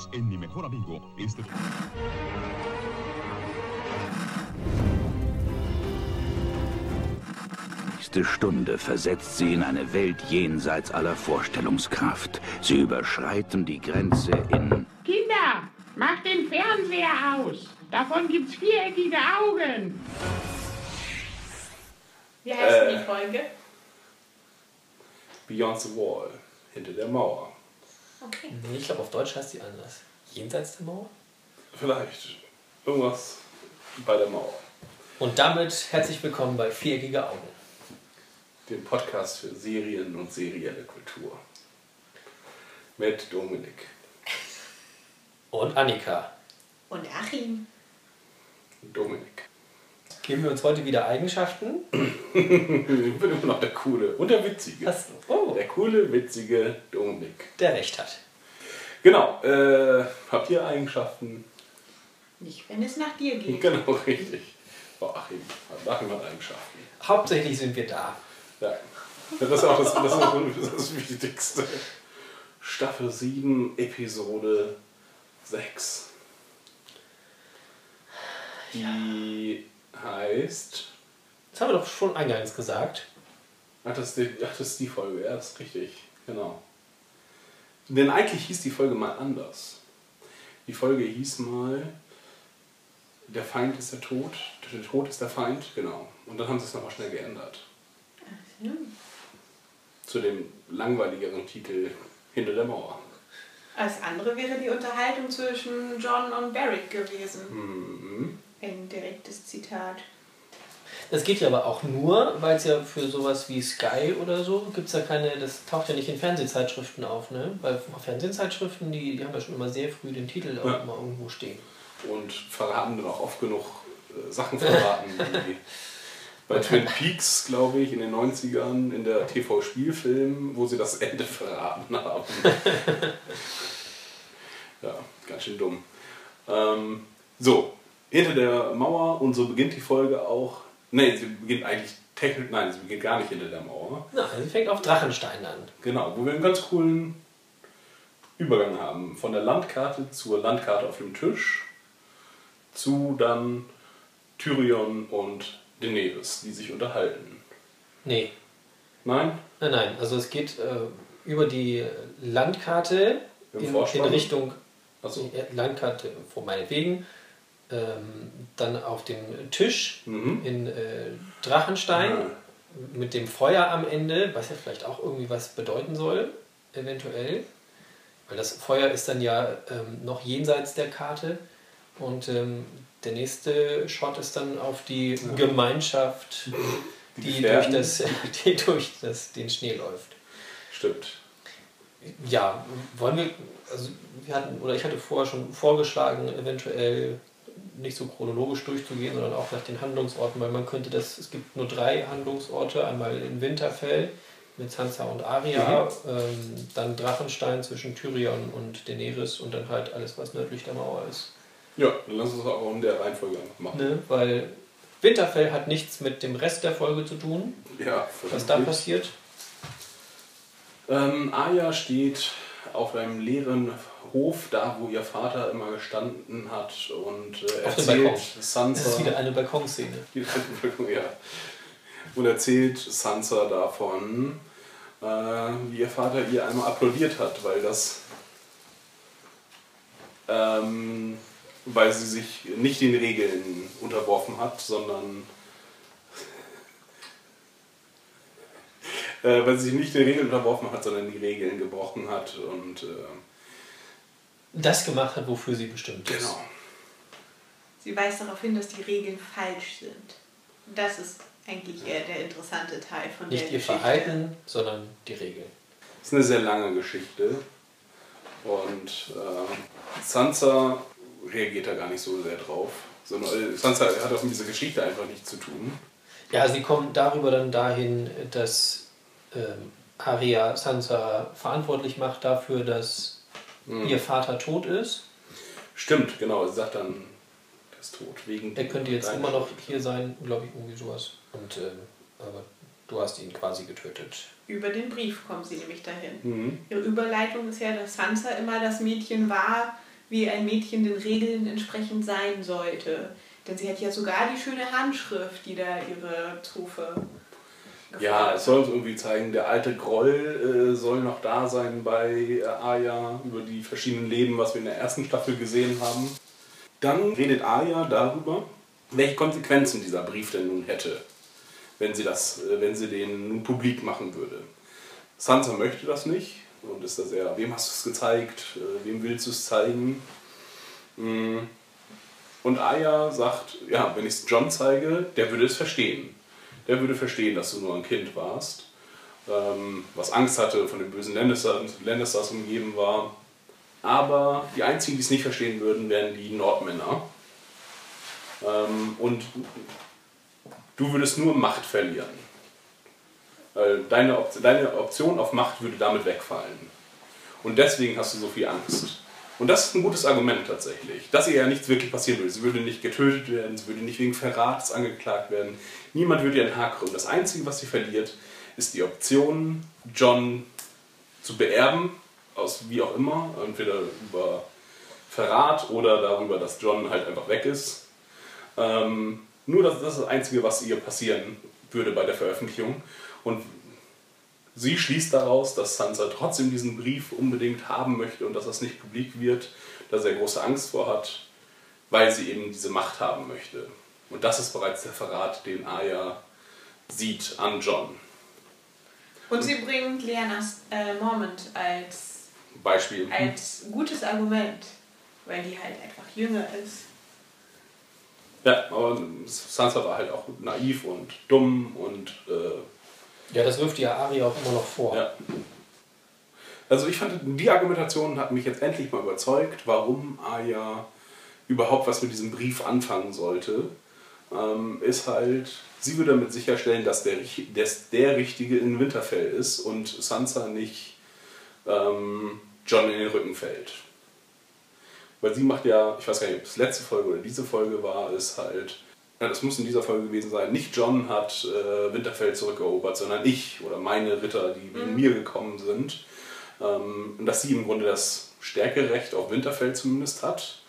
Unidos en Mi Mejor Amigo. Este... nächste Stunde versetzt sie in eine Welt jenseits aller Vorstellungskraft. Sie überschreiten die Grenze in... Kinder, macht den Fernseher aus. Davon gibt's viereckige Augen. Wie heißt Äh. die Folge? Beyond the Wall, hinter der Mauer. Okay. Nee, ich glaube, auf Deutsch heißt die anders. Jenseits der Mauer? Vielleicht irgendwas bei der Mauer. Und damit herzlich willkommen bei Viereckige Augen. Dem Podcast für Serien und serielle Kultur. Mit Dominik. Und Annika. Und Achim. Dominik. Geben wir uns heute wieder Eigenschaften? Ich bin immer noch der coole und der witzige. Hast, oh, Der coole, witzige Dominik. der recht hat. Genau, äh, habt ihr Eigenschaften? Nicht, wenn es nach dir geht. Genau, richtig. Oh, Achim, Achim hat Eigenschaften. Hauptsächlich sind wir da. Ja. Das ist auch das, das, ist auch das Wichtigste. Staffel 7, Episode 6. Die heißt. Das haben wir doch schon eingangs gesagt. Ach das, ist die, ach, das ist die Folge, ja, das ist richtig. Genau. Denn eigentlich hieß die Folge mal anders. Die Folge hieß mal. Der Feind ist der Tod. Der Tod ist der Feind, genau. Und dann haben sie es nochmal schnell geändert. Hm. Zu dem langweiligeren Titel Hinter der Mauer. Als andere wäre die Unterhaltung zwischen John und Barrick gewesen. Mhm. Ein direktes Zitat. Das geht ja aber auch nur, weil es ja für sowas wie Sky oder so gibt es ja keine, das taucht ja nicht in Fernsehzeitschriften auf, ne? Weil Fernsehzeitschriften, die, die haben ja schon immer sehr früh den Titel auch Ja. immer irgendwo stehen. Und verraten dann auch oft genug äh, Sachen verraten. wie bei Twin Peaks, glaube ich, in den 90ern, in der TV-Spielfilm, wo sie das Ende verraten haben. ja, ganz schön dumm. Ähm, so, hinter der Mauer und so beginnt die Folge auch. Nee, sie beginnt eigentlich technisch, nein, sie beginnt gar nicht hinter der Mauer. Na, sie fängt auf Drachenstein an. Genau, wo wir einen ganz coolen Übergang haben. Von der Landkarte zur Landkarte auf dem Tisch zu dann Tyrion und Daenerys, die sich unterhalten. Nee, Nein? nein, nein. Also es geht äh, über die Landkarte in, in? Richtung. Ja, Landkarte vor meinetwegen. Ähm, dann auf dem Tisch Mhm. in äh, Drachenstein Ah. mit dem Feuer am Ende, was ja vielleicht auch irgendwie was bedeuten soll, eventuell. Weil das Feuer ist dann ja ähm, noch jenseits der Karte. Und ähm, der nächste Shot ist dann auf die Die Gemeinschaft, die, durch, Gefährten. das, die durch das, den Schnee läuft. Stimmt. Ja, wollen wir, also wir hatten, oder ich hatte vorher schon vorgeschlagen, eventuell nicht so chronologisch durchzugehen, sondern auch nach den Handlungsorten, weil man könnte das, es gibt nur drei Handlungsorte, einmal in Winterfell mit Sansa und Arya, ähm, dann Drachenstein zwischen Tyrion und Daenerys und dann halt alles, was nördlich der Mauer ist. Ja, dann lass uns das auch in der Reihenfolge machen. Ne? Weil Winterfell hat nichts mit dem Rest der Folge zu tun, Ja, was da passiert. Ähm, Arya steht auf einem leeren Hof, da wo ihr Vater immer gestanden hat und äh, Auf erzählt Balkon. Sansa. Das ist wieder eine Balkonszene. ja. Und erzählt Sansa davon, äh, wie ihr Vater ihr einmal applaudiert hat, weil das. Ähm, weil sie sich nicht den Regeln unterworfen hat, sondern. äh, weil sie sich nicht den Regeln unterworfen hat, sondern die Regeln gebrochen hat und. Äh, Das gemacht hat, wofür sie bestimmt ist. genau. Sie weist darauf hin, dass die Regeln falsch sind. Das ist eigentlich eher der interessante Teil von Nicht der ihr Geschichte. Verhalten, sondern die Regeln. Das ist eine sehr lange Geschichte. Und äh, Sansa reagiert da gar nicht so sehr drauf. Sondern, äh, Sansa hat auch mit dieser Geschichte einfach nichts zu tun. Ja, sie kommen darüber dann dahin, dass ähm, Arya Sansa verantwortlich macht dafür, dass Mhm. ihr Vater tot ist. Stimmt, genau. Sie sagt dann, er ist tot. Wegen Er könnte jetzt immer noch Schuld. hier sein, glaube ich, irgendwie sowas. Und ähm, aber du hast ihn quasi getötet. Über den Brief kommen sie nämlich dahin. Mhm. Ihre Überleitung ist ja, dass Sansa immer das Mädchen war, wie ein Mädchen den Regeln entsprechend sein sollte. Denn sie hat ja sogar die schöne Handschrift, die da ihre Zofe Ja, es soll uns irgendwie zeigen, der alte Groll äh, soll noch da sein bei äh, Aya über die verschiedenen Leben, was wir in der ersten Staffel gesehen haben. Dann redet Aya darüber, welche Konsequenzen dieser Brief denn nun hätte, wenn sie, das, äh, wenn sie den nun publik machen würde. Sansa möchte das nicht und ist da sehr, wem hast du es gezeigt, äh, wem willst du es zeigen? Mm. Und Aya sagt, ja, wenn ich es John zeige, der würde es verstehen. Der würde verstehen, dass du nur ein Kind warst, ähm, was Angst hatte, von den bösen Lannisters, Lannisters umgeben war. Aber die einzigen, die es nicht verstehen würden, wären die Nordmänner. Ähm, und du würdest nur Macht verlieren. Weil deine, Op deine Option auf Macht würde damit wegfallen. Und deswegen hast du so viel Angst. Und das ist ein gutes Argument tatsächlich. Dass ihr ja nichts wirklich passieren würde. Sie würde nicht getötet werden, sie würde nicht wegen Verrats angeklagt werden. Niemand würde ihr ein Haar krümmen. Das Einzige, was sie verliert, ist die Option, John zu beerben, aus wie auch immer. Entweder über Verrat oder darüber, dass John halt einfach weg ist. Ähm, nur das, das ist das Einzige, was ihr passieren würde bei der Veröffentlichung. Und sie schließt daraus, dass Sansa trotzdem diesen Brief unbedingt haben möchte und dass das nicht publik wird, dass er große Angst vor hat, weil sie eben diese Macht haben möchte. Und das ist bereits der Verrat, den Arya sieht an John. Und sie bringt Lyannas äh, Mormont als, Beispiel. als gutes Argument, weil die halt einfach jünger ist. Ja, aber Sansa war halt auch naiv und dumm und äh, Ja, das wirft ja Arya auch immer noch vor. ja. Also ich fand, die Argumentation hat mich jetzt endlich mal überzeugt, warum Arya überhaupt was mit diesem Brief anfangen sollte. Ähm, ist halt, sie würde damit sicherstellen, dass der, dass der Richtige in Winterfell ist und Sansa nicht ähm, John in den Rücken fällt. Weil sie macht ja, ich weiß gar nicht, ob es letzte Folge oder diese Folge war, ist halt, ja, das muss in dieser Folge gewesen sein, nicht John hat äh, Winterfell zurückerobert, sondern ich oder meine Ritter, die wegen mir gekommen sind. Ähm, und dass sie im Grunde das Stärkerecht auf Winterfell zumindest hat.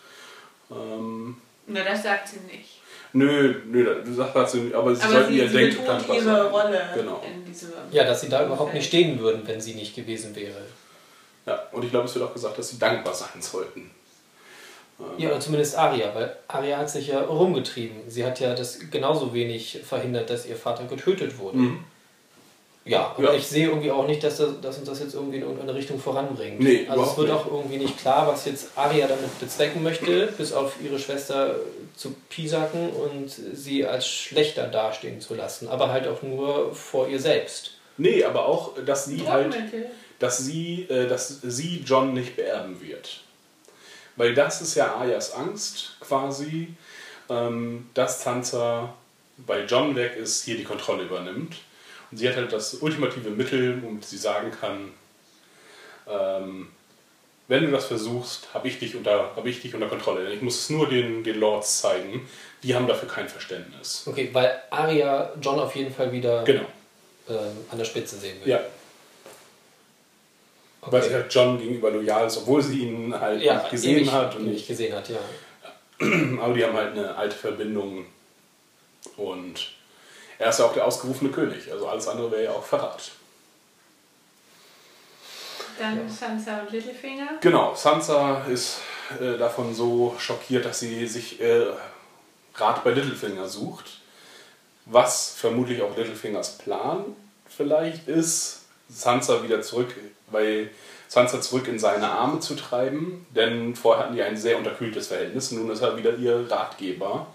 Ähm, Na, das sagt sie nicht. Nö, nö, du sagst dazu nicht, aber sie Aber sollten sie, ihr sie denken, betont ihre Rolle Genau. in. Ja, dass sie da überhaupt nicht stehen würden, wenn sie nicht gewesen wäre. Ja, und ich glaube, es wird auch gesagt, dass sie dankbar sein sollten. Ja, oder zumindest Arya, weil Arya hat sich ja rumgetrieben. Sie hat ja das genauso wenig verhindert, dass ihr Vater getötet wurde. Ja, aber Ja. ich sehe irgendwie auch nicht, dass, das, dass uns das jetzt irgendwie in irgendeine Richtung voranbringt. Nee, also es wird nicht. auch irgendwie nicht klar, was jetzt Arya damit bezwecken möchte, bis auf ihre Schwester zu piesacken und sie als schlechter dastehen zu lassen, aber halt auch nur vor ihr selbst. Nee, aber auch, dass sie halt. Dass sie, äh, dass sie John nicht beerben wird. Weil das ist ja Ayas Angst quasi, ähm, dass Sansa, weil John weg ist, hier die Kontrolle übernimmt. Und sie hat halt das ultimative Mittel, womit sie sagen kann, ähm, wenn du das versuchst, habe ich, dich unter- hab ich dich unter Kontrolle. Denn ich muss es nur den, den Lords zeigen. Die haben dafür kein Verständnis. Okay, weil Arya John auf jeden Fall wieder Genau. ähm, an der Spitze sehen will. Ja. okay. Weil sie halt John gegenüber loyal ist, obwohl sie ihn halt ja, nicht gesehen ewig hat. Und nicht gesehen hat, ja. Aber die haben halt eine alte Verbindung. Und er ist ja auch der ausgerufene König. Also alles andere wäre ja auch Verrat. Dann Sansa und Littlefinger. Genau, Sansa ist äh, davon so schockiert, dass sie sich äh, Rat bei Littlefinger sucht. Was vermutlich auch Littlefingers Plan vielleicht ist, Sansa wieder zurück, weil Sansa zurück in seine Arme zu treiben. Denn vorher hatten die ein sehr unterkühltes Verhältnis. Nun ist er wieder ihr Ratgeber.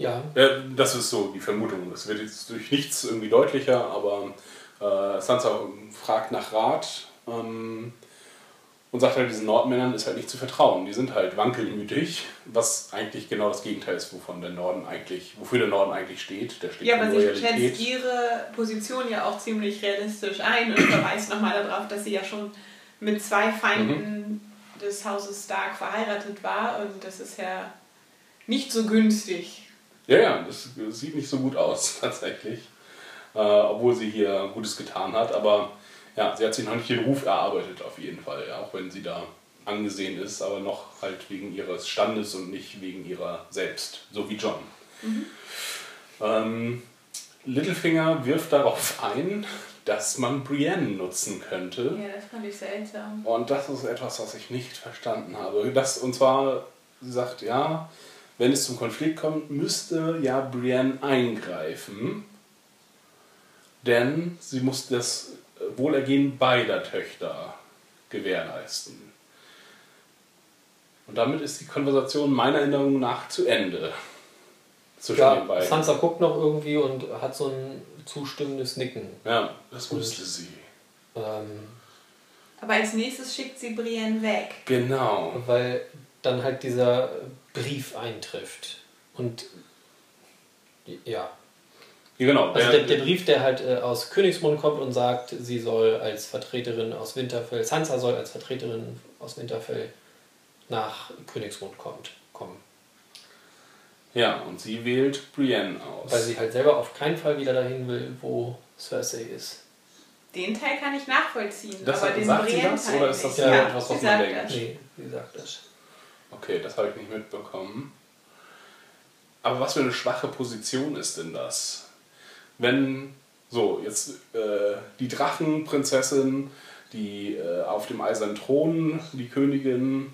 Ja, Ja, das ist so die Vermutung. Das wird jetzt durch nichts irgendwie deutlicher, aber äh, Sansa fragt nach Rat ähm, und sagt halt, diesen Nordmännern ist halt nicht zu vertrauen. Die sind halt wankelmütig, was eigentlich genau das Gegenteil ist, wovon der Norden eigentlich, wofür der Norden eigentlich steht. Der steht Ja, aber sie schätzt ihre Position ja auch ziemlich realistisch ein und verweist nochmal darauf, dass sie ja schon mit zwei Feinden des Hauses Stark verheiratet war und das ist ja nicht so günstig. Ja, ja, das, sieht nicht so gut aus, tatsächlich. Äh, obwohl sie hier Gutes getan hat, aber ja, sie hat sich noch nicht den Ruf erarbeitet, auf jeden Fall, ja, auch wenn sie da angesehen ist, aber noch halt wegen ihres Standes und nicht wegen ihrer selbst, so wie John. Ähm, Littlefinger wirft darauf ein, dass man Brienne nutzen könnte. Ja, das fand ich seltsam. Und das ist etwas, was ich nicht verstanden habe. Das, und zwar, sie sagt, ja, wenn es zum Konflikt kommt, müsste ja Brienne eingreifen. Denn sie muss das Wohlergehen beider Töchter gewährleisten. Und damit ist die Konversation meiner Erinnerung nach zu Ende. Zwischen den Ja, beiden. Sansa guckt noch irgendwie und hat so ein zustimmendes Nicken. Ja, das müsste sie. Ähm, Aber als nächstes schickt sie Brienne weg. Genau. weil dann halt dieser Brief eintrifft. Und ja, Ja, genau. also der, der Brief, der halt äh, aus Königsmund kommt und sagt, sie soll als Vertreterin aus Winterfell, Sansa soll als Vertreterin aus Winterfell nach Königsmund kommt, kommen. ja, und sie wählt Brienne aus. Weil sie halt selber auf keinen Fall wieder dahin will, wo Cersei ist. Den Teil kann ich nachvollziehen, Das- aber den sagt sie das, oder ist das nicht. ja etwas, was sie man sagt denkt? das. Nee, sie sagt das. Okay, das habe ich nicht mitbekommen. Aber was für eine schwache Position ist denn das? Wenn, so, jetzt äh, die Drachenprinzessin, die äh, auf dem eisernen Thron, die Königin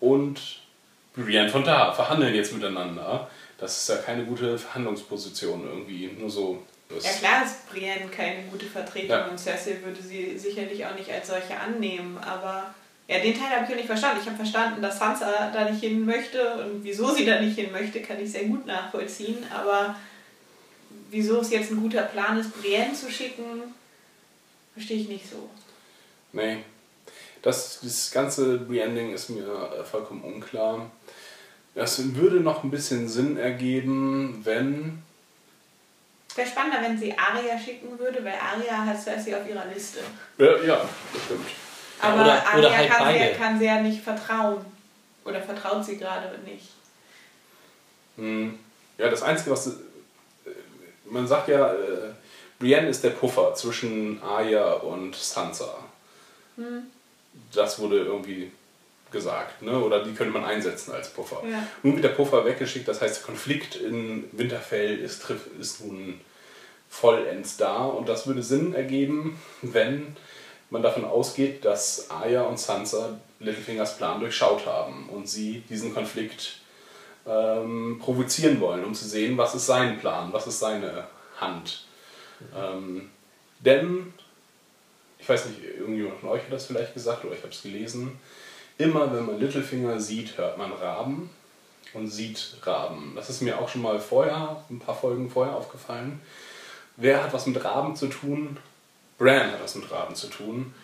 und Brienne von da verhandeln jetzt miteinander. Das ist ja keine gute Verhandlungsposition irgendwie. Nur so. Ja klar ist Brienne keine gute Vertretung Ja. und Cersei würde sie sicherlich auch nicht als solche annehmen, aber ja, den Teil habe ich auch nicht verstanden. Ich habe verstanden, dass Sansa da nicht hin möchte und wieso sie da nicht hin möchte, kann ich sehr gut nachvollziehen, aber wieso es jetzt ein guter Plan ist, Brienne zu schicken, verstehe ich nicht so. Nee. Das, das ganze Reending ist mir äh, vollkommen unklar. Das würde noch ein bisschen Sinn ergeben, wenn. Wäre spannender, wenn sie Arya schicken würde, weil Arya hat Cersei auf ihrer Liste. Ja, ja das stimmt. Aber oder- Arya oder halt kann, sie, kann sie ja nicht vertrauen. Oder vertraut sie gerade nicht. Hm. Ja, das Einzige, was. äh, Man sagt ja, äh, Brienne ist der Puffer zwischen Arya und Sansa. Das wurde irgendwie gesagt, ne? oder die könnte man einsetzen als Puffer. Ja. Nun wird der Puffer weggeschickt, das heißt, der Konflikt in Winterfell ist, ist nun vollends da und das würde Sinn ergeben, wenn man davon ausgeht, dass Arya und Sansa Littlefingers Plan durchschaut haben und sie diesen Konflikt ähm, provozieren wollen, um zu sehen, was ist sein Plan, was ist seine Hand. Ähm, denn, ich weiß nicht, irgendjemand von euch hat das vielleicht gesagt oder ich habe es gelesen, immer wenn man Littlefinger sieht, hört man Raben und sieht Raben. Das ist mir auch schon mal vorher, ein paar Folgen vorher aufgefallen. Wer hat was mit Raben zu tun? Bran hat was mit Raben zu tun.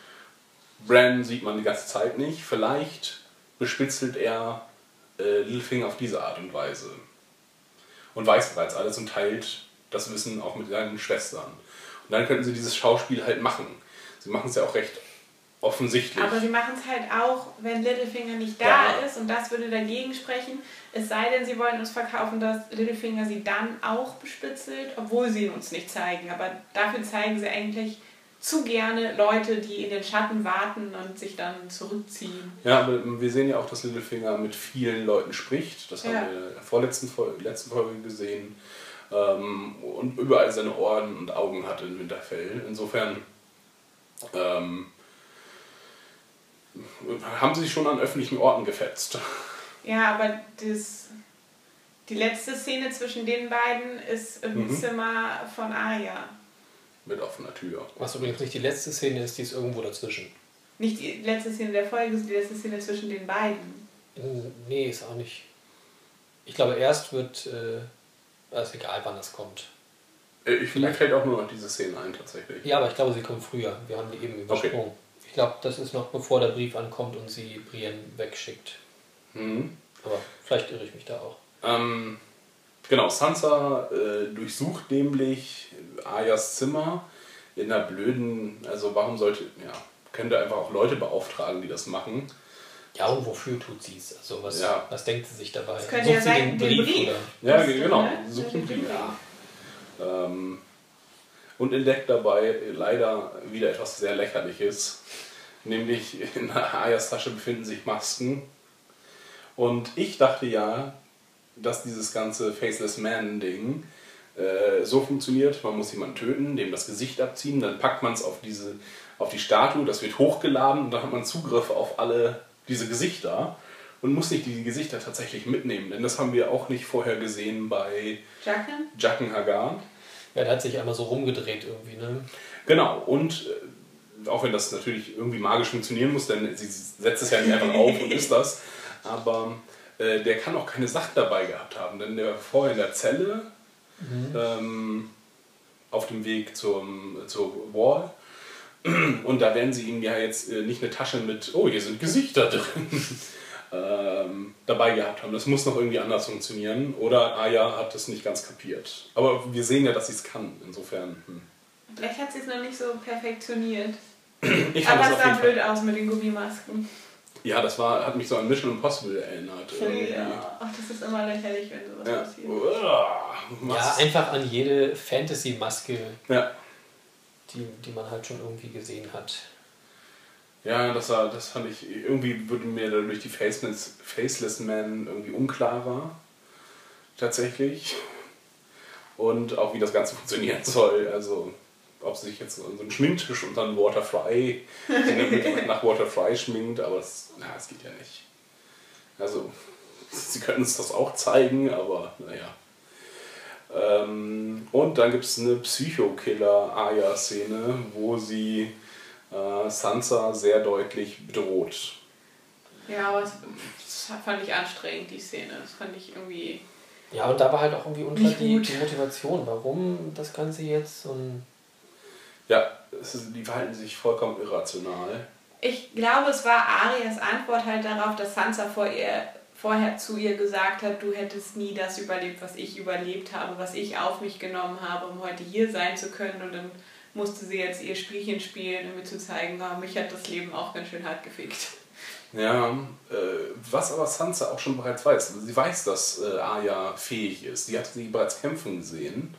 Bran sieht man die ganze Zeit nicht. Vielleicht bespitzelt er äh, Littlefinger auf diese Art und Weise. Und weiß bereits alles und teilt das Wissen auch mit seinen Schwestern. Und dann könnten sie dieses Schauspiel halt machen. Sie machen es ja auch recht offensichtlich. Aber sie machen es halt auch, wenn Littlefinger nicht da Ja. ist und das würde dagegen sprechen. Es sei denn, sie wollen uns verkaufen, dass Littlefinger sie dann auch bespitzelt, obwohl sie ihn uns nicht zeigen. Aber dafür zeigen sie eigentlich zu gerne Leute, die in den Schatten warten und sich dann zurückziehen. Ja, aber wir sehen ja auch, dass Littlefinger mit vielen Leuten spricht. Das haben Ja. wir in der vorletzten Folge, letzten Folge gesehen. Ähm, und überall seine Ohren und Augen hat in Winterfell. Insofern ähm, haben sie sich schon an öffentlichen Orten gefetzt. Ja, aber das, die letzte Szene zwischen den beiden ist im Mhm. Zimmer von Arya. Mit offener Tür. Was übrigens nicht die letzte Szene ist, die ist irgendwo dazwischen. Nicht die letzte Szene der Folge, sondern die letzte Szene zwischen den beiden. Nee, ist auch nicht. Ich glaube, erst wird. Äh, ist egal, wann das kommt. Äh, Ich, mir fällt auch nur noch diese Szene ein, tatsächlich. Ja, aber ich glaube, sie kommen früher. Wir haben die eben übersprungen. Ich glaube, das ist noch bevor der Brief ankommt und sie Brienne wegschickt. Mhm. Aber vielleicht irre ich mich da auch. Ähm, genau, Sansa äh, durchsucht nämlich Ayas Zimmer in einer blöden, also warum sollte, ja, könnte einfach auch Leute beauftragen, die das machen. Ja, und wofür tut sie es? Also, was, Ja. was denkt sie sich dabei? Das könnte Sucht ja sie sein, den Brief. oder? Ja, genau, ne? sucht Den Brief. Brief. Ähm, und entdeckt dabei leider wieder etwas sehr Lächerliches. Nämlich in Ayas Tasche befinden sich Masken. Und ich dachte ja, dass dieses ganze Faceless Man-Ding äh, so funktioniert. Man muss jemanden töten, dem das Gesicht abziehen, dann packt man es auf, diese, auf die Statue, das wird hochgeladen und dann hat man Zugriff auf alle diese Gesichter und muss nicht die Gesichter tatsächlich mitnehmen. Denn das haben wir auch nicht vorher gesehen bei Jacken? Jacken Hagan. Ja, der hat sich einmal so rumgedreht irgendwie, ne? Genau, und äh, auch wenn das natürlich irgendwie magisch funktionieren muss, denn sie setzt es ja nicht einfach auf und ist das, aber äh, der kann auch keine Sachen dabei gehabt haben, denn der war vorher in der Zelle ähm, auf dem Weg zum, zur Wall und da werden sie ihm ja jetzt äh, nicht eine Tasche mit, oh, hier sind Gesichter drin, ähm, dabei gehabt haben. Das muss noch irgendwie anders funktionieren. Oder Aya hat das nicht ganz kapiert. Aber wir sehen ja, dass sie es kann. Insofern. Hm. Vielleicht hat sie es noch nicht so perfektioniert. Ich fand Aber das es auf sah jeden blöd Fall. aus mit den Gummimasken. Ja, das war, hat mich so an Mission Impossible erinnert. irgendwie. Ja. Ach, das ist immer lächerlich, wenn sowas Ja. passiert. Uah, Ja, einfach an jede Fantasy-Maske, ja. die, die man halt schon irgendwie gesehen hat. Ja, das, war, das fand ich, irgendwie wurde mir dadurch die Faceless, Faceless Man irgendwie unklarer. Tatsächlich. Und auch wie das Ganze funktionieren soll. Also, ob sie sich jetzt so einen Schminktisch und dann Waterfry nach Waterfry schminkt, aber das, na, das geht ja nicht. Also, sie können uns das auch zeigen, aber naja. Ähm, und dann gibt es eine Psycho-Killer-Aya-Szene, wo sie äh, Sansa sehr deutlich bedroht. Ja, aber es, das fand ich anstrengend, die Szene. Das fand ich irgendwie. Ja, und da war halt auch irgendwie unklar Nicht die, die Motivation, warum das Ganze jetzt und Ja, ist, die verhalten sich vollkommen irrational. Ich glaube, es war Arias Antwort halt darauf, dass Sansa vor ihr, vorher zu ihr gesagt hat, du hättest nie das überlebt, was ich überlebt habe, was ich auf mich genommen habe, um heute hier sein zu können. Und dann musste sie jetzt ihr Spielchen spielen, um mir zu zeigen, oh, mich hat das Leben auch ganz schön hart gefickt. Ja, äh, was aber Sansa auch schon bereits weiß. Sie weiß, dass äh, Arya fähig ist. Sie hat sie bereits kämpfen gesehen.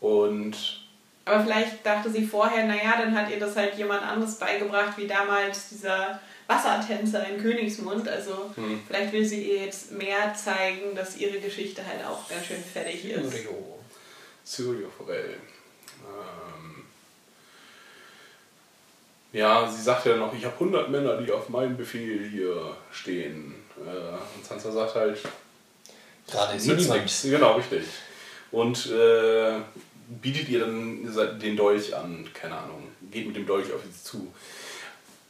Und Aber vielleicht dachte sie vorher, naja, dann hat ihr das halt jemand anderes beigebracht, wie damals dieser Wassertänzer in Königsmund. Also Hm. vielleicht will sie ihr jetzt mehr zeigen, dass ihre Geschichte halt auch ganz schön fertig ist. Rio. Syrio Forel. Ähm, ja, sie sagt ja noch, ich habe 100 Männer, die auf meinen Befehl hier stehen. Äh, und Sansa sagt halt, Gerade niemand. nichts. Genau, richtig. Und äh, bietet ihr dann den Dolch an, keine Ahnung, geht mit dem Dolch auf sie zu.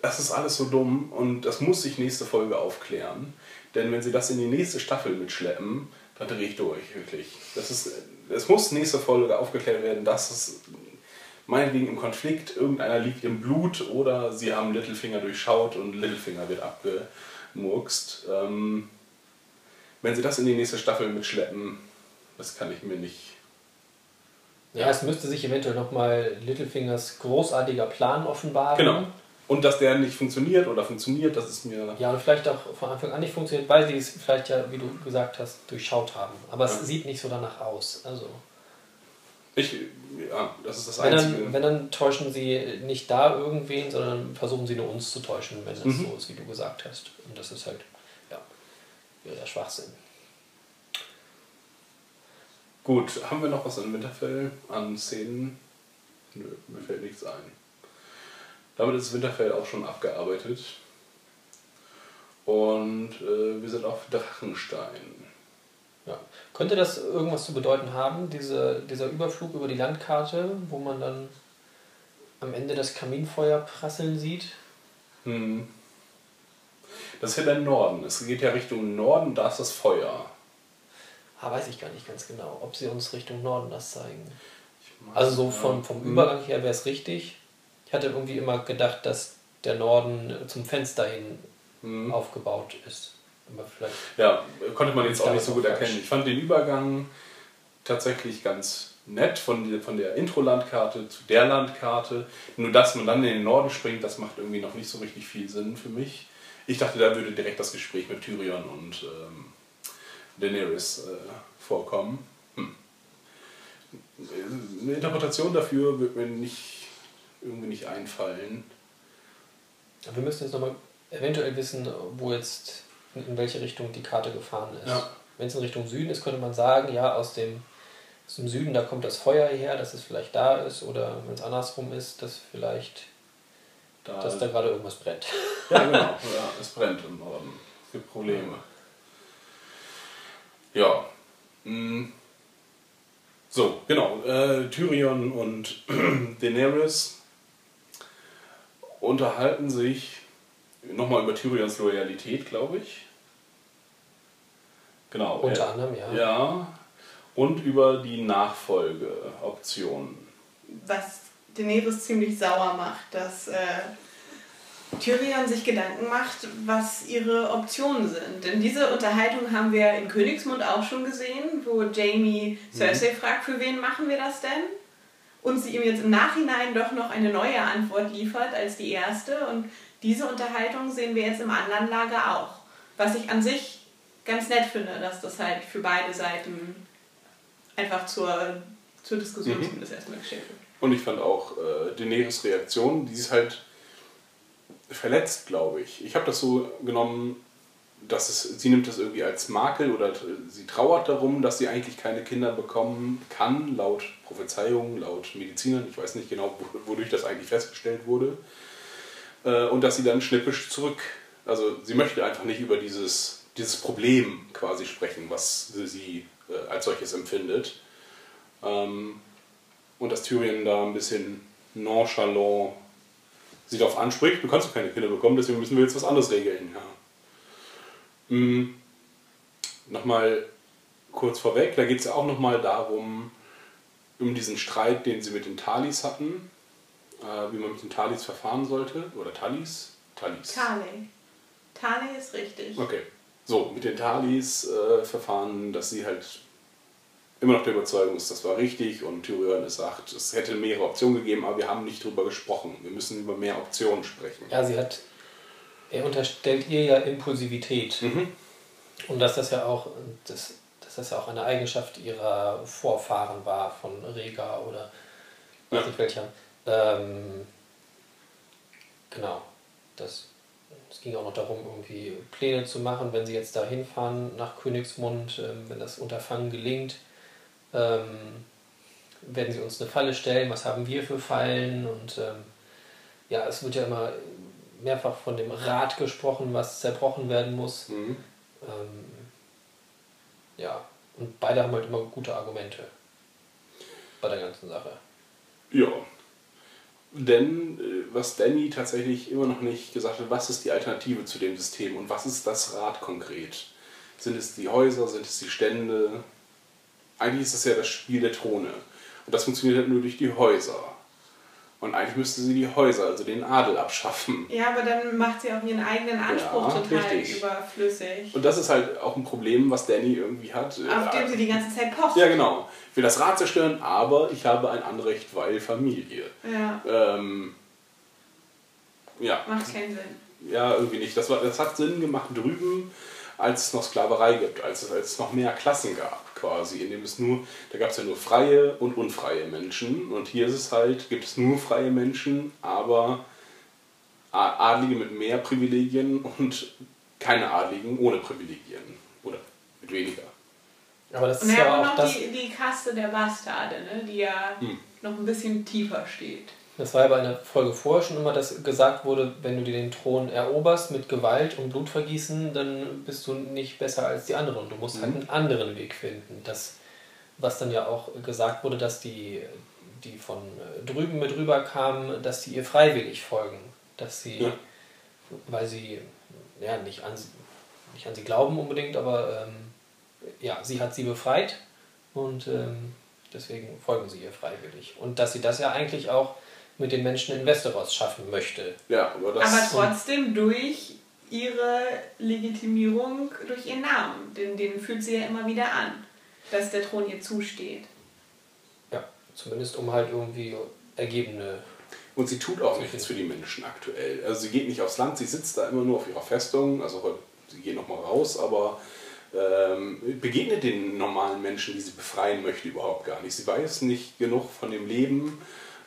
Das ist alles so dumm und das muss sich nächste Folge aufklären. Denn wenn sie das in die nächste Staffel mitschleppen, dann drehe ich durch, wirklich. Das ist, es muss nächste Folge aufgeklärt werden, dass es meinetwegen im Konflikt, irgendeiner liegt im Blut oder sie haben Littlefinger durchschaut und Littlefinger wird abgemurkst. Ähm, wenn sie das in die nächste Staffel mitschleppen, das kann ich mir nicht. Ja, es müsste sich eventuell nochmal Littlefingers großartiger Plan offenbaren. Genau. Und dass der nicht funktioniert oder funktioniert, das ist mir. Ja, und vielleicht auch von Anfang an nicht funktioniert, weil sie es vielleicht ja, wie du gesagt hast, durchschaut haben. Aber es Ja. sieht nicht so danach aus. Also, Ich, ja, das ist das wenn Einzige. dann, wenn dann täuschen sie nicht da irgendwen, sondern versuchen sie nur uns zu täuschen, wenn es Mhm. so ist, wie du gesagt hast. Und das ist halt, ja, der Schwachsinn. Gut, haben wir noch was in Winterfell an Szenen? Nö, mir fällt nichts ein. Damit ist Winterfell auch schon abgearbeitet. Und äh, wir sind auf Drachenstein. Ja. Könnte das irgendwas zu bedeuten haben, diese, dieser Überflug über die Landkarte, wo man dann am Ende das Kaminfeuer prasseln sieht? Hm. Das ist ja der Norden. Es geht ja Richtung Norden, da ist das Feuer. Ah, weiß ich gar nicht ganz genau, ob sie uns Richtung Norden das zeigen. Also so vom, vom. Übergang her wäre es richtig. Ich hatte irgendwie immer gedacht, dass der Norden zum Fenster hin Hm. aufgebaut ist. Aber vielleicht. Ja, konnte man jetzt auch nicht so gut falsch. erkennen. Ich fand den Übergang tatsächlich ganz nett von, der- von der Intro-Landkarte zu der Landkarte. Nur dass man dann in den Norden springt, das macht irgendwie noch nicht so richtig viel Sinn für mich. Ich dachte, da würde direkt das Gespräch mit Tyrion und ähm, Daenerys äh, vorkommen. Hm. Eine Interpretation dafür wird mir nicht irgendwie nicht einfallen. Wir müssen jetzt nochmal eventuell wissen, wo jetzt in welche Richtung die Karte gefahren ist. Ja. Wenn es in Richtung Süden ist, könnte man sagen, ja, aus dem, aus dem Süden, da kommt das Feuer her, dass es vielleicht da ist. Oder wenn es andersrum ist, dass vielleicht, Da, dass da gerade irgendwas brennt. ja, genau. Ja, es brennt im Norden. Es gibt Probleme. Ja. mm. So, genau. Äh, Tyrion und Daenerys unterhalten sich nochmal über Tyrions Loyalität, glaube ich. Genau. Unter er- anderem, ja. Ja. Und über die Nachfolgeoptionen. was Daenerys ziemlich sauer macht, dass äh, Tyrion sich Gedanken macht, was ihre Optionen sind. Denn diese Unterhaltung haben wir in Königsmund auch schon gesehen, wo Jamie Cersei fragt, für wen machen wir das denn? Und sie ihm jetzt im Nachhinein doch noch eine neue Antwort liefert als die erste. Und diese Unterhaltung sehen wir jetzt im anderen Lager auch. Was ich an sich ganz nett finde, dass das halt für beide Seiten einfach zur, zur Diskussion Mhm. zumindest erstmal gestellt wird. Und ich fand auch äh, Daenerys Reaktion, die ist halt verletzt, glaube ich. Ich habe das so genommen, dass es, sie nimmt das irgendwie als Makel oder sie trauert darum, dass sie eigentlich keine Kinder bekommen kann, laut Prophezeiungen, laut Medizinern. Ich weiß nicht genau, wo- wodurch das eigentlich festgestellt wurde. Äh, und dass sie dann schnippisch zurück, also sie möchte einfach nicht über dieses, dieses Problem quasi sprechen, was sie äh, als solches empfindet. Ähm, und dass Tyrion da ein bisschen nonchalant sie darauf anspricht, du kannst doch keine Kinder bekommen, deswegen müssen wir jetzt was anderes regeln. Ja. Mhm. Nochmal kurz vorweg, da geht es ja auch nochmal darum, um diesen Streit, den sie mit den Talis hatten, äh, wie man mit den Talis verfahren sollte. Oder Talis? Talis. Tale. Tale ist richtig. Okay. So, mit den Talis äh, verfahren, dass sie halt immer noch der Überzeugung ist, das war richtig und Tyrion sagt, es hätte mehrere Optionen gegeben, aber wir haben nicht drüber gesprochen. Wir müssen über mehr Optionen sprechen. Ja, sie hat. Er unterstellt ihr ja Impulsivität. Mhm. Und dass das ja auch, das, dass das ja auch eine Eigenschaft ihrer Vorfahren war, von Rega oder weiß Ja. nicht welcher. Ähm, genau. Das, es ging auch noch darum, irgendwie Pläne zu machen, wenn sie jetzt da hinfahren nach Königsmund, ähm, wenn das Unterfangen gelingt. Ähm, werden sie uns eine Falle stellen? Was haben wir für Fallen? Und ähm, ja, es wird ja immer mehrfach von dem Rad gesprochen, was zerbrochen werden muss. Mhm. Ähm, ja, und beide haben halt immer gute Argumente bei der ganzen Sache. Ja. Denn äh, was Danny tatsächlich immer noch nicht gesagt hat, was ist die Alternative zu dem System und was ist das Rad konkret? Sind es die Häuser, sind es die Stände? Eigentlich ist das ja das Spiel der Throne. Und das funktioniert halt nur durch die Häuser. Und eigentlich müsste sie die Häuser, also den Adel, abschaffen. Ja, aber dann macht sie auch ihren eigenen Anspruch Ja, total richtig. überflüssig. Und das ist halt auch ein Problem, was Danny irgendwie hat. Auf dem sie die ganze Zeit pocht. ja, genau. Ich will das Rad zerstören, aber ich habe ein Anrecht, weil Familie. Ja, Ähm, ja, macht keinen Sinn. ja, irgendwie nicht. Das, war, das hat Sinn gemacht drüben, als es noch Sklaverei gibt, als es, als es noch mehr Klassen gab, quasi. In dem es nur, da gab es ja nur freie und unfreie Menschen. Und hier ist es halt, gibt es nur freie Menschen, aber Adlige mit mehr Privilegien und keine Adligen ohne Privilegien. Oder mit weniger. Aber das Und ist ja auch auch noch das, die, die Kaste der Bastarde, ne? die ja Hm. noch ein bisschen tiefer steht. Das war ja bei einer Folge vorher schon immer, dass gesagt wurde, wenn du dir den Thron eroberst mit Gewalt und Blutvergießen, dann bist du nicht besser als die anderen. Du musst halt einen anderen Weg finden. Das, was dann ja auch gesagt wurde, dass die, die von äh, drüben mit rüber kamen, dass sie ihr freiwillig folgen. Dass sie, Ja. weil sie ja, nicht, an, sie- nicht an sie glauben unbedingt, aber ähm, ja, sie hat sie befreit und ähm, deswegen folgen sie ihr freiwillig. Und dass sie das ja eigentlich auch mit den Menschen in Westeros schaffen möchte. Ja, aber das. Aber trotzdem durch ihre Legitimierung, durch ihren Namen. Den, den fühlt sie ja immer wieder an, dass der Thron ihr zusteht. Ja, zumindest um halt irgendwie ergebene. Und sie tut auch nichts für die Menschen aktuell. Also sie geht nicht aufs Land, sie sitzt da immer nur auf ihrer Festung. Also sie geht noch mal raus, aber ähm, begegnet den normalen Menschen, die sie befreien möchte, überhaupt gar nicht. Sie weiß nicht genug von dem Leben,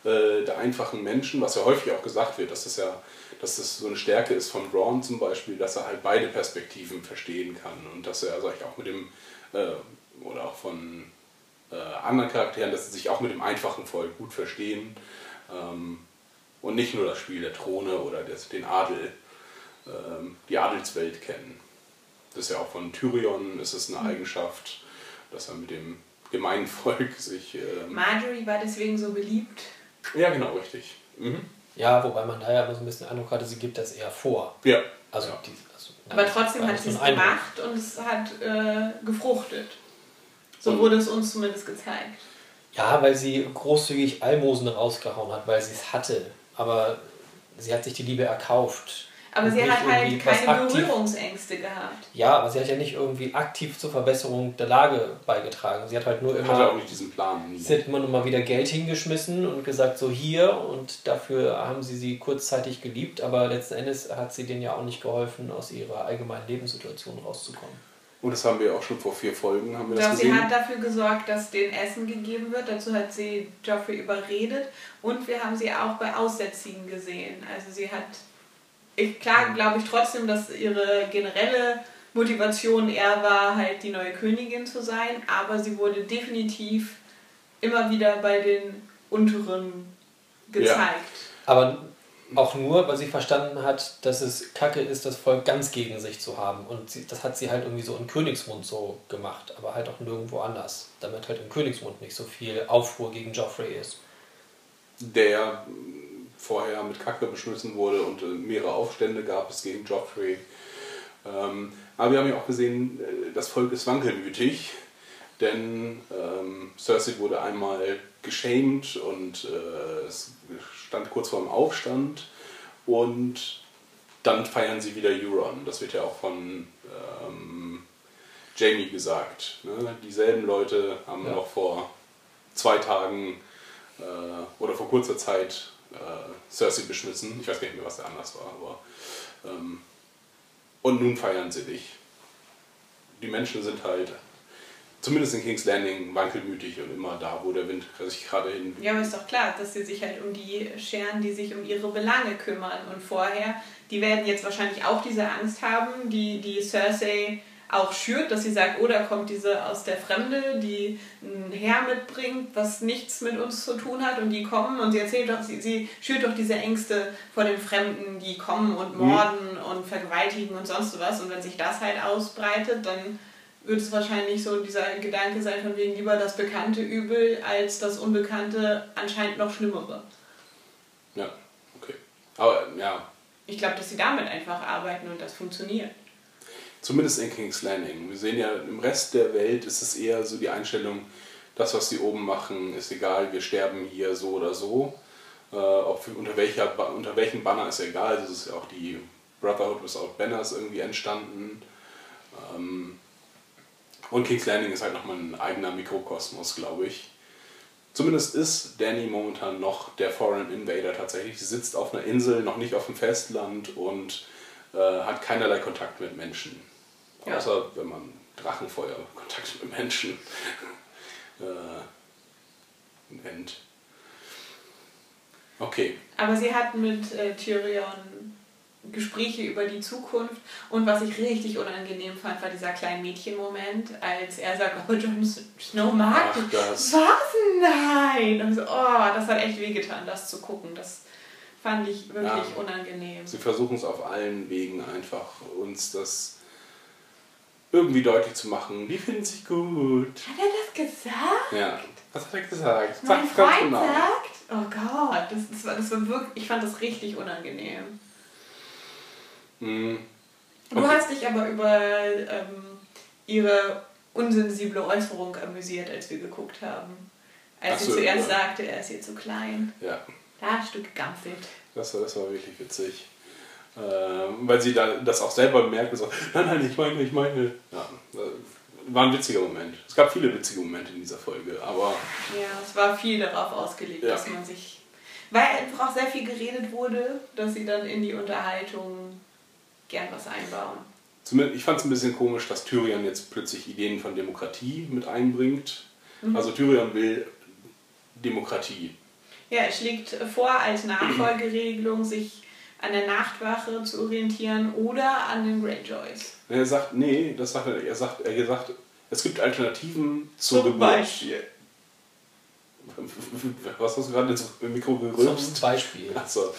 äh, der einfachen Menschen, was ja häufig auch gesagt wird, dass das ja dass das so eine Stärke ist von Braun zum Beispiel, dass er halt beide Perspektiven verstehen kann und dass er, sag ich auch mit dem, äh, oder auch von äh, anderen Charakteren, dass sie sich auch mit dem einfachen Volk gut verstehen ähm, und nicht nur das Spiel der Throne oder des, den Adel, ähm, die Adelswelt kennen. Das ist ja auch von Tyrion, ist es eine Eigenschaft, dass er mit dem gemeinen Volk sich... Ähm, Marjorie war deswegen so beliebt. Ja, genau, richtig. Mhm. Ja, wobei man da ja immer so ein bisschen den Eindruck hatte, sie gibt das eher vor. Ja. Also, Ja. die, also Aber trotzdem hat sie es gemacht und es hat äh, gefruchtet. So Und- wurde es uns zumindest gezeigt. Ja, weil sie großzügig Almosen rausgehauen hat, weil sie es hatte. Aber sie hat sich die Liebe erkauft. Aber sie hat halt keine aktiv- Berührungsängste gehabt. Ja, aber sie hat ja nicht irgendwie aktiv zur Verbesserung der Lage beigetragen. Sie hat halt nur Hat er auch immer, nicht diesen Plan. Nie. sie hat immer nur mal wieder Geld hingeschmissen und gesagt, so hier. Und dafür haben sie sie kurzzeitig geliebt. Aber letzten Endes hat sie denen ja auch nicht geholfen, aus ihrer allgemeinen Lebenssituation rauszukommen. Und das haben wir auch schon vor vier Folgen, haben wir das Doch, sie gesehen. hat dafür gesorgt, dass denen Essen gegeben wird. Dazu hat sie Joffrey überredet. Und wir haben sie auch bei Aussätzigen gesehen. Also sie hat, ich, klar glaube ich trotzdem, dass ihre generelle Motivation eher war, halt die neue Königin zu sein. Aber sie wurde definitiv immer wieder bei den Unteren gezeigt. Aber auch nur, weil sie verstanden hat, dass es kacke ist, das Volk ganz gegen sich zu haben. Und sie, das hat sie halt irgendwie so in Königsmund so gemacht, aber halt auch nirgendwo anders. Damit halt im Königsmund nicht so viel Aufruhr gegen Joffrey ist. der vorher mit Kacke beschmissen wurde und äh, mehrere Aufstände gab es gegen Joffrey. Ähm, aber wir haben ja auch gesehen, äh, das Volk ist wankelmütig, denn ähm, Cersei wurde einmal geschämt und äh, es stand kurz vor dem Aufstand und dann feiern sie wieder Euron. Das wird ja auch von ähm, Jamie gesagt. Ne? Dieselben Leute haben Ja. noch vor zwei Tagen äh, oder vor kurzer Zeit Cersei beschmissen. Ich weiß gar nicht mehr, was da anders war, aber ähm, und nun feiern sie dich. Die Menschen sind halt, zumindest in King's Landing, wankelmütig und immer da, wo der Wind sich gerade hin. Ja, aber ist doch klar, dass sie sich halt um die scheren, die sich um ihre Belange kümmern. Und vorher, die werden jetzt wahrscheinlich auch diese Angst haben, die, die Cersei auch schürt, dass sie sagt, oh, da kommt diese aus der Fremde, die ein Heer mitbringt, was nichts mit uns zu tun hat und die kommen und sie erzählt doch, sie, sie schürt doch diese Ängste vor den Fremden, die kommen und morden und vergewaltigen und sonst was und wenn sich das halt ausbreitet, dann wird es wahrscheinlich so dieser Gedanke sein, von wegen lieber das bekannte Übel als das Unbekannte anscheinend noch schlimmere. Ja, okay. Aber ja, Ich glaube, dass sie damit einfach arbeiten und das funktioniert. Zumindest in King's Landing. Wir sehen ja, im Rest der Welt ist es eher so die Einstellung, das, was sie oben machen, ist egal, wir sterben hier so oder so. Äh, ob unter, welcher, unter welchem Banner ist egal. Das ist ja auch die Brotherhood without Banners irgendwie entstanden. Ähm, und King's Landing ist halt nochmal ein eigener Mikrokosmos, glaube ich. Zumindest ist Danny momentan noch der Foreign Invader tatsächlich. Sie sitzt auf einer Insel, noch nicht auf dem Festland und äh, hat keinerlei Kontakt mit Menschen. Ja. Außer wenn man Drachenfeuer Kontakt mit Menschen äh, nennt. Okay. Aber sie hat mit äh, Tyrion Gespräche über die Zukunft und was ich richtig unangenehm fand, war dieser kleine Mädchenmoment, als er sagt, oh, Jon Snow mag dich. das. Was? Nein! Und so, oh, das hat echt wehgetan, das zu gucken. Das fand ich wirklich Ja. unangenehm. Sie versuchen es auf allen Wegen einfach, uns das irgendwie deutlich zu machen. Die finden sich gut. Hat er das gesagt? Ja. Was hat er gesagt? Mein Sag ganz Freund genau. sagt? Oh Gott, das, das, war, das war wirklich, ich fand das richtig unangenehm. Hm. Du Okay. hast dich aber über ähm, ihre unsensible Äußerung amüsiert, als wir geguckt haben. Als Ach sie so, zuerst ja. sagte, er ist ihr zu klein. Ja, Da hast du gegampfelt. das war, das war wirklich witzig. Ähm, weil sie da, das auch selber merkt und sagt, nein, nein, ich meine, ich meine. Ja, äh, war ein witziger Moment. Es gab viele witzige Momente in dieser Folge, aber Ja, es war viel darauf ausgelegt, Ja. dass man sich. Weil einfach auch sehr viel geredet wurde, dass sie dann in die Unterhaltung gern was einbauen. zumindest, ich fand es ein bisschen komisch, dass Tyrion jetzt plötzlich Ideen von Demokratie mit einbringt. Also Tyrion will Demokratie. Ja, es schlägt vor, als Nachfolgeregelung sich an der Nachtwache zu orientieren oder an den Greyjoys. Er sagt, nee, das sagt er, er sagt, er sagt, es gibt Alternativen zur Zum Geburt. Beispiel. Was hast du gerade ins Mikro Zum gerülpst? Beispiel. Achso.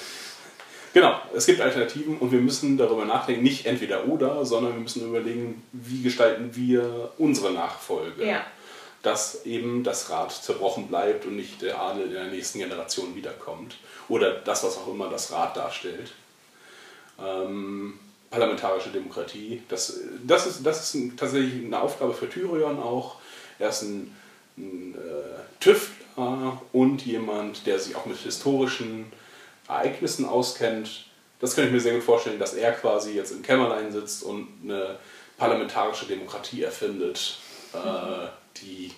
Genau, es gibt Alternativen und wir müssen darüber nachdenken, nicht entweder oder, sondern wir müssen überlegen, wie gestalten wir unsere Nachfolge. Ja. Dass eben das Rad zerbrochen bleibt und nicht der Adel in der nächsten Generation wiederkommt. Oder das, was auch immer das Rad darstellt. Ähm, parlamentarische Demokratie, das, das ist, das ist tatsächlich eine Aufgabe für Tyrion auch. Er ist ein, ein äh, Tüftler und jemand, der sich auch mit historischen Ereignissen auskennt. Das kann ich mir sehr gut vorstellen, dass er quasi jetzt im Kämmerlein sitzt und eine parlamentarische Demokratie erfindet, äh, die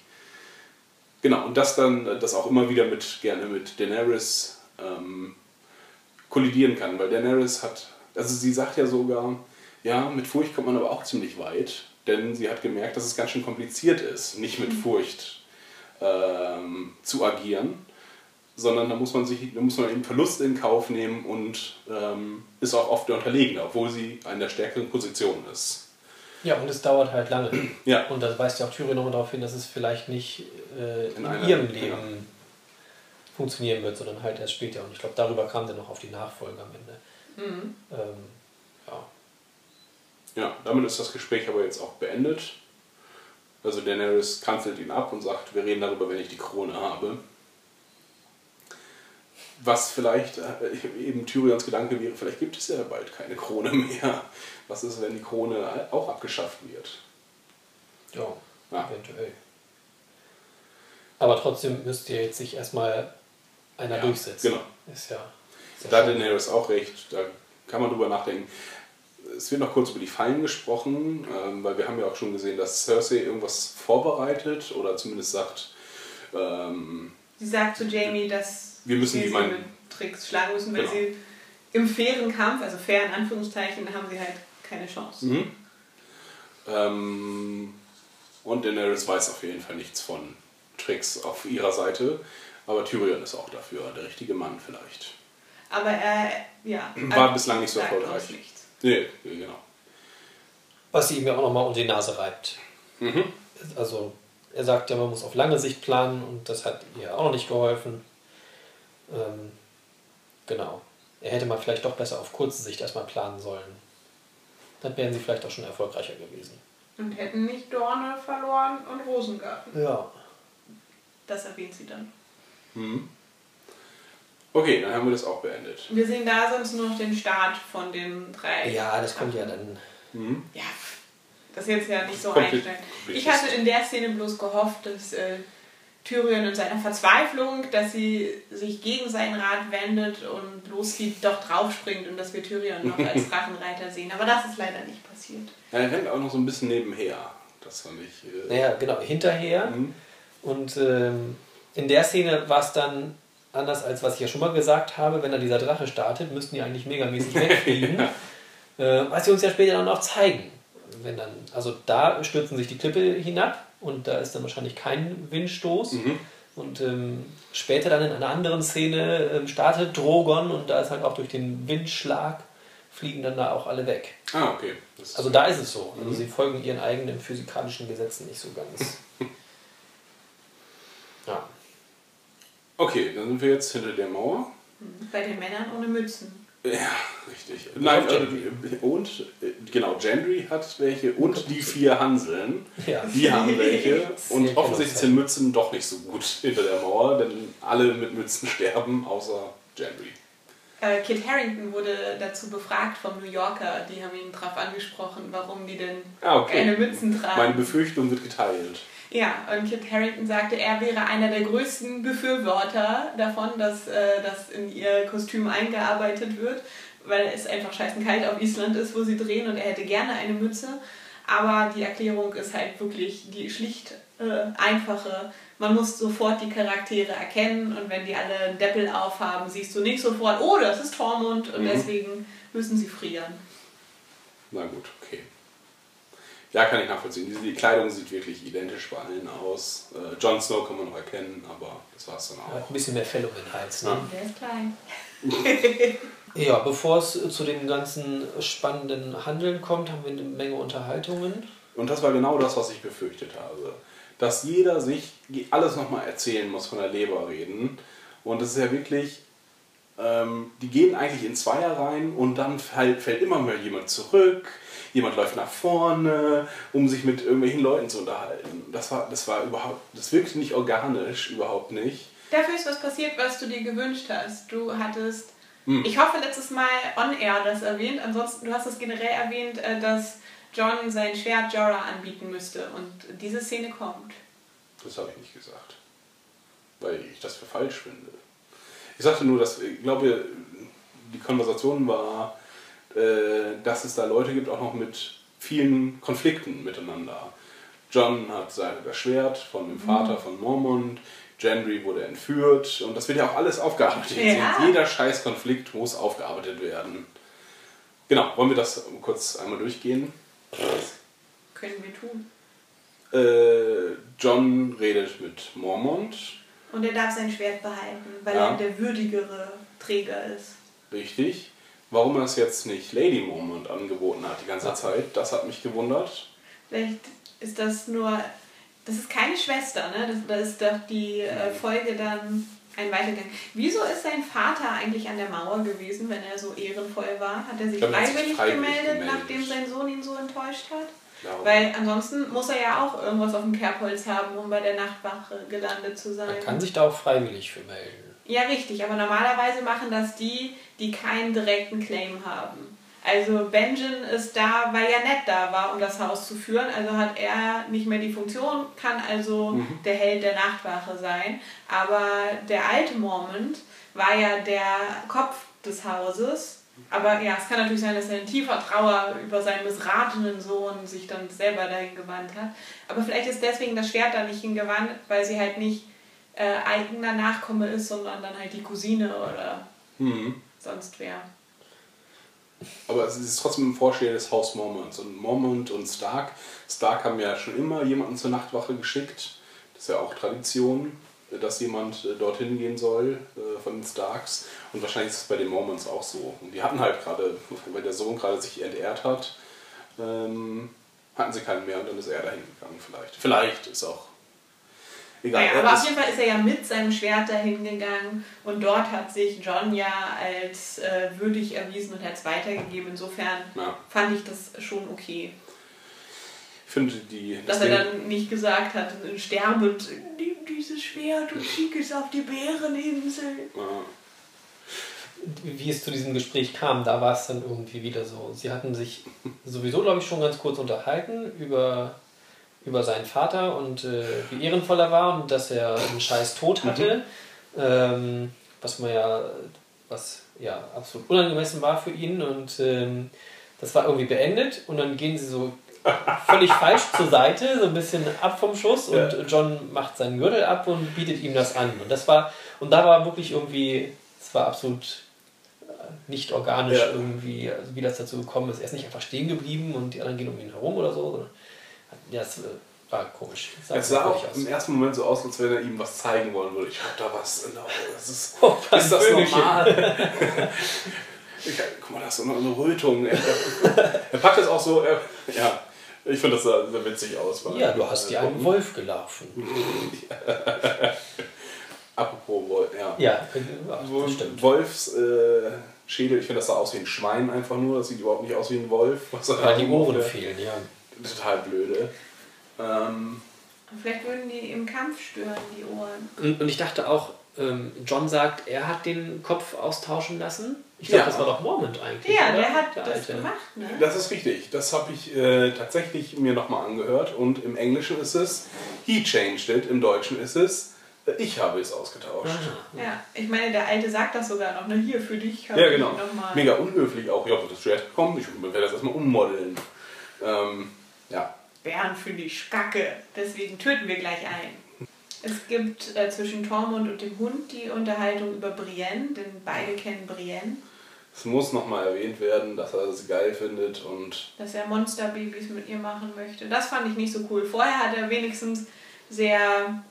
genau und das dann das auch immer wieder mit gerne mit Daenerys ähm, kollidieren kann, weil Daenerys hat, also sie sagt ja sogar, ja, mit Furcht kommt man aber auch ziemlich weit, denn sie hat gemerkt, dass es ganz schön kompliziert ist, nicht mit Furcht ähm, zu agieren, sondern da muss man sich, da muss man eben Verluste in Kauf nehmen und ähm, ist auch oft der Unterlegene, obwohl sie in der stärkeren Position ist. Ja, und es dauert halt lange. Ja. Und da weist ja auch Tyrion nochmal darauf hin, dass es vielleicht nicht äh, in, In einer- ihrem Leben ja. funktionieren wird, sondern halt erst später. Und ich glaube, darüber kam dann noch auf die Nachfolge am Ende. Mhm. Ähm, ja. Ja, damit ist das Gespräch aber jetzt auch beendet. Also Daenerys kanzelt ihn ab und sagt, wir reden darüber, wenn ich die Krone habe. Was vielleicht äh, eben Tyrions Gedanke wäre, vielleicht gibt es ja bald keine Krone mehr. Was ist, wenn die Krone auch abgeschafft wird? ja, Ja. eventuell. Aber trotzdem müsste ja jetzt sich erstmal einer Ja, durchsetzen. genau. Ist ja. Ist ja Da hat Daenerys auch recht, da kann man drüber nachdenken. Es wird noch kurz über die Fallen gesprochen, ähm, weil wir haben ja auch schon gesehen, dass Cersei irgendwas vorbereitet oder zumindest sagt, ähm, Sie sagt zu Jamie, dass Wir müssen sie die meinen- mit Tricks schlagen müssen, weil Genau. sie im fairen Kampf, also fair in Anführungszeichen, haben sie halt keine Chance. Mhm. Ähm, und Daenerys weiß auf jeden Fall nichts von Tricks auf ihrer Seite, aber Tyrion ist auch dafür der richtige Mann vielleicht. Aber er, ja, War bislang nicht so erfolgreich. uns nichts. Nee, nee, genau. Was sie ihm ja auch nochmal unter die Nase reibt. Mhm. Also, er sagt ja, man muss auf lange Sicht planen und das hat ihr auch noch nicht geholfen. Ähm, genau. Er hätte mal vielleicht doch besser auf kurze Sicht erstmal planen sollen. Dann wären sie vielleicht auch schon erfolgreicher gewesen. Und hätten nicht Dorne verloren und Rosengarten. Ja. Das erwähnt sie dann. Mhm. Okay, dann haben wir das auch beendet. Wir sehen da sonst nur noch den Start von den drei. Ja, das kommt ja dann. Mhm. Ja, das ist jetzt ja nicht so einstellen. Ich hatte in der Szene bloß gehofft, dass äh, Tyrion in seiner Verzweiflung, dass sie sich gegen seinen Rat wendet und loszieht, doch draufspringt und dass wir Tyrion noch als Drachenreiter sehen. Aber das ist leider nicht passiert. Ja, er rennt auch noch so ein bisschen nebenher. Das fand ich. Äh, Naja, genau, hinterher. mhm. Und ähm, in der Szene war es dann anders, als was ich ja schon mal gesagt habe. Wenn da dieser Drache startet, müssten die eigentlich megamäßig wegfliegen. äh, was sie uns ja später dann auch zeigen. Wenn dann, also da stürzen sich die Klippe hinab und da ist dann wahrscheinlich kein Windstoß. Mhm. Und ähm, später dann in einer anderen Szene ähm, startet Drogon und da ist halt auch durch den Windschlag fliegen dann da auch alle weg. Ah, okay. Also da ist es so. Also sie folgen ihren eigenen physikalischen Gesetzen nicht so ganz. Ja. okay, dann sind wir jetzt hinter der Mauer. Bei den Männern ohne Mützen. Ja, richtig. Nein, äh, und äh, genau, Gendry hat welche und die vier Hanseln. Ja. Die haben welche. Und offensichtlich sind Mützen doch nicht so gut hinter der Mauer, denn alle mit Mützen sterben, außer Gendry. Äh, Kit Harrington wurde dazu befragt vom New Yorker. Die haben ihn darauf angesprochen, warum die denn Ah, okay. keine Mützen tragen. Meine Befürchtung wird geteilt. Ja, und Kit Harrington sagte, er wäre einer der größten Befürworter davon, dass äh, das in ihr Kostüm eingearbeitet wird, weil es einfach scheißen kalt auf Island ist, wo sie drehen und er hätte gerne eine Mütze. Aber die Erklärung ist halt wirklich die schlicht äh, einfache. Man muss sofort die Charaktere erkennen und wenn die alle einen Deppel aufhaben, siehst du nicht sofort, oh, das ist Tormund und Mhm. deswegen müssen sie frieren. Na gut, okay. Ja, kann ich nachvollziehen. Die, die Kleidung sieht wirklich identisch bei allen aus. Äh, Jon Snow kann man noch erkennen, aber das war es dann Hat auch. ein bisschen mehr Fell um den Hals. Ne? Ja. Der ist klein. Ja, bevor es zu dem ganzen spannenden Handeln kommt, haben wir eine Menge Unterhaltungen. Und das war genau das, was ich befürchtet habe. Dass jeder sich alles nochmal erzählen muss, von der Leber reden. Und es ist ja wirklich, ähm, die gehen eigentlich in Zweier rein und dann fällt, fällt immer mal jemand zurück. Jemand läuft nach vorne, um sich mit irgendwelchen Leuten zu unterhalten. Das war, das war überhaupt, das wirkte nicht organisch, überhaupt nicht. Dafür ist was passiert, was du dir gewünscht hast. Du hattest, Hm. ich hoffe, letztes Mal on-air das erwähnt. Ansonsten, du hast es generell erwähnt, äh, dass John sein Schwert Jorah anbieten müsste. Und diese Szene kommt. Das habe ich nicht gesagt. Weil ich das für falsch finde. Ich sagte nur, dass ich glaube, die Konversation war, dass es da Leute gibt, auch noch mit vielen Konflikten miteinander. John hat sein, das Schwert von dem Vater von Mormont, Gendry wurde entführt und das wird ja auch alles aufgearbeitet. Ja. Jeder scheiß Konflikt muss aufgearbeitet werden. Genau, wollen wir das kurz einmal durchgehen? Können wir tun. Äh, John redet mit Mormont, Und er darf sein Schwert behalten, weil Ja. er der würdigere Träger ist. Richtig. Warum er es jetzt nicht Lady Mormont angeboten hat die ganze. Zeit, das hat mich gewundert. Vielleicht ist das nur. Das ist keine Schwester, ne? Das, da ist doch die äh, Folge dann ein Weitergang. Wieso ist sein Vater eigentlich an der Mauer gewesen, wenn er so ehrenvoll war? Hat er sich Ich glaube, er sich freiwillig, freiwillig gemeldet, gemeldet. nachdem sein Sohn ihn so enttäuscht hat? Glaube. Weil ansonsten muss er ja auch irgendwas auf dem Kerbholz haben, um bei der Nachtwache gelandet zu sein. Man kann sich da auch freiwillig für melden. Ja, richtig, aber normalerweise machen das die, die keinen direkten Claim haben. Also Benjen ist da, weil er nett da war, um das Haus zu führen. Also hat er nicht mehr die Funktion, kann also der Held der Nachtwache sein. Aber der alte Mormont war ja der Kopf des Hauses. Aber ja, es kann natürlich sein, dass er in tiefer Trauer über seinen missratenen Sohn sich dann selber dahin gewandt hat. Aber vielleicht ist deswegen das Schwert da nicht hingewandt, weil sie halt nicht äh, eigener Nachkomme ist, sondern dann halt die Cousine oder Mhm. sonst wer. Aber es ist trotzdem im Vorsteher des Haus Mormont. Und Mormont und Stark. Stark haben ja schon immer jemanden zur Nachtwache geschickt. Das ist ja auch Tradition, dass jemand äh, dorthin gehen soll äh, von den Starks. Und wahrscheinlich ist es bei den Mormons auch so. Und die hatten halt gerade, weil der Sohn gerade sich entehrt hat, ähm, hatten sie keinen mehr und dann ist er dahin gegangen vielleicht. Vielleicht ist auch egal. Naja, Er aber auf ist- jeden Fall ist er ja mit seinem Schwert dahin gegangen und dort hat sich John ja als äh, würdig erwiesen und hat es weitergegeben. Insofern ja, fand ich das schon okay. ich finde die... Dass das er Ding- dann nicht gesagt hat, sterbend, nimm dieses Schwert und schick es auf die Bäreninsel. ja. Wie es zu diesem Gespräch kam, da war es dann irgendwie wieder so. Sie hatten sich sowieso, glaube ich, schon ganz kurz unterhalten über, über seinen Vater und äh, wie ehrenvoll er war und dass er einen scheiß Tod hatte. Ähm, was man ja, was ja absolut unangemessen war für ihn. Und ähm, das war irgendwie beendet und dann gehen sie so völlig falsch zur Seite, so ein bisschen ab vom Schuss und Ja. John macht seinen Gürtel ab und bietet ihm das an. Und das war, und da war wirklich irgendwie, es war absolut äh, nicht organisch Ja. irgendwie, also wie das dazu gekommen ist. Er ist nicht einfach stehen geblieben und die anderen gehen um ihn herum oder so. sondern- Ja, es äh, war komisch. Das Es sah auch wirklich im ersten Moment so aus, als wenn er ihm was zeigen wollen würde. Ich hab da was, genau. Das ist, Oh, ist das Vögelchen. normal? ich, guck mal, da ist so eine Rötung. Er, packt das auch so, er, ja. Ich finde, das sah sehr witzig aus. Ja, du hast dir einen Wolf gelaufen. Apropos Wolf, ja. Ja, das stimmt. Wolfs äh, Schädel, ich finde, das sah aus wie ein Schwein einfach nur. Das sieht überhaupt nicht aus wie ein Wolf. Weil die Ohren fehlen, ja. Total blöde. Ähm, Vielleicht würden die im Kampf stören, die Ohren. Und, und ich dachte auch, ähm, John sagt, er hat den Kopf austauschen lassen. Ich glaube, Ja. das war doch Mormont eigentlich. Ja, oder? der hat Der das Alte. gemacht, ne? Das ist richtig. Das habe ich äh, tatsächlich mir nochmal angehört. Und im Englischen ist es He changed it. Im Deutschen ist es äh, Ich habe es ausgetauscht. Ah. Ja, ich meine, der Alte sagt das sogar noch, ne? Hier für dich. hab Ja, ich genau. Noch mal. Mega unhöflich auch. Ja, das Schwert kommt. Ich werde das erstmal ummodeln. Ähm, ja. Bären finde ich Kacke. Deswegen töten wir gleich einen. Es gibt äh, zwischen Tormund und dem Hund die Unterhaltung über Brienne, denn beide kennen Brienne. Es muss nochmal erwähnt werden, dass er es geil findet und Dass er Monsterbabys mit ihr machen möchte. Das fand ich nicht so cool. Vorher hat er wenigstens sehr,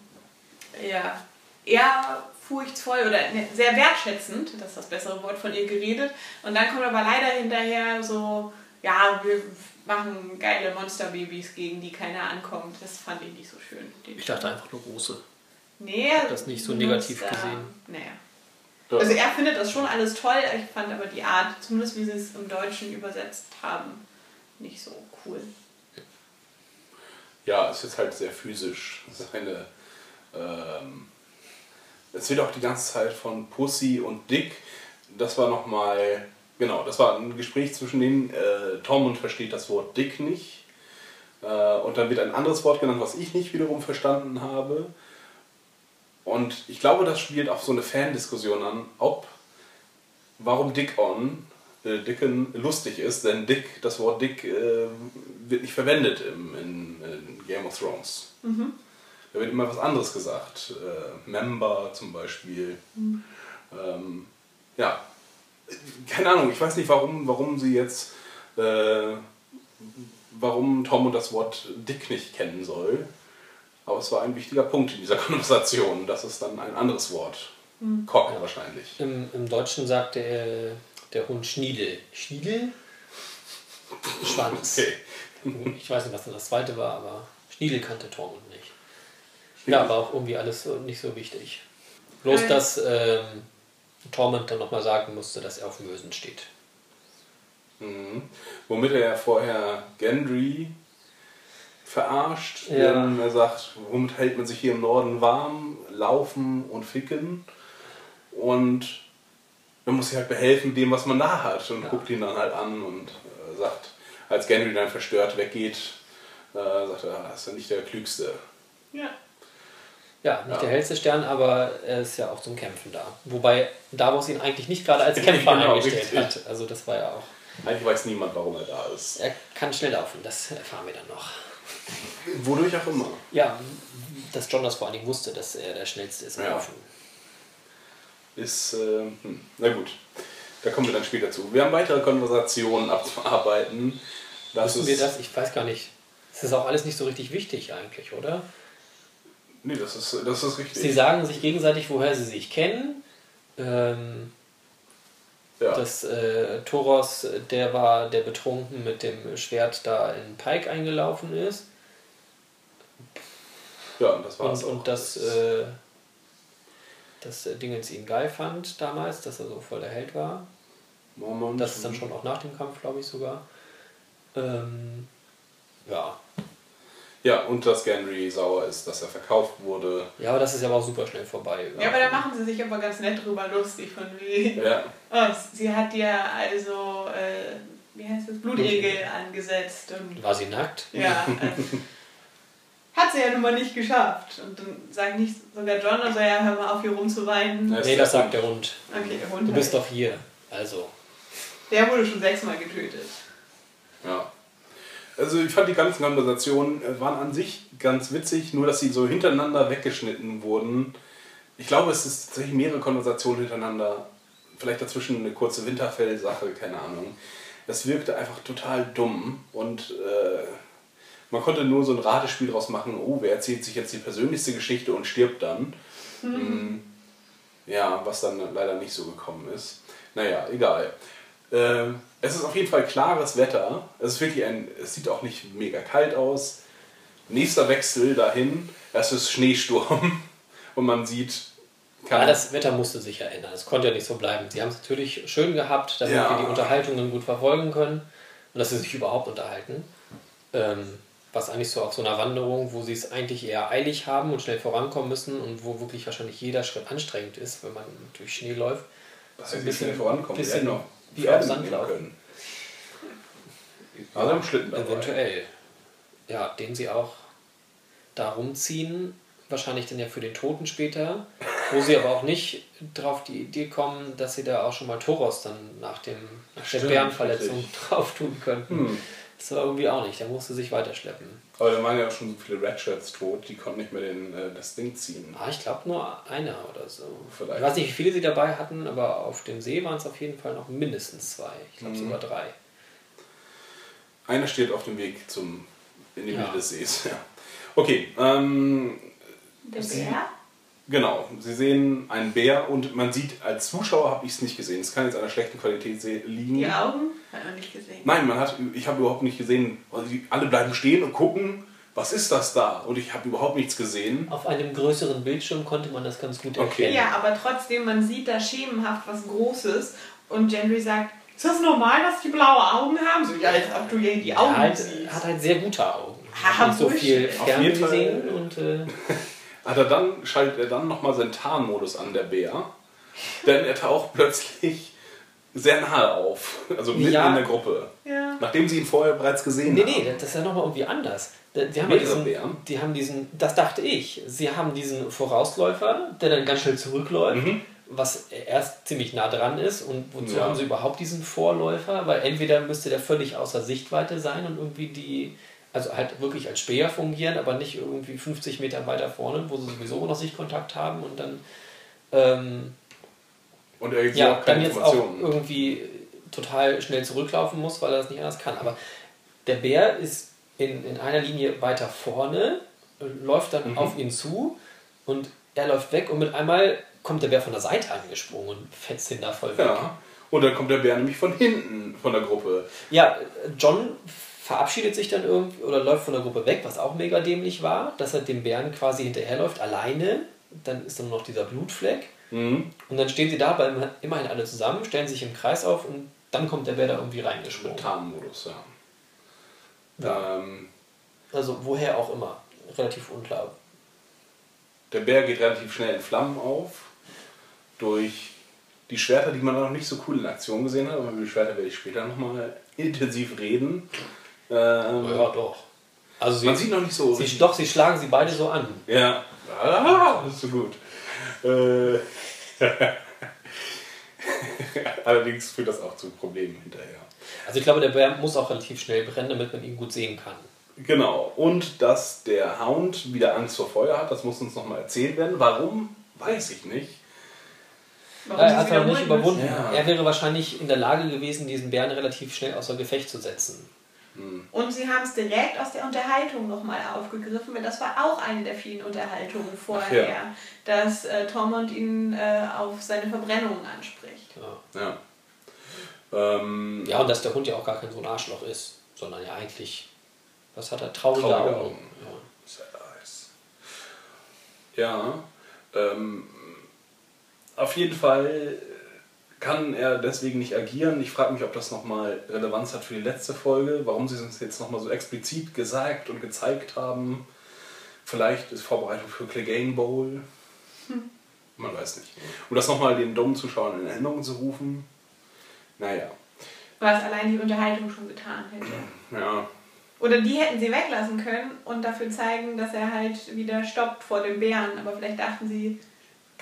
ja, ehrfurchtsvoll oder ne, sehr wertschätzend, das ist das bessere Wort, von ihr geredet. Und dann kommt aber leider hinterher so, ja, wir machen geile Monsterbabys, gegen die keiner ankommt. Das fand ich nicht so schön. Den Ich dachte einfach nur große. Nee, das nicht so negativ Monster- gesehen. Naja. Ja. Also er findet das schon alles toll, ich fand aber die Art, zumindest wie sie es im Deutschen übersetzt haben, nicht so cool. ja, es ist halt sehr physisch. Seine, ähm, es wird auch die ganze Zeit von Pussy und Dick. Das war nochmal, genau, das war ein Gespräch zwischen denen. Äh, Tormund versteht das Wort Dick nicht. Äh, und dann wird ein anderes Wort genannt, was ich nicht wiederum verstanden habe. Und ich glaube, das spielt auf so eine Fandiskussion an, ob, warum Dick On, äh, Dicken lustig ist, denn Dick, das Wort Dick äh, wird nicht verwendet im, in, in Game of Thrones. Da wird immer was anderes gesagt. Äh, Member zum Beispiel. Ähm, ja, keine Ahnung, ich weiß nicht, warum, warum sie jetzt, äh, warum Tom und das Wort Dick nicht kennen soll. Aber es war ein wichtiger Punkt in dieser Konversation. Das ist dann ein anderes Wort. Cock wahrscheinlich. Im, Im Deutschen sagt der, der Hund Schniedel. Schniedel? Schwanz. Okay. Ich weiß nicht, was dann das zweite war, aber Schniedel kannte Tormund nicht. Ja, war auch irgendwie alles so- nicht so wichtig. Bloß, Äh. dass ähm, Tormund dann nochmal sagen musste, dass er auf Mösen steht. Mhm. Womit er ja vorher Gendry verarscht. Ja. Denn er sagt, womit hält man sich hier im Norden warm? Laufen und ficken. Und man muss sich halt behelfen mit dem, was man da hat. Und guckt ihn dann halt an und äh, sagt, als Gendry dann verstört weggeht, äh, sagt er, das ist ja nicht der Klügste. Ja. Ja, nicht Ja. der hellste Stern, aber er ist ja auch zum Kämpfen da. Wobei Davos ihn eigentlich nicht gerade als Kämpfer Genau, eingestellt richtig. hat. Also das war ja auch. Eigentlich weiß niemand, warum er da ist. Er kann schnell laufen, das erfahren wir dann noch. Wodurch auch immer. Ja, dass John das vor allen Dingen wusste, dass er der Schnellste ist im Ja. Laufen. Ist, äh, hm, na gut. Da kommen wir dann später zu. Wir haben weitere Konversationen abzuarbeiten. Das Wissen wir das? Ich weiß gar nicht. Das ist auch alles nicht so richtig wichtig eigentlich, oder? Nee, das ist, das ist richtig. Sie sagen sich gegenseitig, woher sie sich kennen. Ähm, ja. dass äh, Toros, der war, der betrunken mit dem Schwert da in Pike eingelaufen ist. ja, und das war's Und, und dass, äh, dass äh, Dingens ihn geil fand damals, dass er so voll der Held war. Mormont. Das ist dann schon auch nach dem Kampf, glaube ich sogar. Ähm, ja. Ja, und dass Gendry sauer ist, dass er verkauft wurde. ja, aber das ist ja auch super schnell vorbei. ja, aber da machen sie sich aber ganz nett drüber lustig, von wie. Ja, Oh, sie hat dir also, äh, wie heißt das, Blutegel angesetzt und War sie nackt? ja. Äh, hat sie ja nun mal nicht geschafft. Und dann sagt nicht sogar John, also ja, hör mal auf, hier rumzuweinen. Ja. Nee, das sagt der Hund. Okay, der Hund. Du bist halt. doch hier. Also. Der wurde schon sechsmal getötet. Also ich fand die ganzen Konversationen äh, waren an sich ganz witzig, nur dass sie so hintereinander weggeschnitten wurden. Ich glaube, es ist tatsächlich mehrere Konversationen hintereinander. Vielleicht dazwischen eine kurze Winterfell-Sache, keine Ahnung. Das wirkte einfach total dumm und äh, man konnte nur so ein Ratespiel draus machen, oh, wer erzählt sich jetzt die persönlichste Geschichte und stirbt dann. Mm, Ja, was dann leider nicht so gekommen ist. Naja, egal. Ähm, es ist auf jeden Fall klares Wetter. Es ist wirklich ein, es sieht auch nicht mega kalt aus. Nächster Wechsel dahin, es ist Schneesturm und man sieht, Ja, das Wetter musste sich ja ändern. Es konnte ja nicht so bleiben. Sie haben es natürlich schön gehabt, damit Ja. wir die Unterhaltungen gut verfolgen können und dass sie sich überhaupt unterhalten. Ähm, was eigentlich so auf so einer Wanderung, wo sie es eigentlich eher eilig haben und schnell vorankommen müssen und wo wirklich wahrscheinlich jeder Schritt anstrengend ist, wenn man durch Schnee läuft. das so ein bisschen- vorankommen. Bisschen hätten noch wie Pferde auf Sandlauf. können. Also im Schlitten dabei. Eventuell. Ja, den sie auch da rumziehen, wahrscheinlich dann ja für den Toten später, wo sie aber auch nicht drauf die Idee kommen, dass sie da auch schon mal Toros dann nach, dem, nach der Bärenverletzung richtig. drauf tun könnten. Hm. Das war irgendwie auch nicht, der musste sich weiterschleppen. Aber da waren ja auch schon so viele Redshirts tot, die konnten nicht mehr den, äh, das Ding ziehen. Ah, ich glaube nur einer oder so. Vielleicht. Ich weiß nicht, wie viele sie dabei hatten, aber auf dem See waren es auf jeden Fall noch mindestens zwei. Ich glaube Mhm. sogar drei. Einer steht auf dem Weg zum in die Ja. Mitte des Sees. Ja. Okay, ähm, Der Bär? Genau. Sie sehen einen Bär und man sieht, als Zuschauer habe ich es nicht gesehen. Es kann jetzt an der schlechten Qualität liegen. Die Augen? Hat man nicht gesehen. Nein, man hat, ich habe überhaupt nicht gesehen. Also die, alle bleiben stehen und gucken, was ist das da? Und ich habe überhaupt nichts gesehen. Auf einem größeren Bildschirm konnte man das ganz gut Okay. erkennen. Ja, aber trotzdem, man sieht da schemenhaft was Großes und Gendry sagt, ist das normal, dass die blaue Augen haben? So, ja, als ob du ihr die Augen Er halt, siehst. hat halt sehr gute Augen. Nicht so viel Bullshit. Auf jeden Fall. Fernsehen und äh, Hat er dann, schaltet er dann nochmal seinen Tarnmodus an, der Bär. Denn er taucht plötzlich sehr nahe auf. Also mitten Ja. in der Gruppe. Ja. Nachdem sie ihn vorher bereits gesehen Nee, haben. nee, das ist ja nochmal irgendwie anders. Die haben diesen, die haben diesen, das dachte ich, sie haben diesen Vorausläufer, der dann ganz schnell zurückläuft, Mhm. was erst ziemlich nah dran ist und wozu Ja. haben sie überhaupt diesen Vorläufer, weil entweder müsste der völlig außer Sichtweite sein und irgendwie die, also halt wirklich als Speer fungieren, aber nicht irgendwie 50 Meter weiter vorne, wo sie sowieso noch Sichtkontakt haben und dann ähm, Und er ja, auch dann jetzt auch irgendwie total schnell zurücklaufen muss, weil er das nicht anders kann. Aber der Bär ist in, in einer Linie weiter vorne, läuft dann Mhm. auf ihn zu und er läuft weg und mit einmal kommt der Bär von der Seite angesprungen und fetzt ihn da voll weg. Ja. Und dann kommt der Bär nämlich von hinten von der Gruppe. Ja, John verabschiedet sich dann irgendwie oder läuft von der Gruppe weg, was auch mega dämlich war, dass er dem Bären quasi hinterherläuft, alleine. Dann ist dann noch dieser Blutfleck. Mhm. Und dann stehen sie da, bleiben immerhin alle zusammen, stellen sich im Kreis auf und dann kommt der Bär da irgendwie reingesprungen. Tarnmodus, ja. Ja. Ähm, Also woher auch immer. Relativ unklar. der Bär geht relativ schnell in Flammen auf. Durch die Schwerter, die man noch nicht so cool in Aktion gesehen hat. Aber über die Schwerter werde ich später nochmal intensiv reden. Ähm, Ja, doch. Also sie, Man sieht noch nicht so sie, doch, sie schlagen sie beide so an. Ja. Ah, das ist so gut. Äh, Allerdings führt das auch zu Problemen hinterher. Also ich glaube, der Bär muss auch relativ schnell brennen, damit man ihn gut sehen kann. Genau. Und dass der Hound wieder Angst vor Feuer hat, das muss uns nochmal erzählt werden. Warum? Weiß ich nicht. Warum Er sie hat es er nicht wiederholen überwunden. Ja. Er wäre wahrscheinlich in der Lage gewesen, diesen Bären relativ schnell außer Gefecht zu setzen. Müssen. Und sie haben es direkt aus der Unterhaltung nochmal aufgegriffen, weil das war auch eine der vielen Unterhaltungen vorher, ja. dass äh, Tormund ihn äh, auf seine Verbrennungen anspricht. Ja. Ja. Ähm, ja, und dass der Hund ja auch gar kein so ein Arschloch ist, sondern ja eigentlich, was hat er? Traurige, Traurige Augen. Augen. Ja. Sad eyes. Ja, ähm, auf jeden Fall kann er deswegen nicht agieren. Ich frage mich, ob das nochmal Relevanz hat für die letzte Folge, warum sie es uns jetzt nochmal so explizit gesagt und gezeigt haben. Vielleicht ist Vorbereitung für Clegane Bowl. Man weiß nicht. Um das nochmal den dummen Zuschauern in Erinnerung zu rufen. Naja, Was allein die Unterhaltung schon getan hätte. ja. Oder die hätten sie weglassen können und dafür zeigen, dass er halt wieder stoppt vor dem Bären. Aber vielleicht dachten sie,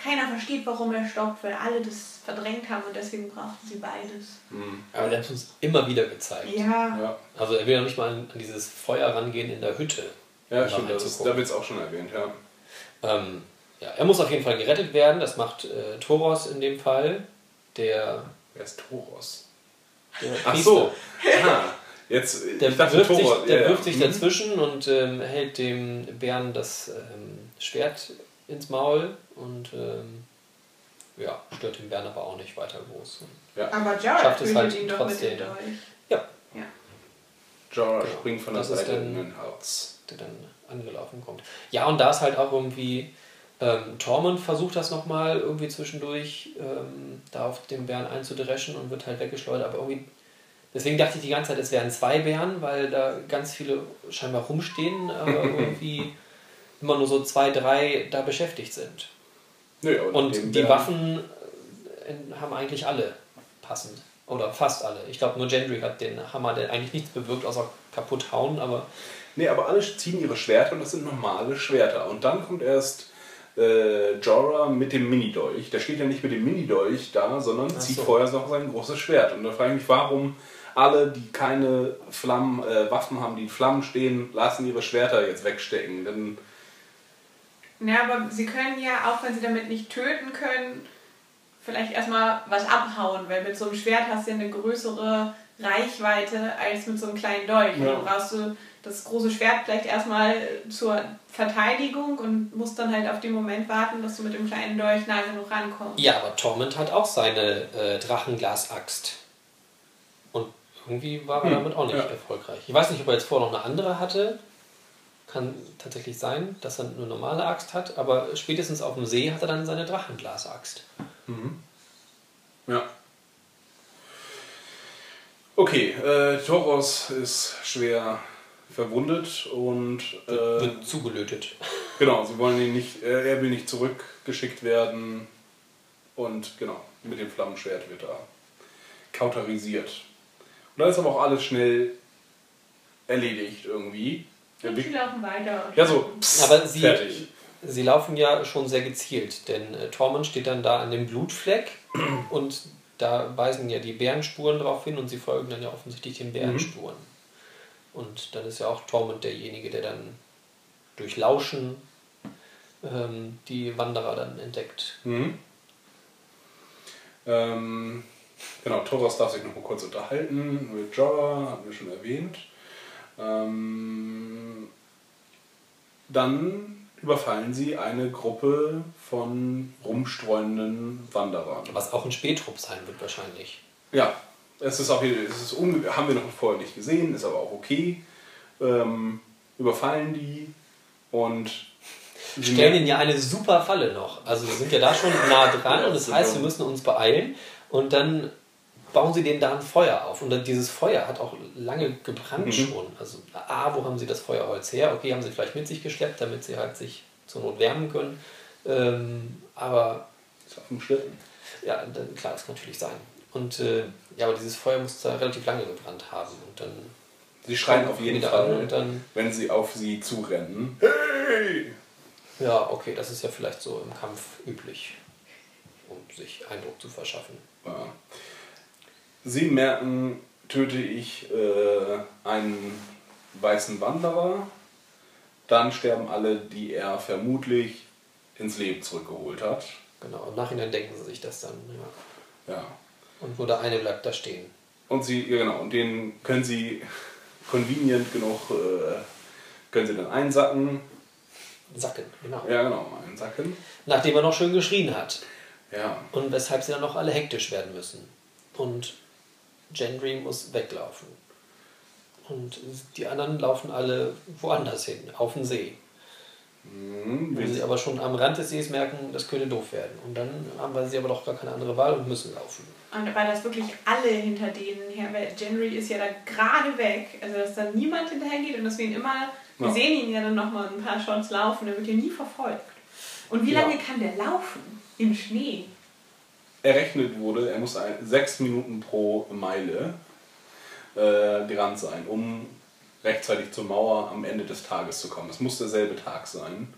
keiner versteht, warum er stoppt, weil alle das verdrängt haben und deswegen brauchten sie beides. Hm, Aber der hat uns immer wieder gezeigt. Ja. ja. Also er will ja nicht mal an, dieses Feuer rangehen in der Hütte. Ja, um stimmt, da das da wird es auch schon erwähnt, ja. Ähm, ja, er muss auf jeden Fall gerettet werden. Das macht äh, Thoros in dem Fall. Der, Wer ist Toros? der Ach so, ah, jetzt, Der, ich dachte wirft, Toros. sich, der ja, ja. wirft sich Mhm. dazwischen und ähm, hält dem Bären das ähm, Schwert ins Maul und ähm, ja, stört den Bären aber auch nicht weiter groß. Aber Jared Schafft es halt ihn doch trotzdem. mit dem Dolch. Ja, Ja. Jorah Genau. springt von der Das ist Seite dann- in den Hals. der dann angelaufen kommt. Ja, und da ist halt auch irgendwie ähm, Tormund versucht das nochmal irgendwie zwischendurch ähm, da auf den Bären einzudreschen und wird halt weggeschleudert, aber irgendwie deswegen dachte ich die ganze Zeit, es wären zwei Bären, weil da ganz viele scheinbar rumstehen, aber irgendwie immer nur so zwei, drei da beschäftigt sind. Aber Und nachdem die Waffen äh, haben eigentlich alle passend. Oder fast alle. Ich glaube, nur Gendry hat den Hammer, der eigentlich nichts bewirkt, außer kaputt hauen, aber Nee, aber alle ziehen ihre Schwerter und das sind normale Schwerter. Und dann kommt erst äh, Jorah mit dem Mini-Dolch. Der steht ja nicht mit dem Mini-Dolch da, sondern Ach zieht so. vorher noch sein großes Schwert. Und da frage ich mich, warum alle, die keine Flammen, äh, Waffen haben, die in Flammen stehen, lassen ihre Schwerter jetzt wegstecken. Denn Ja, aber sie können ja, auch wenn sie damit nicht töten können, vielleicht erstmal was abhauen, weil mit so einem Schwert hast du ja eine größere Reichweite als mit so einem kleinen Dolch. Ja. Dann brauchst du das große Schwert vielleicht erstmal zur Verteidigung und musst dann halt auf den Moment warten, dass du mit dem kleinen Dolch nah genug rankommst. Ja, aber Torment hat auch seine äh, Drachenglasaxt. Und irgendwie war er Hm, damit auch nicht ja. erfolgreich. Ich weiß nicht, ob er jetzt vorher noch eine andere hatte. Kann tatsächlich sein, dass er eine normale Axt hat, aber spätestens auf dem See hat er dann seine Drachenglasaxt. Ja. Okay, äh, Toros ist schwer verwundet und äh, Wird zugelötet. genau, sie wollen ihn nicht, äh, er will nicht zurückgeschickt werden und genau, mit dem Flammenschwert wird er kauterisiert. Und dann ist aber auch alles schnell erledigt irgendwie. Und sie laufen weiter. ja, so, pss, Aber sie, fertig. sie laufen ja schon sehr gezielt, denn äh, Tormund steht dann da an dem Blutfleck und da weisen ja die Bärenspuren drauf hin und sie folgen dann ja offensichtlich den Bärenspuren. Und dann ist ja auch Tormund derjenige, der dann durch Lauschen ähm, die Wanderer dann entdeckt. Mhm. Ähm, genau, Thoros darf sich noch mal kurz unterhalten mit Jorah, hatten wir schon erwähnt. Ähm, dann überfallen sie eine Gruppe von rumstreunenden Wanderern. Was auch ein Spätrupp sein wird wahrscheinlich. Ja, es ist auch hier, es ist haben wir noch vorher nicht gesehen, ist aber auch okay. Ähm, überfallen die und Stellen ihnen ja eine super Falle noch. Also wir sind ja da schon nah dran und das heißt, wir müssen uns beeilen und dann bauen sie denen da ein Feuer auf. Und dann dieses Feuer hat auch lange gebrannt Mhm. schon. Also A, wo haben sie das Feuerholz her? Okay, haben sie vielleicht mit sich geschleppt, damit sie halt sich zur Not wärmen können. Ähm, aber ist auf dem Schlitten. ja, dann, klar, das kann natürlich sein. Und äh, ja, aber dieses Feuer muss da relativ lange gebrannt haben. Und dann Sie schreien auf jeden an Fall, und dann wenn sie auf sie zurennen. Hey! Ja, okay, das ist ja vielleicht so im Kampf üblich, um sich Eindruck zu verschaffen. Ja. Sie merken, töte ich äh, einen weißen Wanderer, dann sterben alle, die er vermutlich ins Leben zurückgeholt hat. Genau, im Nachhinein denken sie sich das dann, ja. Ja. Und nur der eine bleibt da stehen. Und sie, ja genau, und den können sie convenient genug, äh, können sie dann einsacken. Sacken, genau. Ja, genau, einsacken. Nachdem er noch schön geschrien hat. Ja. Und weshalb sie dann noch alle hektisch werden müssen. Und Gendry muss weglaufen. Und die anderen laufen alle woanders hin, auf den See. Mhm, Wenn sie aber schon am Rand des Sees merken, das könnte doof werden. Und dann haben wir sie aber doch gar keine andere Wahl und müssen laufen. Und weil das wirklich alle hinter denen her, weil Jenry ist ja da gerade weg, also dass da niemand hinterher geht und dass wir ihn immer, wir Ja. sehen ihn ja dann nochmal ein paar Shots laufen, der wird ja nie verfolgt. Und wie Ja. lange kann der laufen? Im Schnee? Errechnet wurde, er muss ein, sechs Minuten pro Meile äh, dran sein, um rechtzeitig zur Mauer am Ende des Tages zu kommen. Es muss derselbe Tag sein,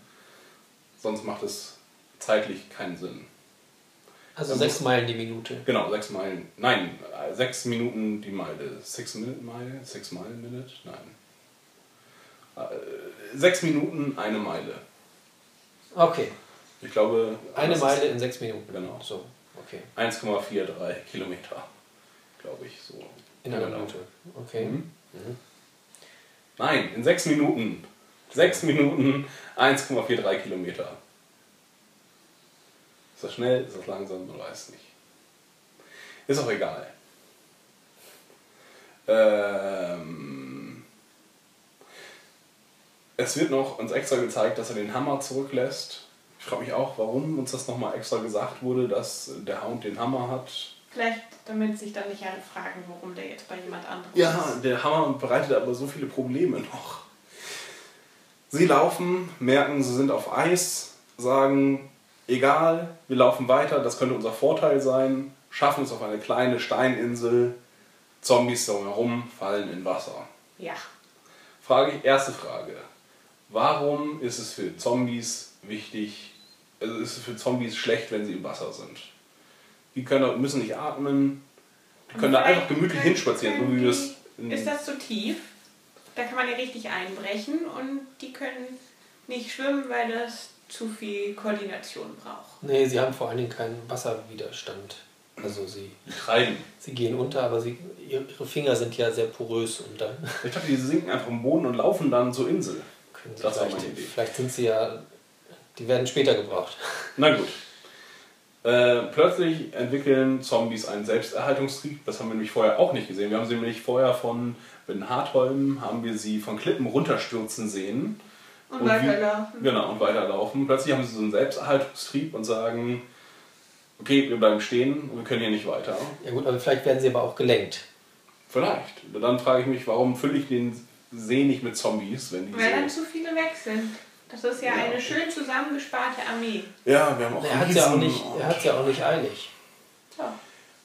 sonst macht es zeitlich keinen Sinn. Also Dann sechs muss- Meilen die Minute. Genau, sechs Meilen. Nein, äh, sechs Minuten die Meile. Six Minute Mile? Six Mile Minute? Nein. Äh, sechs Minuten eine Meile. Okay, Ich glaube. eine Meile in sechs Minuten. Genau. So, okay. 1,43 Kilometer. Glaube ich so. In einer Genau. Minute. Okay. Mhm. Nein, in sechs Minuten. Sechs Minuten 1,43 Kilometer. Ist das schnell? Ist das langsam? Man weiß nicht. Ist auch egal. Ähm, es wird noch uns extra gezeigt, dass er den Hammer zurücklässt. Ich frage mich auch, warum uns das nochmal extra gesagt wurde, dass der Hound den Hammer hat. Vielleicht, damit sich dann nicht alle fragen, warum der jetzt bei jemand anderem Ja, ist. der Hammer bereitet aber so viele Probleme noch. Sie laufen, merken, sie sind auf Eis, sagen, egal, wir laufen weiter, das könnte unser Vorteil sein, schaffen es auf eine kleine Steininsel, Zombies drumherum fallen in Wasser. Ja. Frage, erste Frage. Warum ist es für Zombies wichtig, also ist es für Zombies schlecht, wenn sie im Wasser sind? Die können, müssen nicht atmen, Die können da einfach gemütlich können- hinspazieren, so können wie Ist das zu tief? Da kann man ja richtig einbrechen und die können nicht schwimmen, weil das zu viel Koordination braucht. Nee, sie haben vor allen Dingen keinen Wasserwiderstand. Also sie, treiben. sie gehen unter, aber sie, ihre Finger sind ja sehr porös und dann Ich dachte, die sinken einfach im Boden und laufen dann zur Insel. können sie Das war vielleicht, vielleicht sind sie ja, die werden später gebraucht. Na gut. Äh, plötzlich entwickeln Zombies einen Selbsterhaltungstrieb. Das haben wir nämlich vorher auch nicht gesehen. Wir haben sie nämlich vorher von Ben Hartholm, haben wir sie von Klippen runterstürzen sehen. Und, Und wie- weiterlaufen. Genau, und weiterlaufen. Plötzlich haben sie so einen Selbsterhaltungstrieb und sagen, okay, wir bleiben stehen und wir können hier nicht weiter. Ja gut, aber vielleicht werden sie aber auch gelenkt. Vielleicht. Dann frage ich mich, warum fülle ich den See nicht mit Zombies, wenn die Weil dann so... zu viele weg sind. Das ist ja, Ja. eine schön zusammengesparte Armee. Ja, wir haben auch Er hat es ja, auch nicht- er hat's ja auch nicht eilig. So.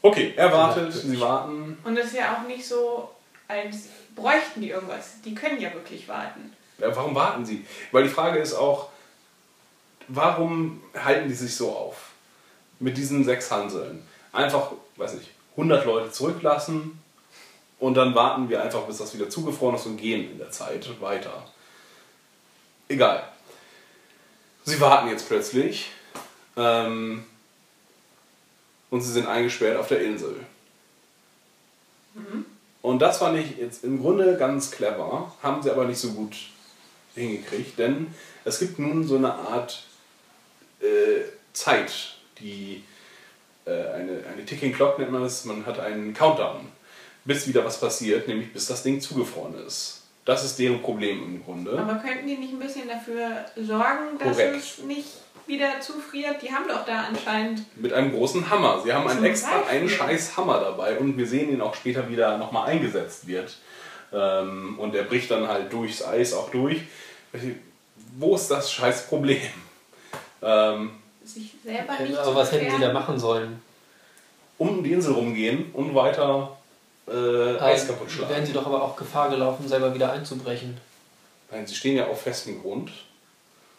Okay, er wartet, Ja. sie warten. Und es ist ja auch nicht so, als bräuchten die irgendwas. Die können ja wirklich warten. Ja, warum warten sie? Weil die Frage ist auch, warum halten die sich so auf? Mit diesen sechs Hanseln. Einfach, weiß nicht, 100 Leute zurücklassen und dann warten wir einfach, bis das wieder zugefroren ist und gehen in der Zeit weiter. Egal. Sie warten jetzt plötzlich ähm, und sie sind eingesperrt auf der Insel. Und das fand ich jetzt im Grunde ganz clever, haben sie aber nicht so gut hingekriegt, denn es gibt nun so eine Art äh, Zeit, die äh, eine, eine Ticking Clock nennt man es, man hat einen Countdown, bis wieder was passiert, nämlich bis das Ding zugefroren ist. Das ist deren Problem im Grunde. Aber könnten die nicht ein bisschen dafür sorgen, dass Korrekt. es nicht wieder zufriert? Die haben doch da anscheinend. Mit einem großen Hammer. Sie haben einen extra Beispiel. einen scheiß Hammer dabei und wir sehen ihn auch später wieder nochmal eingesetzt wird. Ähm, und der bricht dann halt durchs Eis auch durch. Wo ist das scheiß Problem? Ähm, sich selber nicht Aber zu was hätten sie da machen sollen? um die Insel rumgehen und weiter äh, Eis kaputt Wären schlagen. sie doch aber auch Gefahr gelaufen, selber wieder einzubrechen. Nein, sie stehen ja auf festem Grund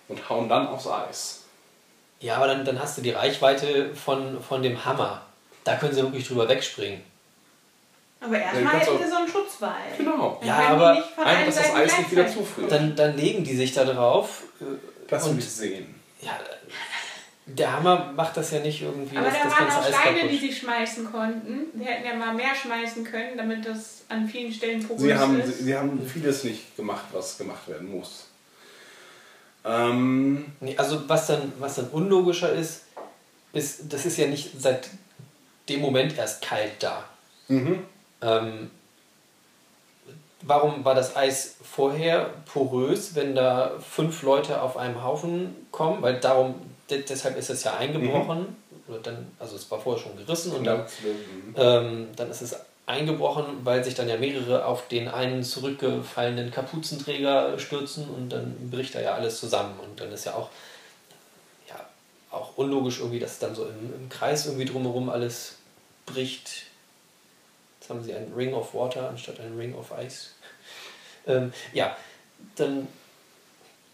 und hauen dann aufs Eis. Ja, aber dann, dann hast du die Reichweite von, von dem Hammer. Da können sie wirklich drüber wegspringen. Aber Ja, erstmal kannst hätten sie so einen Schutzwall. Genau. Dann Ja, aber nicht von Einfach, allen dass das Eis nicht wieder zufriert. Dann, dann legen die sich da drauf. äh, Das und sehen. ja, der Hammer macht das ja nicht irgendwie. Aber das, da das waren auch Steine, die sie schmeißen konnten. Sie hätten ja mal mehr schmeißen können, damit das an vielen Stellen porös Sie haben, sie, ist. sie haben vieles nicht gemacht, was gemacht werden muss. Ähm, Nee, also was dann, was dann unlogischer ist, ist, das ist ja nicht seit dem Moment erst kalt da. mhm. Ähm, warum war das Eis vorher porös, wenn da fünf Leute auf einem Haufen kommen? Weil darum, de deshalb ist es ja eingebrochen. Oder dann, also es war vorher schon gerissen und dann, ähm, dann ist es eingebrochen, weil sich dann ja mehrere auf den einen zurückgefallenen Kapuzenträger stürzen und dann bricht da ja alles zusammen. Und dann ist ja auch, ja, auch unlogisch irgendwie, dass dann so im, im Kreis irgendwie drumherum alles bricht. Jetzt haben sie einen Ring of Water anstatt einen Ring of Ice. Ähm, ja, dann,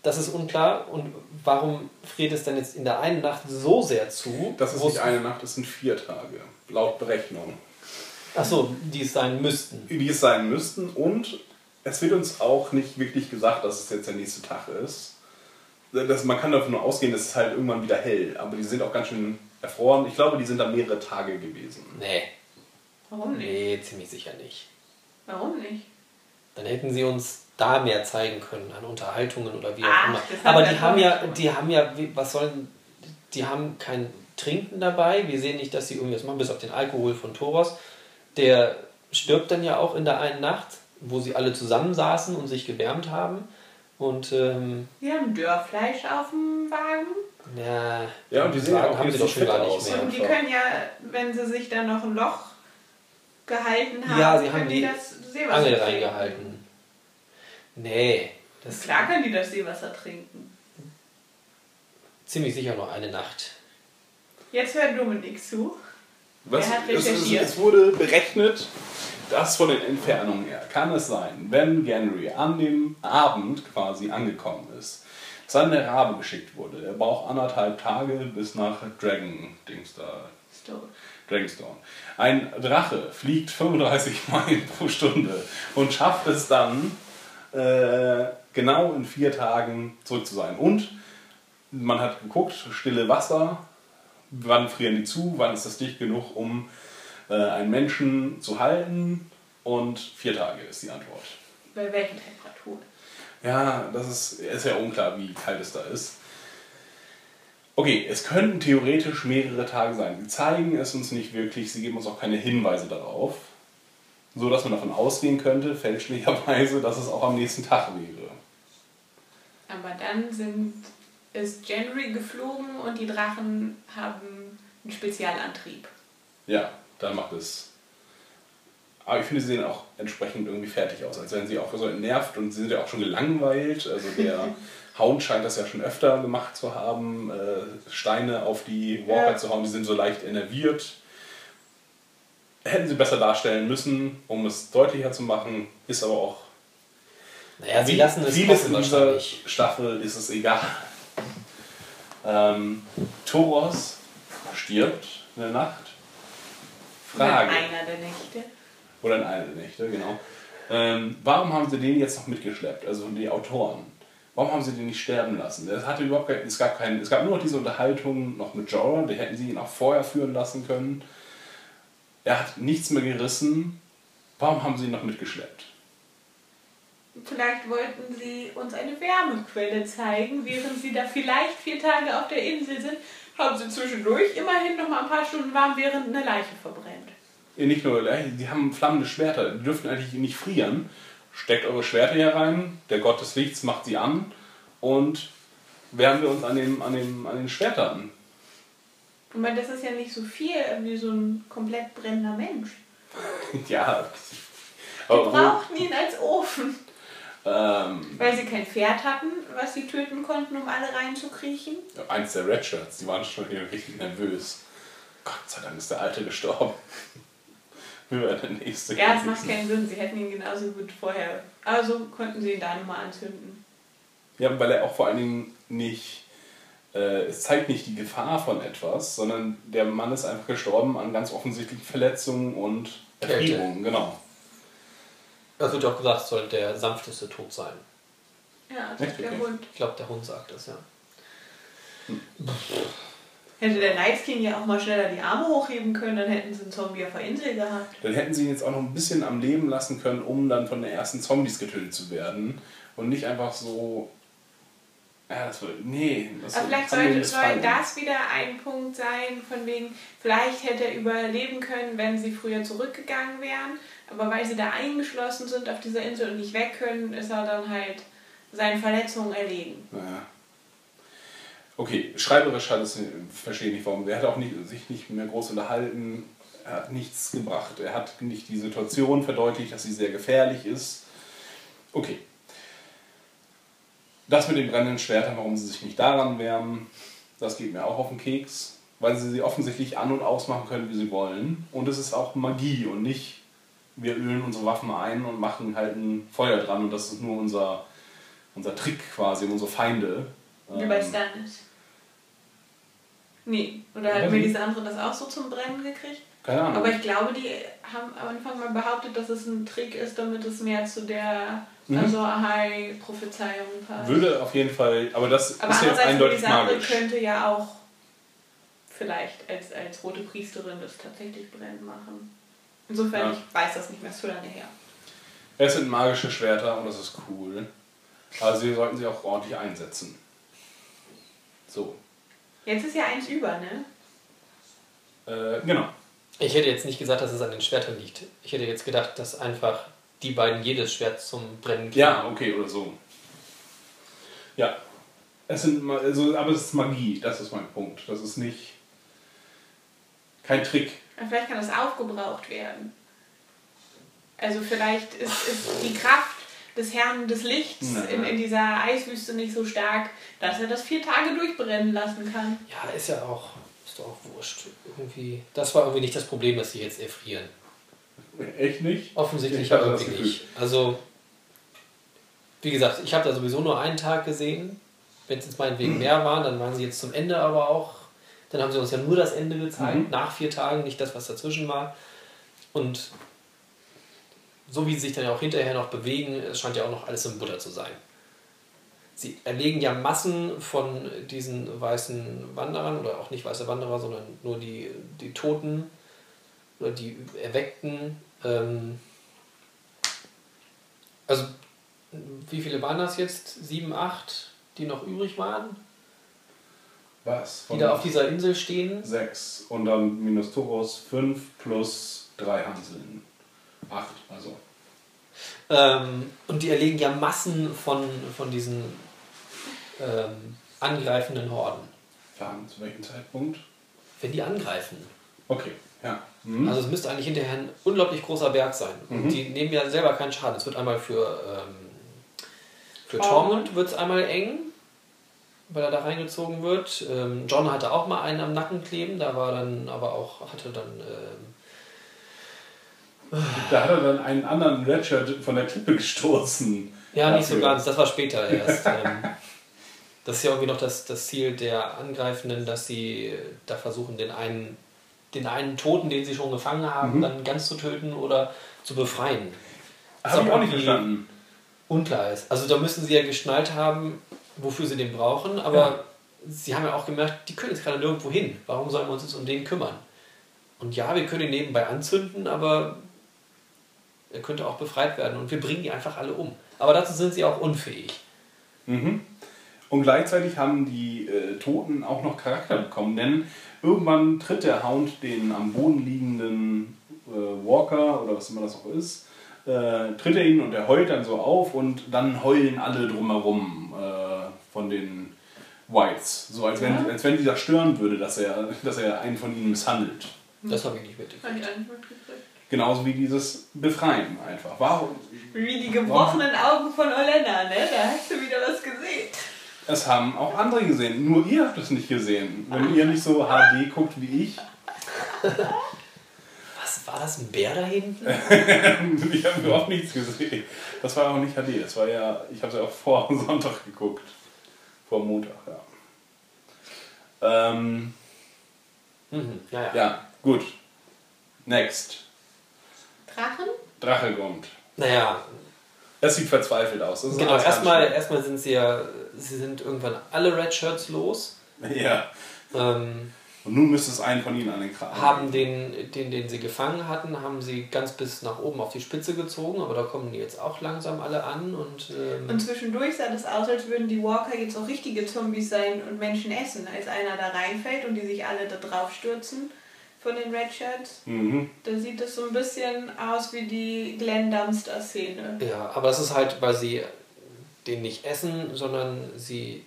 das ist unklar. Und warum friert es dann jetzt in der einen Nacht so sehr zu? Das ist nicht eine Nacht, das sind vier Tage, laut Berechnung. Ach so, die es sein müssten. Wie es sein müssten und es wird uns auch nicht wirklich gesagt, dass es jetzt der nächste Tag ist. Das, man kann davon nur ausgehen, dass es halt irgendwann wieder hell, aber die sind auch ganz schön erfroren. Ich glaube, die sind da mehrere Tage gewesen. Nee, Warum nicht? nee, ziemlich sicher nicht. Warum nicht? Dann hätten sie uns da mehr zeigen können an Unterhaltungen oder wie auch Ach, immer. Aber wir die haben ja, die haben ja, wie- was sollen, die haben kein Trinken dabei. Wir sehen nicht, dass sie irgendwas machen, bis auf den Alkohol von Thoros. Der stirbt dann ja auch in der einen Nacht, wo sie alle zusammensaßen und sich gewärmt haben. Und ähm, Die haben Dörrfleisch auf dem Wagen. ja, Ja, und die sehen Wagen auch haben sie doch schon gar nicht aus. mehr. Und die können ja, wenn sie sich dann noch ein Loch gehalten haben, Ja, sie können haben die die das Angel reingehalten. Nee, das ist Klar können die das Seewasser trinken. ziemlich sicher noch eine Nacht. Jetzt hört Dominik zu. Was, Wer hat es, es, recherchiert? es wurde berechnet, dass von den Entfernungen her kann es sein, wenn Genry an dem Abend quasi angekommen ist, dass dann der Rabe geschickt wurde. Der braucht anderthalb Tage bis nach Dragon Dings da. Tot. Dragonstone. Ein Drache fliegt 35 Meilen pro Stunde und schafft es dann, äh, genau in vier Tagen zurück zu sein. Und man hat geguckt, stille Wasser, wann frieren die zu, wann ist das dicht genug, um äh, einen Menschen zu halten. Und vier Tage ist die Antwort. Bei welchen Temperaturen? Ja, das ist, ist ja unklar, wie kalt es da ist. Okay, es könnten theoretisch mehrere Tage sein. Sie zeigen es uns nicht wirklich, sie geben uns auch keine Hinweise darauf. So dass man davon ausgehen könnte, fälschlicherweise, dass es auch am nächsten Tag wäre. Aber dann sind, ist January geflogen und die Drachen haben einen Spezialantrieb. Ja, dann macht es. Aber ich finde, sie sehen auch entsprechend irgendwie fertig aus, als wären sie auch so entnervt und sie sind ja auch schon gelangweilt. Also der Hound scheint das ja schon öfter gemacht zu haben, äh, Steine auf die Walker Ja. zu hauen, die sind so leicht enerviert. Hätten sie besser darstellen müssen, um es deutlicher zu machen, ist aber auch. Naja, sie Wie lassen es vieles in dieser. Staffel ist es egal. Ähm, Toros stirbt in der Nacht. Frage. In einer der Nächte. Oder in einer der Nächte, genau. Ähm, warum haben sie den jetzt noch mitgeschleppt, also die Autoren? Warum haben sie den nicht sterben lassen? Es, hatte überhaupt kein, es, gab kein, es gab nur noch diese Unterhaltung noch mit Jorah, die hätten sie ihn auch vorher führen lassen können. Er hat nichts mehr gerissen. Warum haben sie ihn noch mitgeschleppt? Vielleicht wollten sie uns eine Wärmequelle zeigen, während sie da vielleicht vier Tage auf der Insel sind, haben sie zwischendurch immerhin noch mal ein paar Stunden warm, während eine Leiche verbrennt. Ihr nicht nur, äh, die haben flammende Schwerter, die dürfen eigentlich nicht frieren. Steckt eure Schwerter hier rein, der Gott des Lichts macht sie an und wärmen wir uns an, dem, an, dem, an den Schwertern. Meine, das ist ja nicht so viel wie so ein komplett brennender Mensch. ja. Wir Aber brauchten ihn als Ofen. ähm, Weil sie kein Pferd hatten, was sie töten konnten, um alle reinzukriechen. eins der Redshirts, die waren schon richtig nervös. Gott sei Dank ist der Alte gestorben. Wir werden der Nächste. Ja, es macht keinen Sinn. Sie hätten ihn genauso gut vorher. Also konnten sie ihn da nochmal anzünden. Ja, weil er auch vor allen Dingen nicht, es zeigt nicht die Gefahr von etwas, sondern der Mann ist einfach gestorben an ganz offensichtlichen Verletzungen und. Erfrierungen, genau. Das wird ja auch gesagt, es soll der sanfteste Tod sein. Ja, das Echt? ist der Okay. Hund. Ich glaube, der Hund sagt das, ja. Hätte der Night King ja auch mal schneller die Arme hochheben können, dann hätten sie einen Zombie auf der Insel gehabt. Dann hätten sie ihn jetzt auch noch ein bisschen am Leben lassen können, um dann von den ersten Zombies getötet zu werden. Und nicht einfach so. Ja, das war. Nee, das Aber vielleicht sollte, soll das wieder ein Punkt sein, von wegen, vielleicht hätte er überleben können, wenn sie früher zurückgegangen wären. Aber weil sie da eingeschlossen sind auf dieser Insel und nicht weg können, ist er dann halt seinen Verletzungen erlegen. Ja. Okay, schreiberisch hat es, verstehe ich nicht warum. Er hat auch nicht, sich nicht mehr groß unterhalten, er hat nichts gebracht. Er hat nicht die Situation verdeutlicht, dass sie sehr gefährlich ist. Okay. Das mit den brennenden Schwertern, warum sie sich nicht daran wärmen, das geht mir auch auf den Keks, weil sie sie offensichtlich an- und ausmachen können, wie sie wollen. Und es ist auch Magie und nicht, wir ölen unsere Waffen ein und machen halt ein Feuer dran und das ist nur unser, unser Trick quasi, unsere Feinde. Wie bei Ähm, Stannis. Nee, oder hat mir diese andere das auch so zum Brennen gekriegt? Keine Ahnung. Aber ich glaube, die haben am Anfang mal behauptet, dass es ein Trick ist, damit es mehr zu der Mhm. also Ahai-Prophezeiung passt. Würde auf jeden Fall, aber das Aber ist jetzt andererseits, eindeutig Melisandre magisch. könnte ja auch vielleicht als, als rote Priesterin das tatsächlich brennen machen. Insofern, Ja. ich weiß das nicht mehr so lange her. Es sind magische Schwerter und das ist cool. Aber sie sollten sie auch ordentlich einsetzen. So. Jetzt ist ja eins über, ne? Äh, genau. Ich hätte jetzt nicht gesagt, dass es an den Schwertern liegt. Ich hätte jetzt gedacht, dass einfach die beiden jedes Schwert zum Brennen kriegen. Ja, okay, oder so. Ja. Es sind, also, aber es ist Magie, das ist mein Punkt. Das ist nicht. Kein Trick. Aber vielleicht kann das aufgebraucht werden. Also vielleicht ist, ist die Kraft des Herrn des Lichts in, in dieser Eiswüste nicht so stark, dass er das vier Tage durchbrennen lassen kann. Ja, ist ja auch, ist doch auch wurscht. Irgendwie, das war irgendwie nicht das Problem, dass sie jetzt erfrieren. Echt nicht? Offensichtlich das irgendwie Gefühl. nicht. Also, wie gesagt, ich habe da sowieso nur einen Tag gesehen. Wenn es jetzt meinetwegen mehr waren, dann waren sie jetzt zum Ende aber auch Dann haben sie uns ja nur das Ende gezeigt, nach vier Tagen, nicht das, was dazwischen war. Und so wie sie sich dann ja auch hinterher noch bewegen, es scheint ja auch noch alles im Butter zu sein. Sie erlegen ja Massen von diesen weißen Wanderern, oder auch nicht weiße Wanderer, sondern nur die, die Toten oder die Erweckten. Ähm also, wie viele waren das jetzt? Sieben, acht, die noch übrig waren? Was? Die da auf dieser Insel stehen? sechs. Und dann minus Toros fünf plus drei Hanseln. Acht, also. Ähm, und die erlegen ja Massen von, von diesen ähm, angreifenden Horden. Fahren zu welchem Zeitpunkt? Wenn die angreifen. Okay, ja. Mhm. Also es müsste eigentlich hinterher ein unglaublich großer Berg sein. Und die nehmen ja selber keinen Schaden. Es wird einmal für, ähm, für Tormund wird es einmal eng, weil er da reingezogen wird. Ähm, John hatte auch mal einen am Nacken kleben, da war dann aber auch, hatte dann ähm, Da hat er dann einen anderen Redshirt von der Klippe gestoßen. Ja, nicht so Dafür. ganz, das war später erst. ähm, das ist ja irgendwie noch das, das Ziel der Angreifenden, dass sie da versuchen, den einen, den einen Toten, den sie schon gefangen haben, dann ganz zu töten oder zu befreien. Was Habe ich auch nicht verstanden. Unklar ist. Also da müssen sie ja geschnallt haben, wofür sie den brauchen, aber Ja. sie haben ja auch gemerkt, die können jetzt gerade nirgendwo hin. Warum sollen wir uns jetzt um den kümmern? Und ja, wir können ihn nebenbei anzünden, aber er könnte auch befreit werden und wir bringen die einfach alle um. Aber dazu sind sie auch unfähig. Mhm. Und gleichzeitig haben die äh, Toten auch noch Charakter bekommen, denn irgendwann tritt der Hound den am Boden liegenden äh, Walker oder was immer das auch ist, äh, tritt er ihn und er heult dann so auf und dann heulen alle drumherum äh, von den Whites. So als wenn, als wenn dieser stören würde, dass er, dass er einen von ihnen misshandelt. Das habe ich mitgekriegt. Nicht mitgekriegt. Genauso wie dieses Befreien einfach. Warum? Wie die gebrochenen Augen von Olena, ne? Da hast du wieder was gesehen. Es haben auch andere gesehen, nur ihr habt es nicht gesehen. Wenn ihr nicht so HD guckt wie ich, Was war das? Ein Bär da hinten? ich habe überhaupt nichts gesehen. Das war auch nicht HD, das war ja, ich habe es ja auch vor Sonntag geguckt. Vor Montag, ja. Ähm, Mhm. Ja, ja. ja, gut. Next. Drachen? Drache kommt. Naja, Es sieht verzweifelt aus. Genau. Erstmal, erstmal sind sie ja, sie sind irgendwann alle Red Shirts los. Ja. Ähm, Und nun müsste es einen von ihnen an den Kragen. haben den, den, den sie gefangen hatten, haben sie ganz bis nach oben auf die Spitze gezogen, aber da kommen die jetzt auch langsam alle an und, ähm, Und zwischendurch sah das aus, als würden die Walker jetzt auch richtige Zombies sein und Menschen essen. Als einer da reinfällt und die sich alle da drauf stürzen von den Red Shirts, Mhm. da sieht es so ein bisschen aus wie die Glenn Dumpster-Szene. ja, aber es ist halt, weil sie den nicht essen, sondern sie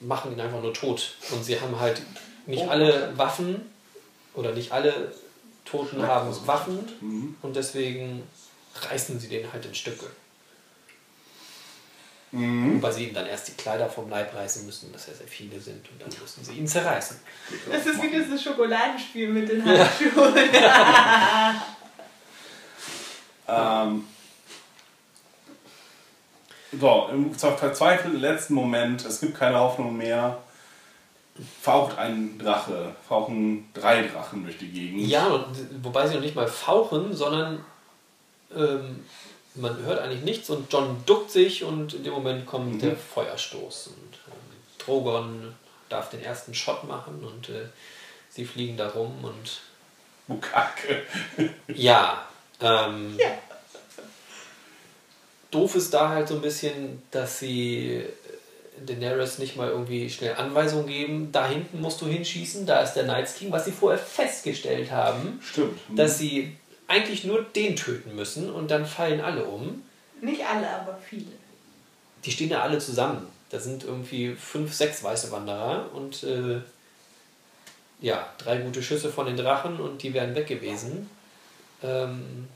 machen ihn einfach nur tot. Und sie haben halt nicht Oh. alle Waffen oder nicht alle Toten haben Waffen Mhm. und deswegen reißen sie den halt in Stücke. Mhm. Weil sie ihm dann erst die Kleider vom Leib reißen müssen, dass ja sehr viele sind und dann müssen sie ihn zerreißen. Das ist wie dieses Schokoladenspiel mit den Handschuhen. Ähm, so, im verzweifelten letzten Moment, es gibt keine Hoffnung mehr, faucht ein Drache, fauchen drei Drachen durch die Gegend. Ja, wobei sie noch nicht mal fauchen, sondern ähm, man hört eigentlich nichts und John duckt sich und in dem Moment kommt Mhm. der Feuerstoß und ähm, Drogon darf den ersten Shot machen und äh, sie fliegen da rum und Bukake. ja, ähm, Ja. doof ist da halt so ein bisschen, dass sie äh, Daenerys nicht mal irgendwie schnell Anweisungen geben, da hinten musst du hinschießen, da ist der Night's King, was sie vorher festgestellt haben. Stimmt. dass sie eigentlich nur den töten müssen und dann fallen alle um. Nicht alle, aber viele. Die stehen ja alle zusammen. Da sind irgendwie fünf, sechs weiße Wanderer und äh, ja, drei gute Schüsse von den Drachen und die wären weg gewesen. Ähm,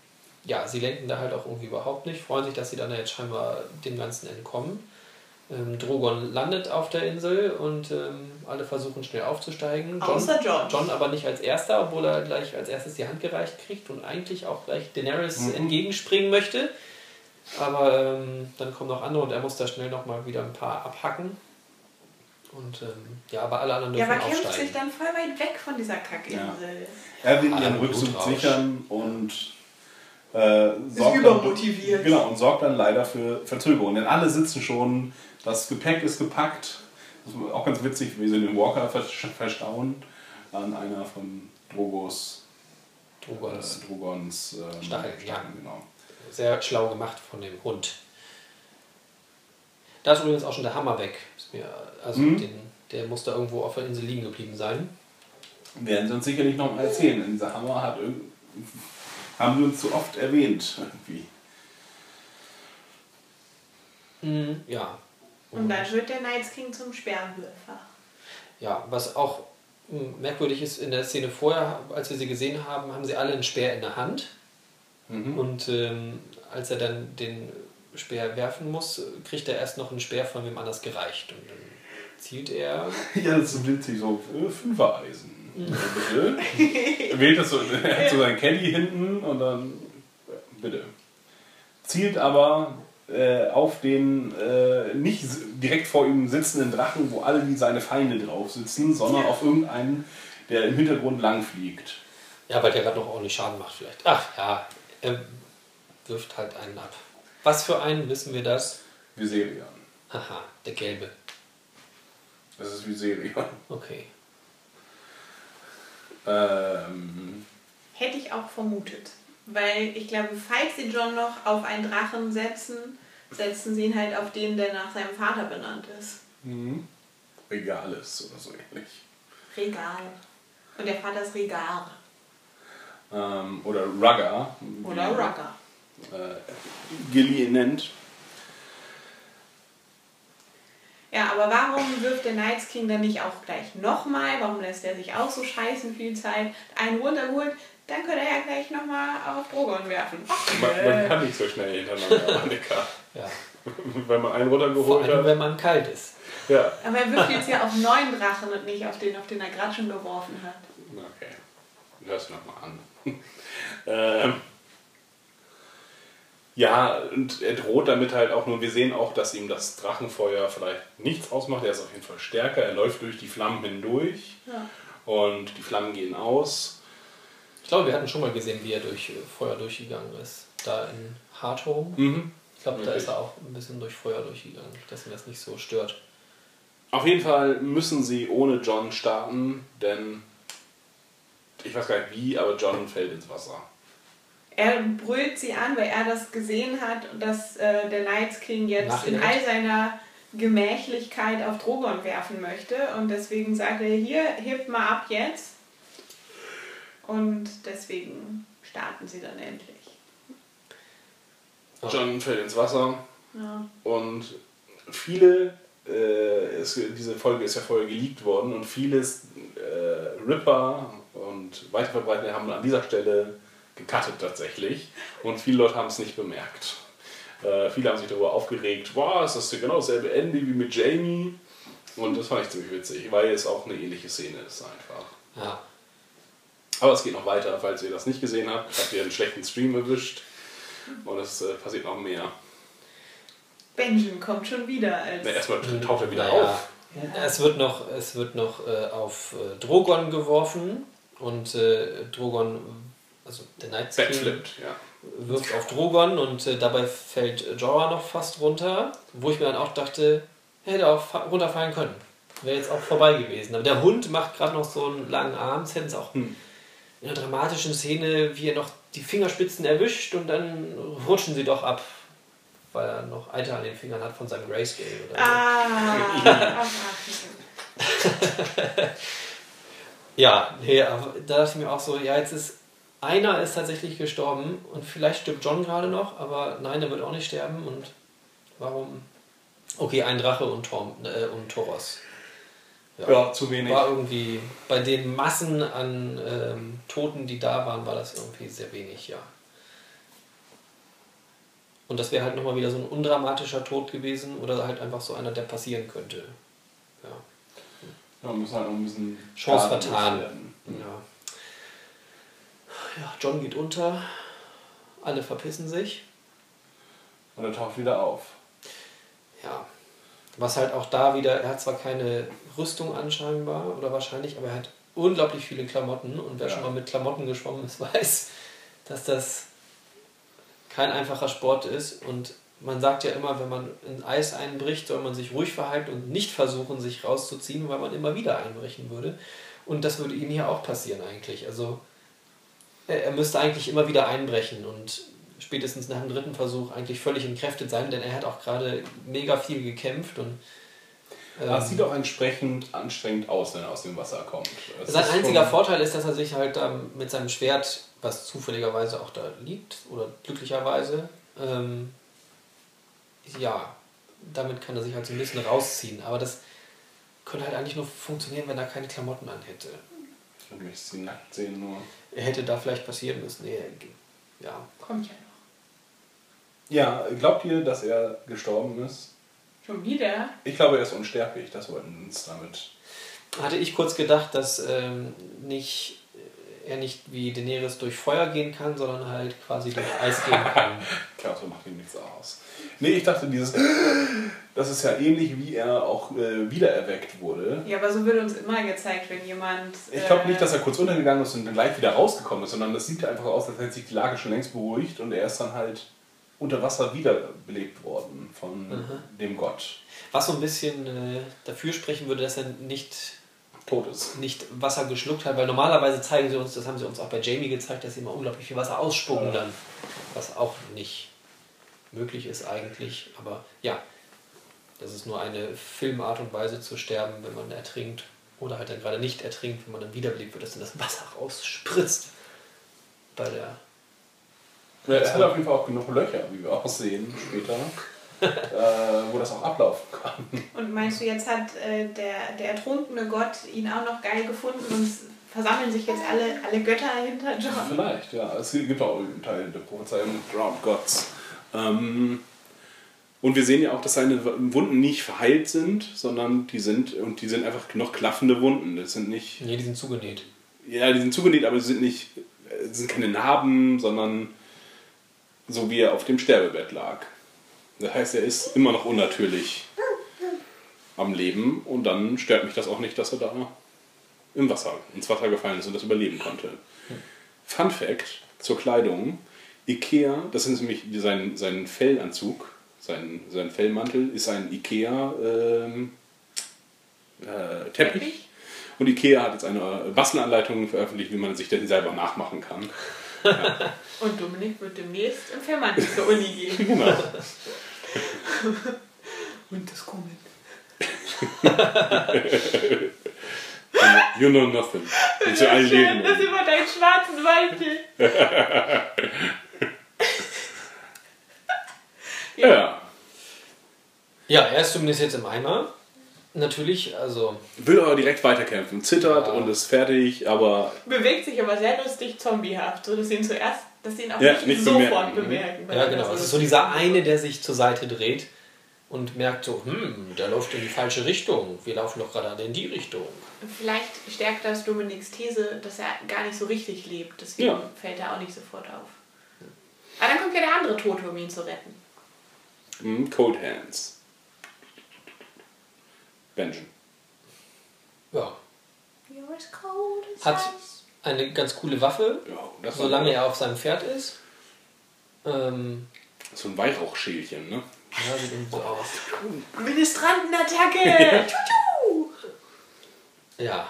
ja, sie lenken da halt auch irgendwie überhaupt nicht, freuen sich, dass sie dann jetzt scheinbar dem Ganzen entkommen. Ähm, Drogon landet auf der Insel und ähm, alle versuchen schnell aufzusteigen. Außer John. John aber nicht als erster, obwohl er gleich als erstes die Hand gereicht kriegt und eigentlich auch gleich Daenerys entgegenspringen möchte. Aber ähm, dann kommen noch andere und er muss da schnell nochmal wieder ein paar abhacken. Und ähm, ja, aber alle anderen Ja, dürfen aber kämpft aufsteigen. sich dann voll weit weg von dieser Kackinsel. Er will ihren ja, Rückzug sichern und äh, sorgt übermotiviert. Dann, genau, und sorgt dann leider für Verzögerung. Denn alle sitzen schon, das Gepäck ist gepackt. Das ist auch ganz witzig, wie sie den Walker verstauen an einer von Drogos, Drogons. äh, Drogons ähm, Stacheln, ja. Genau. Sehr schlau gemacht von dem Hund. Da ist übrigens auch schon der Hammer weg. Also Mhm. den, der muss da irgendwo auf der Insel liegen geblieben sein. Werden sie uns sicherlich noch mal erzählen, dieser Hammer hat haben wir uns zu oft erwähnt. Irgendwie. Mhm, ja. Und dann wird der Night King zum Sperrenwürfer. Ja, was auch mh, merkwürdig ist in der Szene vorher, als wir sie gesehen haben, haben sie alle einen Speer in der Hand. Mhm. Und ähm, als er dann den Speer werfen muss, kriegt er erst noch einen Speer von wem anders gereicht. Und dann zielt er. Ja, das ist witzig, so äh, Fünfer-Eisen. Bitte. Er wählt das so, er hat so sein Caddy hinten und dann, äh, bitte. Zielt aber äh, auf den äh, nicht direkt vor ihm sitzenden Drachen, wo alle wie seine Feinde drauf sitzen, sondern auf irgendeinen, der im Hintergrund lang fliegt. Ja, weil der gerade noch ordentlich Schaden macht, vielleicht. Ach ja, er wirft halt einen ab. Was für einen, wissen wir das? Viserion. Haha, der gelbe. Das ist Viserion. Okay. Ähm, Hätte ich auch vermutet. Weil ich glaube, falls sie John noch auf einen Drachen setzen, setzen sie ihn halt auf den, der nach seinem Vater benannt ist. Regales oder so ähnlich. Regal. Und der Vater ist Regal. Ähm, oder Rugger. Oder Rugger. Äh, Gilly ihn nennt. Ja, aber warum wirft der Night King dann nicht auch gleich nochmal? Warum lässt er sich auch so scheißen viel Zeit? Einen runtergeholt, dann könnte er ja gleich nochmal auf Drogon werfen. Man, man kann nicht so schnell hintereinander, Annika. Ja. Wenn man einen Vor runtergeholt allem, hat. wenn man kalt ist. Ja. Aber er wirft jetzt ja auf neun Drachen und nicht auf den, auf den er gerade schon geworfen hat. Okay. Hörst du nochmal an. ähm, ja, und er droht damit halt auch nur, wir sehen auch, dass ihm das Drachenfeuer vielleicht nichts ausmacht. Er ist auf jeden Fall stärker. Er läuft durch die Flammen hindurch Ja. und die Flammen gehen aus. Ich glaube, wir hatten schon mal gesehen, wie er durch äh, Feuer durchgegangen ist. Da in Hardhome. Mhm. Ich glaube, da ist er auch ein bisschen durch Feuer durchgegangen, dass ihn das nicht so stört. Auf jeden Fall müssen sie ohne John starten, denn ich weiß gar nicht wie, aber John fällt ins Wasser. Er brüllt sie an, weil er das gesehen hat und dass äh, der Night King jetzt in Nachhinein. all seiner Gemächlichkeit auf Drogon werfen möchte. Und deswegen sagt er, hier, hebt mal ab jetzt. Und deswegen starten sie dann endlich. John fällt ins Wasser Ja. und viele, äh, es, diese Folge ist ja vorher geleakt worden und vieles äh, Ripper und Weiterverbreitende haben an dieser Stelle gecuttet tatsächlich und viele Leute haben es nicht bemerkt. Äh, viele haben sich darüber aufgeregt, wow, ist das genau dasselbe Ende wie mit Jamie und das fand ich ziemlich witzig, weil es auch eine ähnliche Szene ist einfach. Ja. Aber es geht noch weiter, falls ihr das nicht gesehen habt, habt ihr einen schlechten Stream erwischt und es äh, passiert noch mehr. Benjamin kommt schon wieder als. Na, erstmal taucht er wieder Naja, auf. Es wird noch, es wird noch äh, auf äh, Drogon geworfen und äh, Drogon, also der Night King, Backflipped, ja. wirft auf Drogon und äh, dabei fällt Jorah noch fast runter, wo ich mir dann auch dachte, er hätte auch fa- runterfallen können. Wäre jetzt auch vorbei gewesen. Aber der Hund macht gerade noch so einen langen Arm, das hätten sie auch Hm. In einer dramatischen Szene, wie er noch die Fingerspitzen erwischt und dann rutschen sie doch ab, weil er noch Eiter an den Fingern hat von seinem Grayscale oder so. Ah, ach, Ja, nee, aber da dachte ich mir auch so, ja, jetzt ist einer ist tatsächlich gestorben und vielleicht stirbt John gerade noch, aber nein, der wird auch nicht sterben und warum? Okay, ein Drache und, Tom, äh, und Toros. Ja, zu wenig. War irgendwie bei den Massen an ähm, Toten, die da waren, war das irgendwie sehr wenig, ja. Und das wäre halt nochmal wieder so ein undramatischer Tod gewesen oder halt einfach so einer, der passieren könnte. Ja. Ja, müssen halt noch ein bisschen Chance vertan. werden. Ja. ja, John geht unter, alle verpissen sich. Und er taucht wieder auf. Ja, Was halt auch da wieder, er hat zwar keine Rüstung anscheinbar oder wahrscheinlich, aber er hat unglaublich viele Klamotten und wer Ja. schon mal mit Klamotten geschwommen ist, weiß, dass das kein einfacher Sport ist und man sagt ja immer, wenn man in Eis einbricht, soll man sich ruhig verhalten und nicht versuchen, sich rauszuziehen, weil man immer wieder einbrechen würde. Und das würde ihm hier auch passieren eigentlich. Also er, er müsste eigentlich immer wieder einbrechen und spätestens nach dem dritten Versuch eigentlich völlig entkräftet sein, denn er hat auch gerade mega viel gekämpft und ähm, Aber es sieht auch entsprechend anstrengend aus, wenn er aus dem Wasser kommt. Es sein einziger Vorteil ist, dass er sich halt ähm, mit seinem Schwert, was zufälligerweise auch da liegt, oder glücklicherweise, ähm, ja, damit kann er sich halt so ein bisschen rausziehen. Aber das könnte halt eigentlich nur funktionieren, wenn er keine Klamotten anhätte. Ich möchte sie nackt sehen nur. Er hätte da vielleicht passieren müssen. Nee, ja. Kommt ja noch. Ja, glaubt ihr, dass er gestorben ist? Schon wieder? Ich glaube, er ist unsterblich. Das wollten wir uns damit. Hatte ich kurz gedacht, dass ähm, nicht, er nicht wie Daenerys durch Feuer gehen kann, sondern halt quasi durch Eis gehen kann. Klar, so macht ihm nichts aus. Nee, ich dachte, dieses. Das ist ja ähnlich, wie er auch äh, wiedererweckt wurde. Ja, aber so wird uns immer gezeigt, wenn jemand. Ich glaube äh, nicht, dass er kurz untergegangen ist und dann gleich wieder rausgekommen ist, sondern das sieht einfach aus, als hätte sich die Lage schon längst beruhigt und er ist dann halt unter Wasser wiederbelebt worden von dem Gott. Was so ein bisschen äh, dafür sprechen würde, dass er nicht, Tot ist. nicht Wasser geschluckt hat, weil normalerweise zeigen sie uns, das haben sie uns auch bei Jamie gezeigt, dass sie immer unglaublich viel Wasser ausspucken Ja. dann. Was auch nicht möglich ist eigentlich. Aber ja, das ist nur eine Filmart und Weise zu sterben, wenn man ertrinkt. Oder halt dann gerade nicht ertrinkt, wenn man dann wiederbelebt wird, dass dann das Wasser rausspritzt. Bei der Ja, er hat auf jeden Fall auch genug Löcher, wie wir auch sehen später, äh, wo das auch ablaufen kann. Und meinst du, jetzt hat äh, der, der ertrunkene Gott ihn auch noch geil gefunden und es versammeln sich jetzt alle, alle Götter hinter John? Vielleicht, ja. Es gibt auch einen Teil der Prophezeiung Drowned Gods. Ähm, und wir sehen ja auch, dass seine Wunden nicht verheilt sind, sondern die sind, und die sind einfach noch klaffende Wunden. Das sind nicht, Nee, die sind zugenäht. ja, die sind zugenäht, aber sie sind nicht, es sind keine Narben, sondern so wie er auf dem Sterbebett lag. Das heißt, er ist immer noch unnatürlich am Leben und dann stört mich das auch nicht, dass er da im Wasser, ins Wasser gefallen ist und das überleben konnte. Fun Fact zur Kleidung: Ikea, das ist nämlich sein, sein Fellanzug, sein, sein Fellmantel ist ein Ikea ähm, äh, Teppich. Und Ikea hat jetzt eine Bastelanleitung veröffentlicht, wie man sich den selber nachmachen kann. Und Dominik wird demnächst im Vermantel zur Uni gehen. Genau. Und das kommt. You know nothing. Und zu allen Schön, Leben. das über deinen schwarzen Mantel. Ja. Ja, er ist zumindest jetzt im Eimer. Natürlich, also Will aber direkt weiterkämpfen. Zittert Ja. und ist fertig, aber Bewegt sich aber sehr lustig zombiehaft, so dass sie ihn zuerst, dass sie ihn auch Ja, nicht, nicht sofort bemerken. bemerken. weil Ja, genau. so Es ist so dieser eine, der sich zur Seite dreht und merkt so, hm, der läuft in die falsche Richtung. Wir laufen doch gerade in die Richtung. Vielleicht stärkt das Dominiks These, dass er gar nicht so richtig lebt. Deswegen Ja. fällt er auch nicht sofort auf. Aber dann kommt ja der andere Tote, um ihn zu retten. hm, Cold Hands. Benjamin. Ja. Hat eine ganz coole Waffe, Ja, das solange er auf seinem Pferd ist. Ähm, so ein Weihrauchschälchen, ne? ja, sieht irgendwie so aus. Ministrantenattacke! Tschu-tschu! Ja,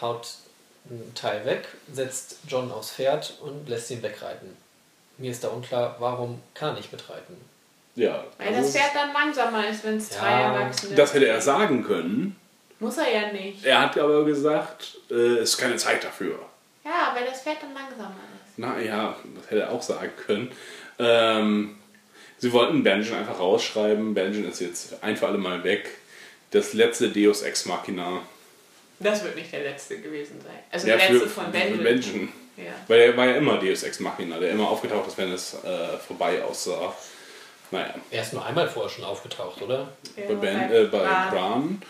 haut ein Teil weg, setzt John aufs Pferd und lässt ihn wegreiten. Mir ist da unklar, warum kann nicht mitreiten. Ja. Weil also das Pferd dann langsamer ist, wenn es Ja, zwei Erwachsene das hätte er sagen können. Muss er ja nicht. Er hat aber gesagt, äh, es ist keine Zeit dafür. Ja, weil das Pferd dann langsamer ist. Naja, das hätte er auch sagen können. Ähm, sie wollten Benjamin einfach rausschreiben. Benjamin ist jetzt ein für alle Mal weg. Das letzte Deus Ex Machina. Das wird nicht der letzte gewesen sein. Also Ja, der für- letzte von für Benjamin. Benjamin. Ja. Weil er war ja immer Deus Ex Machina, der immer aufgetaucht ist, wenn es äh, vorbei aussah. Naja, Er ist nur einmal vorher schon aufgetaucht, oder? Ja, bei, ben, äh, bei Bran.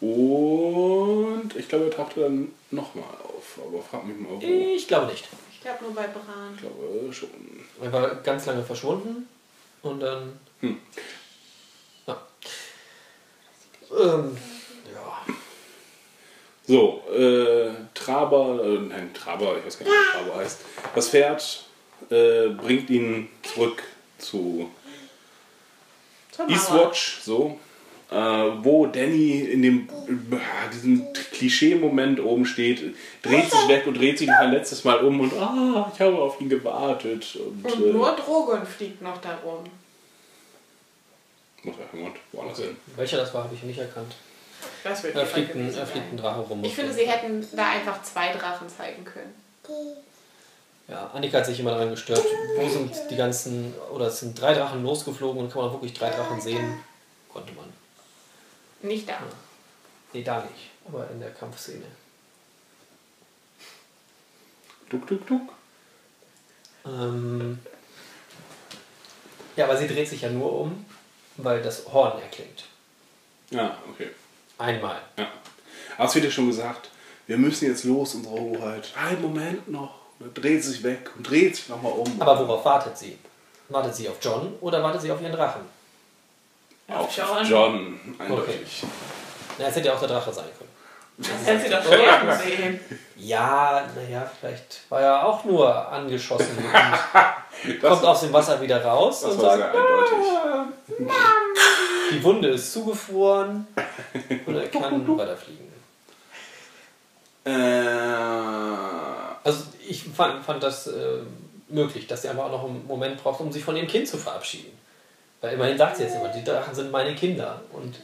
Und ich glaube, er tauchte dann nochmal auf. Aber frag mich mal, wo. Ich Ich glaube nicht. Ich glaube nur bei Bran. glaube schon. Er war ganz lange verschwunden und dann. Hm. Ja. Ähm, ja. So, äh, Traber, äh, nein, Traber, ich weiß gar nicht, wie Traber heißt. Das Pferd äh, bringt ihn zurück zu. Eastwatch, so, äh, wo Danny in dem äh, diesem Klischee-Moment oben steht, dreht sich weg und dreht sich noch ein letztes Mal um und ah, ich habe auf ihn gewartet. Und, Und äh, nur Drogon fliegt noch darum. muss er irgendwo woanders Okay. hin. Welcher das war, habe ich nicht erkannt. Das wird Er die fliegt, ein, er ein. Drache rum. Ich finde, sie hätten da einfach zwei Drachen zeigen können. Ja, Annika hat sich immer daran gestört. Wo sind die ganzen, oder es sind drei Drachen losgeflogen und kann man wirklich drei Drachen sehen? Konnte man. Nicht da. Nee, da nicht. Aber in der Kampfszene. Duck, duck, duck. Ähm ja, aber sie dreht sich ja nur um, weil das Horn erklingt. Ja, okay. Einmal. Ja. Aber es wird ja schon gesagt, wir müssen jetzt los, unsere Hoheit. Ein Moment noch. Dreht sich weg und dreht sich nochmal um. Aber worauf wartet sie? Wartet sie auf John oder wartet sie auf ihren Drachen? Auf John. John, eindeutig. Na, es hätte ja auch der Drache sein können. Das hätte sie doch sterben sehen. Ja, naja, vielleicht war er auch nur angeschossen und Das, kommt aus dem Wasser wieder raus das und war sagt, sehr eindeutig. die Wunde ist zugefroren und er kann weiterfliegen. Äh, Also ich fand, fand das äh, möglich, dass sie einfach auch noch einen Moment braucht, um sich von ihrem Kind zu verabschieden. Weil immerhin sagt sie jetzt immer, die Drachen sind meine Kinder. Und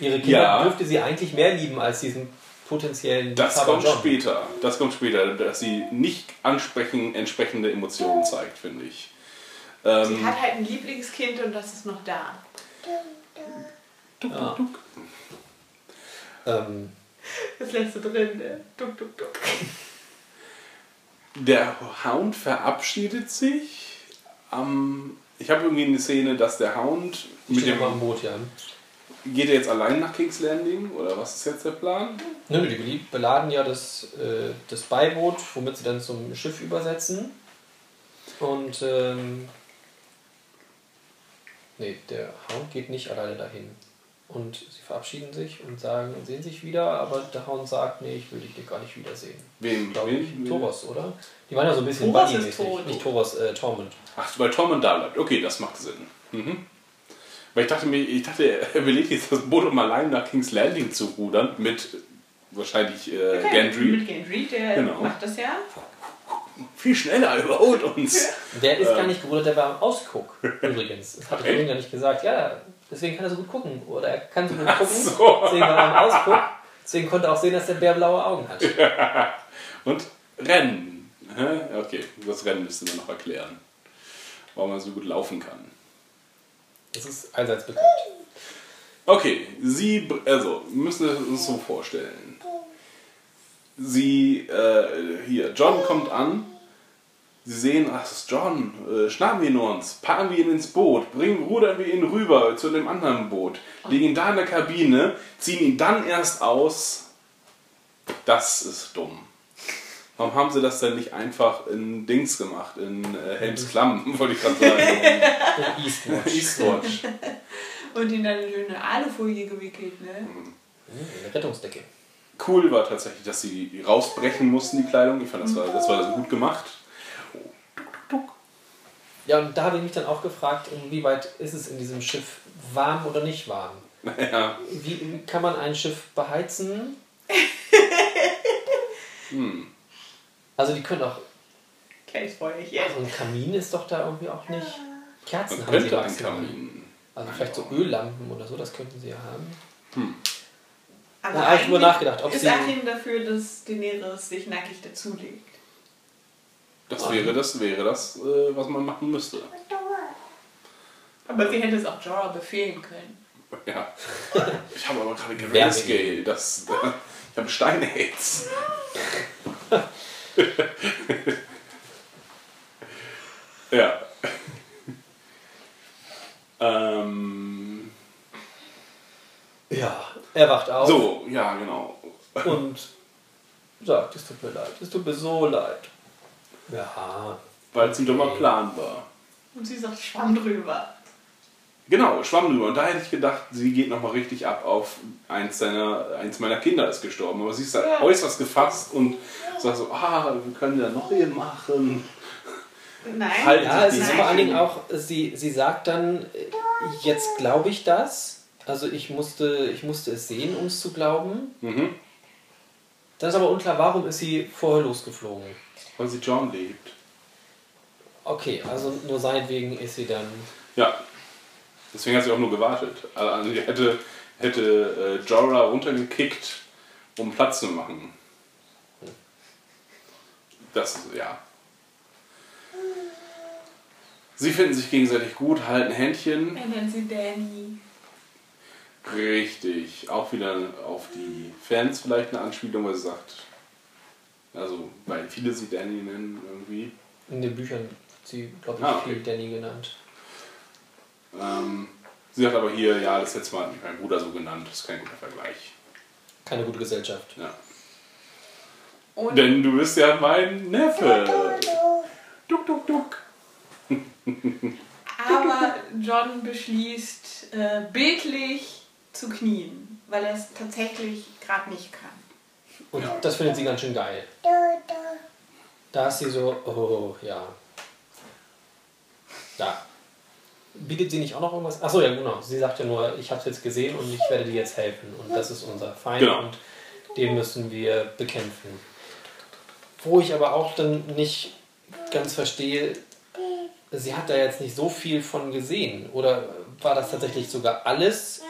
ihre Kinder Ja. dürfte sie eigentlich mehr lieben als diesen potenziellen das Liebhaber kommt John. später. Das kommt später, dass sie nicht ansprechen, entsprechende Emotionen zeigt, finde ich. Sie Ähm, hat halt ein Lieblingskind und das ist noch da. Ja. Ähm, Das lässt du drin, ne? Duck, duck, duck. Der Hound verabschiedet sich. am ich habe irgendwie eine Szene, dass der Hound mit immer am dem. Boot, ja. Geht er jetzt allein nach King's Landing? Oder was ist jetzt der Plan? Nö, die beladen ja das, äh, das Beiboot, womit sie dann zum Schiff übersetzen. Und ähm, nee, der Hound geht nicht alleine dahin. Und sie verabschieden sich und sagen, sehen sich wieder, aber der Hound sagt, nee, ich will dich gar nicht wiedersehen. Wem? Glaube ich, Wen? Toros, oder? Die waren ja so ein bisschen Toros ist tot. Nicht Toros, äh, Tormund. Ach, weil Tormund da bleibt. Okay, das macht Sinn. Mhm. Weil ich dachte mir, ich dachte, er belegt jetzt das Boot, um allein nach King's Landing zu rudern mit wahrscheinlich äh, Gendry. Mit Gendry, der Genau. macht das ja. Viel schneller überholt uns. Der ist Ähm. gar nicht gerudert, der war am Ausguck, übrigens. Das hatte ich Okay. gar nicht gesagt. Ja, deswegen kann er so gut gucken. Oder er kann so gut gucken, so. deswegen war er Ausguck. Deswegen konnte er auch sehen, dass der Bär blaue Augen hat. Und Rennen. Okay, das Rennen müsste man noch erklären. Warum man so gut laufen kann. Das ist allseits bekannt. Okay, sie, also, wir müssen es uns so vorstellen. Sie, äh, hier, John kommt an. Sie sehen, ach, das ist John, äh, schnappen wir ihn uns, packen wir ihn ins Boot, bringen, rudern wir ihn rüber zu dem anderen Boot, legen ihn da in der Kabine, ziehen ihn dann erst aus. Das ist dumm. Warum haben sie das denn nicht einfach in Dings gemacht, in äh, Helms Klamm, wollte ich gerade sagen. In Eastwatch. Eastwatch. Und ihn dann in eine Alufolie gewickelt, ne? Eine Rettungsdecke. Cool war tatsächlich, dass sie rausbrechen mussten, die Kleidung. Ich fand, das war, das war gut gemacht. Ja, und da habe ich mich dann auch gefragt, inwieweit ist es in diesem Schiff warm oder nicht warm? Ja. Wie, wie kann man ein Schiff beheizen? Hm. Also die können auch, Käsefeuerchen. so ein Kamin ist doch da irgendwie auch nicht. Kerzen Man haben sie könnte einen maximal. Kamin. Also vielleicht so Öllampen oder so, das könnten sie ja haben. Aber Da habe ich drüber nachgedacht, ob ist sie- Achim dafür, dass Daenerys sich nackig dazulegt. Das wäre das, wäre das äh, was man machen müsste. Aber sie hätte es auch Jorah befehlen können. Ja. Ich habe aber gerade. Grayscale. Das, äh, ich habe Steinaids. ja. ähm, Ja, er wacht auf so, ja, genau. und sagt, es tut mir leid, es tut mir so leid. Ja, Weil es ein dummer Plan war. Und sie sagt, schwamm drüber. Genau, schwamm drüber. Und da hätte ich gedacht, sie geht nochmal richtig ab auf eins, seiner, eins meiner Kinder ist gestorben. Aber sie ist da äußerst gefasst und sagt so, ah, wir können ja noch hier machen. Nein, Halt. Ja, es ist vor allen Dingen auch, sie, sie sagt dann, äh, jetzt glaube ich das. Also ich musste, ich musste es sehen, um es zu glauben. Mhm. Dann ist aber unklar, warum ist sie vorher losgeflogen. Weil sie John liebt. Okay, also nur seinetwegen ist sie dann. Ja. Deswegen hat sie auch nur gewartet. Also sie hätte, hätte äh, Jorah runtergekickt, um Platz zu machen. Das, ja. Sie finden sich gegenseitig gut, halten Händchen. er nennt sie Danny. Richtig. Auch wieder auf die Fans vielleicht eine Anspielung, weil sie sagt, also, weil viele sie Danny nennen irgendwie. In den Büchern wird sie, glaube ich, Ah, okay. viel Danny genannt. Ähm, sie sagt aber hier, ja, das letzte Mal hat mich mein Bruder so genannt, das ist kein guter Vergleich. Keine gute Gesellschaft. Ja. Und Denn du bist ja mein Neffe. Duck, duck, duck. Aber John beschließt, äh, bildlich zu knien, weil er es tatsächlich gerade nicht kann. Und das findet sie ganz schön geil. Da ist sie so, oh ja. Ja. Bietet sie nicht auch noch irgendwas? Achso, ja genau. Sie sagt ja nur, ich habe es jetzt gesehen und ich werde dir jetzt helfen. Und das ist unser Feind Genau. und den müssen wir bekämpfen. Wo ich aber auch dann nicht ganz verstehe, sie hat da jetzt nicht so viel von gesehen. Oder war das tatsächlich sogar alles,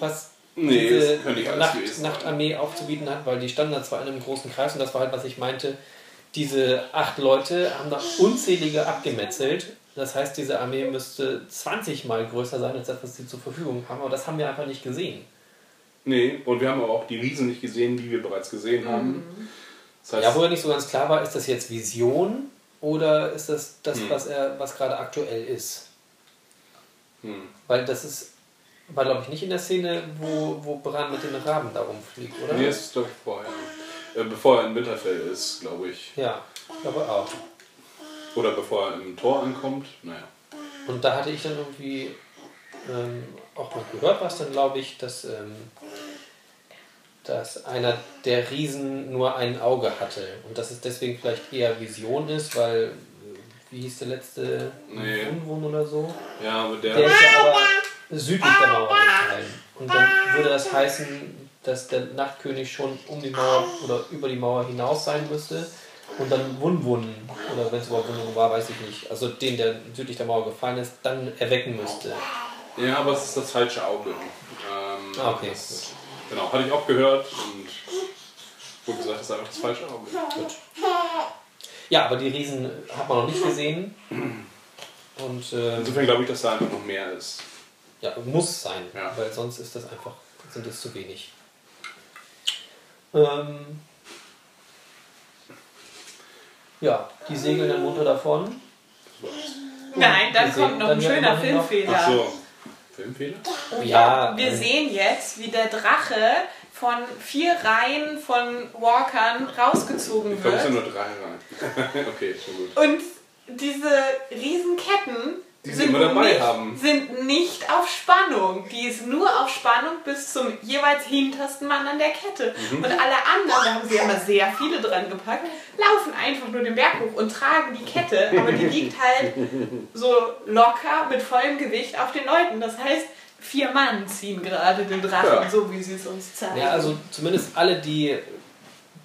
was Nee, diese Nacht. Nachtarmee aufzubieten hat, weil die standen da zwar in einem großen Kreis und das war halt, was ich meinte, diese acht Leute haben da unzählige abgemetzelt. Das heißt, diese Armee müsste 20 Mal größer sein als das, was sie zur Verfügung haben, aber das haben wir einfach nicht gesehen. Nee, und wir haben aber auch die Riesen nicht gesehen, die wir bereits gesehen haben. Das heißt, Ja, wo ja nicht so ganz klar war, ist das jetzt Vision oder ist das das, Hm. was er, was gerade aktuell ist? hm. Weil das ist, war glaube ich nicht in der Szene, wo, wo Bran mit den Raben da rumfliegt, oder? nee, das ist glaube ich vorher. Äh, bevor er in Winterfell ist, glaube ich. Ja, ich glaube auch. Oder bevor er im Tor ankommt. Naja. Und da hatte ich dann irgendwie ähm, auch mal gehört, was dann glaube ich, dass, ähm, dass einer der Riesen nur ein Auge hatte. Und dass es deswegen vielleicht eher Vision ist, weil, äh, wie hieß der letzte? Nee. Unwun oder so? Ja, aber der. Der ist ja aber südlich der Mauer gefallen. Und dann würde das heißen, dass der Nachtkönig schon um die Mauer oder über die Mauer hinaus sein müsste. Und dann Wunwun, oder wenn es überhaupt Wunwun war, weiß ich nicht. Also den, der südlich der Mauer gefallen ist, dann erwecken müsste. Ja, aber es ist das falsche Auge. Ähm, Ah, okay, Das, genau, hatte ich auch gehört und wurde gesagt, das ist einfach das falsche Auge. Gut. Ja, aber die Riesen hat man noch nicht gesehen. Und ähm, Insofern glaube ich, dass da einfach noch mehr ist. Ja, muss sein, Ja. weil sonst ist das einfach, sind es zu wenig. Ähm, ja, die segeln dann munter davon. Nein, dann wir kommt noch ein schöner Filmfehler. Ach so. Filmfehler? Ja, Wir ähm, sehen jetzt, wie der Drache von vier Reihen von Walkern rausgezogen Ich glaube, es sind wird. nur drei rein. okay, schon gut. Und diese Riesenketten Die sie immer dabei nicht, haben. sind nicht auf Spannung. Die ist nur auf Spannung bis zum jeweils hintersten Mann an der Kette. Mhm. Und alle anderen, da haben sie ja immer sehr viele dran gepackt, laufen einfach nur den Berg hoch und tragen die Kette. Aber die liegt halt so locker mit vollem Gewicht auf den Leuten. Das heißt, vier Mann ziehen gerade den Drachen, Ja. so wie sie es uns zeigen. Ja, also zumindest alle, die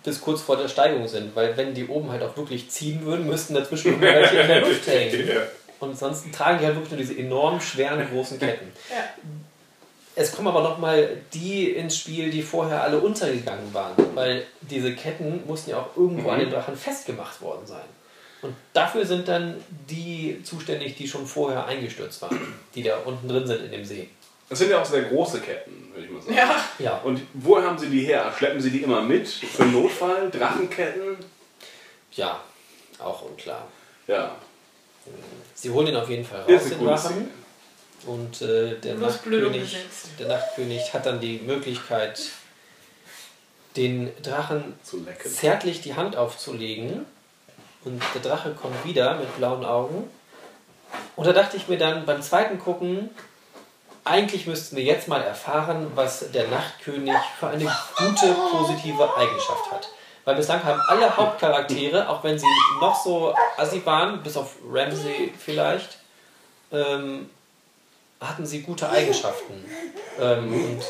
bis kurz vor der Steigung sind, weil wenn die oben halt auch wirklich ziehen würden, müssten dazwischen welche in der Luft hängen. Ja. Und ansonsten tragen die halt wirklich nur diese enorm schweren großen Ketten. Ja. Es kommen aber nochmal die ins Spiel, die vorher alle untergegangen waren, weil diese Ketten mussten ja auch irgendwo an den Drachen festgemacht worden sein. Und dafür sind dann die zuständig, die schon vorher eingestürzt waren, die da unten drin sind in dem See. Das sind ja auch sehr große Ketten, würde ich mal sagen. Ja. Ja, Und woher haben sie die her? Schleppen sie die immer mit? Für Notfall? Drachenketten? ja, auch unklar. Ja. Sie holen ihn auf jeden Fall raus, den Drachen. Und äh, der, Nachtkönig, der Nachtkönig hat dann die Möglichkeit, den Drachen zärtlich die Hand aufzulegen. Und der Drache kommt wieder mit blauen Augen. Und da dachte ich mir dann beim zweiten Gucken, eigentlich müssten wir jetzt mal erfahren, was der Nachtkönig für eine gute, positive Eigenschaft hat. Weil bislang haben alle Hauptcharaktere, auch wenn sie noch so assi waren, bis auf Ramsey vielleicht, ähm, hatten sie gute Eigenschaften. Ähm, und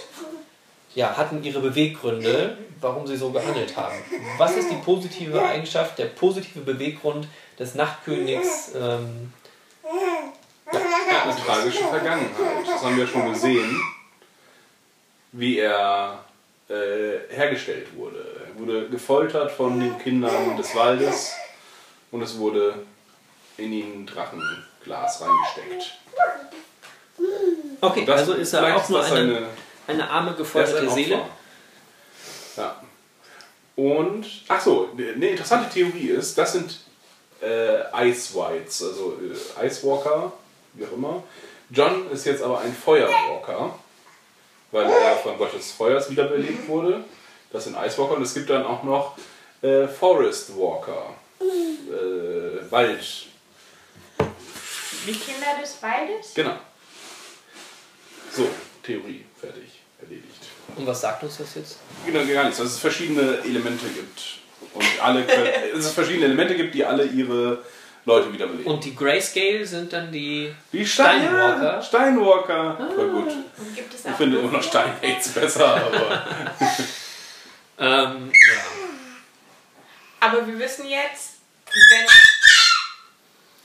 ja, hatten ihre Beweggründe, warum sie so gehandelt haben. Was ist die positive Eigenschaft, der positive Beweggrund des Nachtkönigs? Ähm, hat eine tragische Vergangenheit. Das haben wir schon gesehen, wie er äh, hergestellt wurde. Er wurde gefoltert von den Kindern des Waldes und es wurde in ihn Drachenglas reingesteckt. okay, Das- also ist er auch nur eine, seine- eine arme, Er gefolterte ein. Seele. Ja. Und, ach so, eine interessante Theorie ist, das sind äh, Ice Whites, also äh, Ice Walker, wie auch immer. John ist jetzt aber ein Feuerwalker, weil er von Gott des Feuers wiederbelebt wurde. Das sind Ice Walker und es gibt dann auch noch äh, Forest Walker, äh, Wald. Die Kinder des Waldes? Genau. So, Theorie, fertig, erledigt. Und was sagt uns das jetzt? Genau, gar nichts, dass es verschiedene Elemente gibt. Und alle können, es verschiedene Elemente gibt, die alle ihre Leute wiederbeleben. Und die Grayscale sind dann die die Stein Steinwalker? Steinwalker. Voll gut. Und gibt es Ich finde immer noch Steinhates besser, aber. ähm, ja. Aber wir wissen jetzt, wenn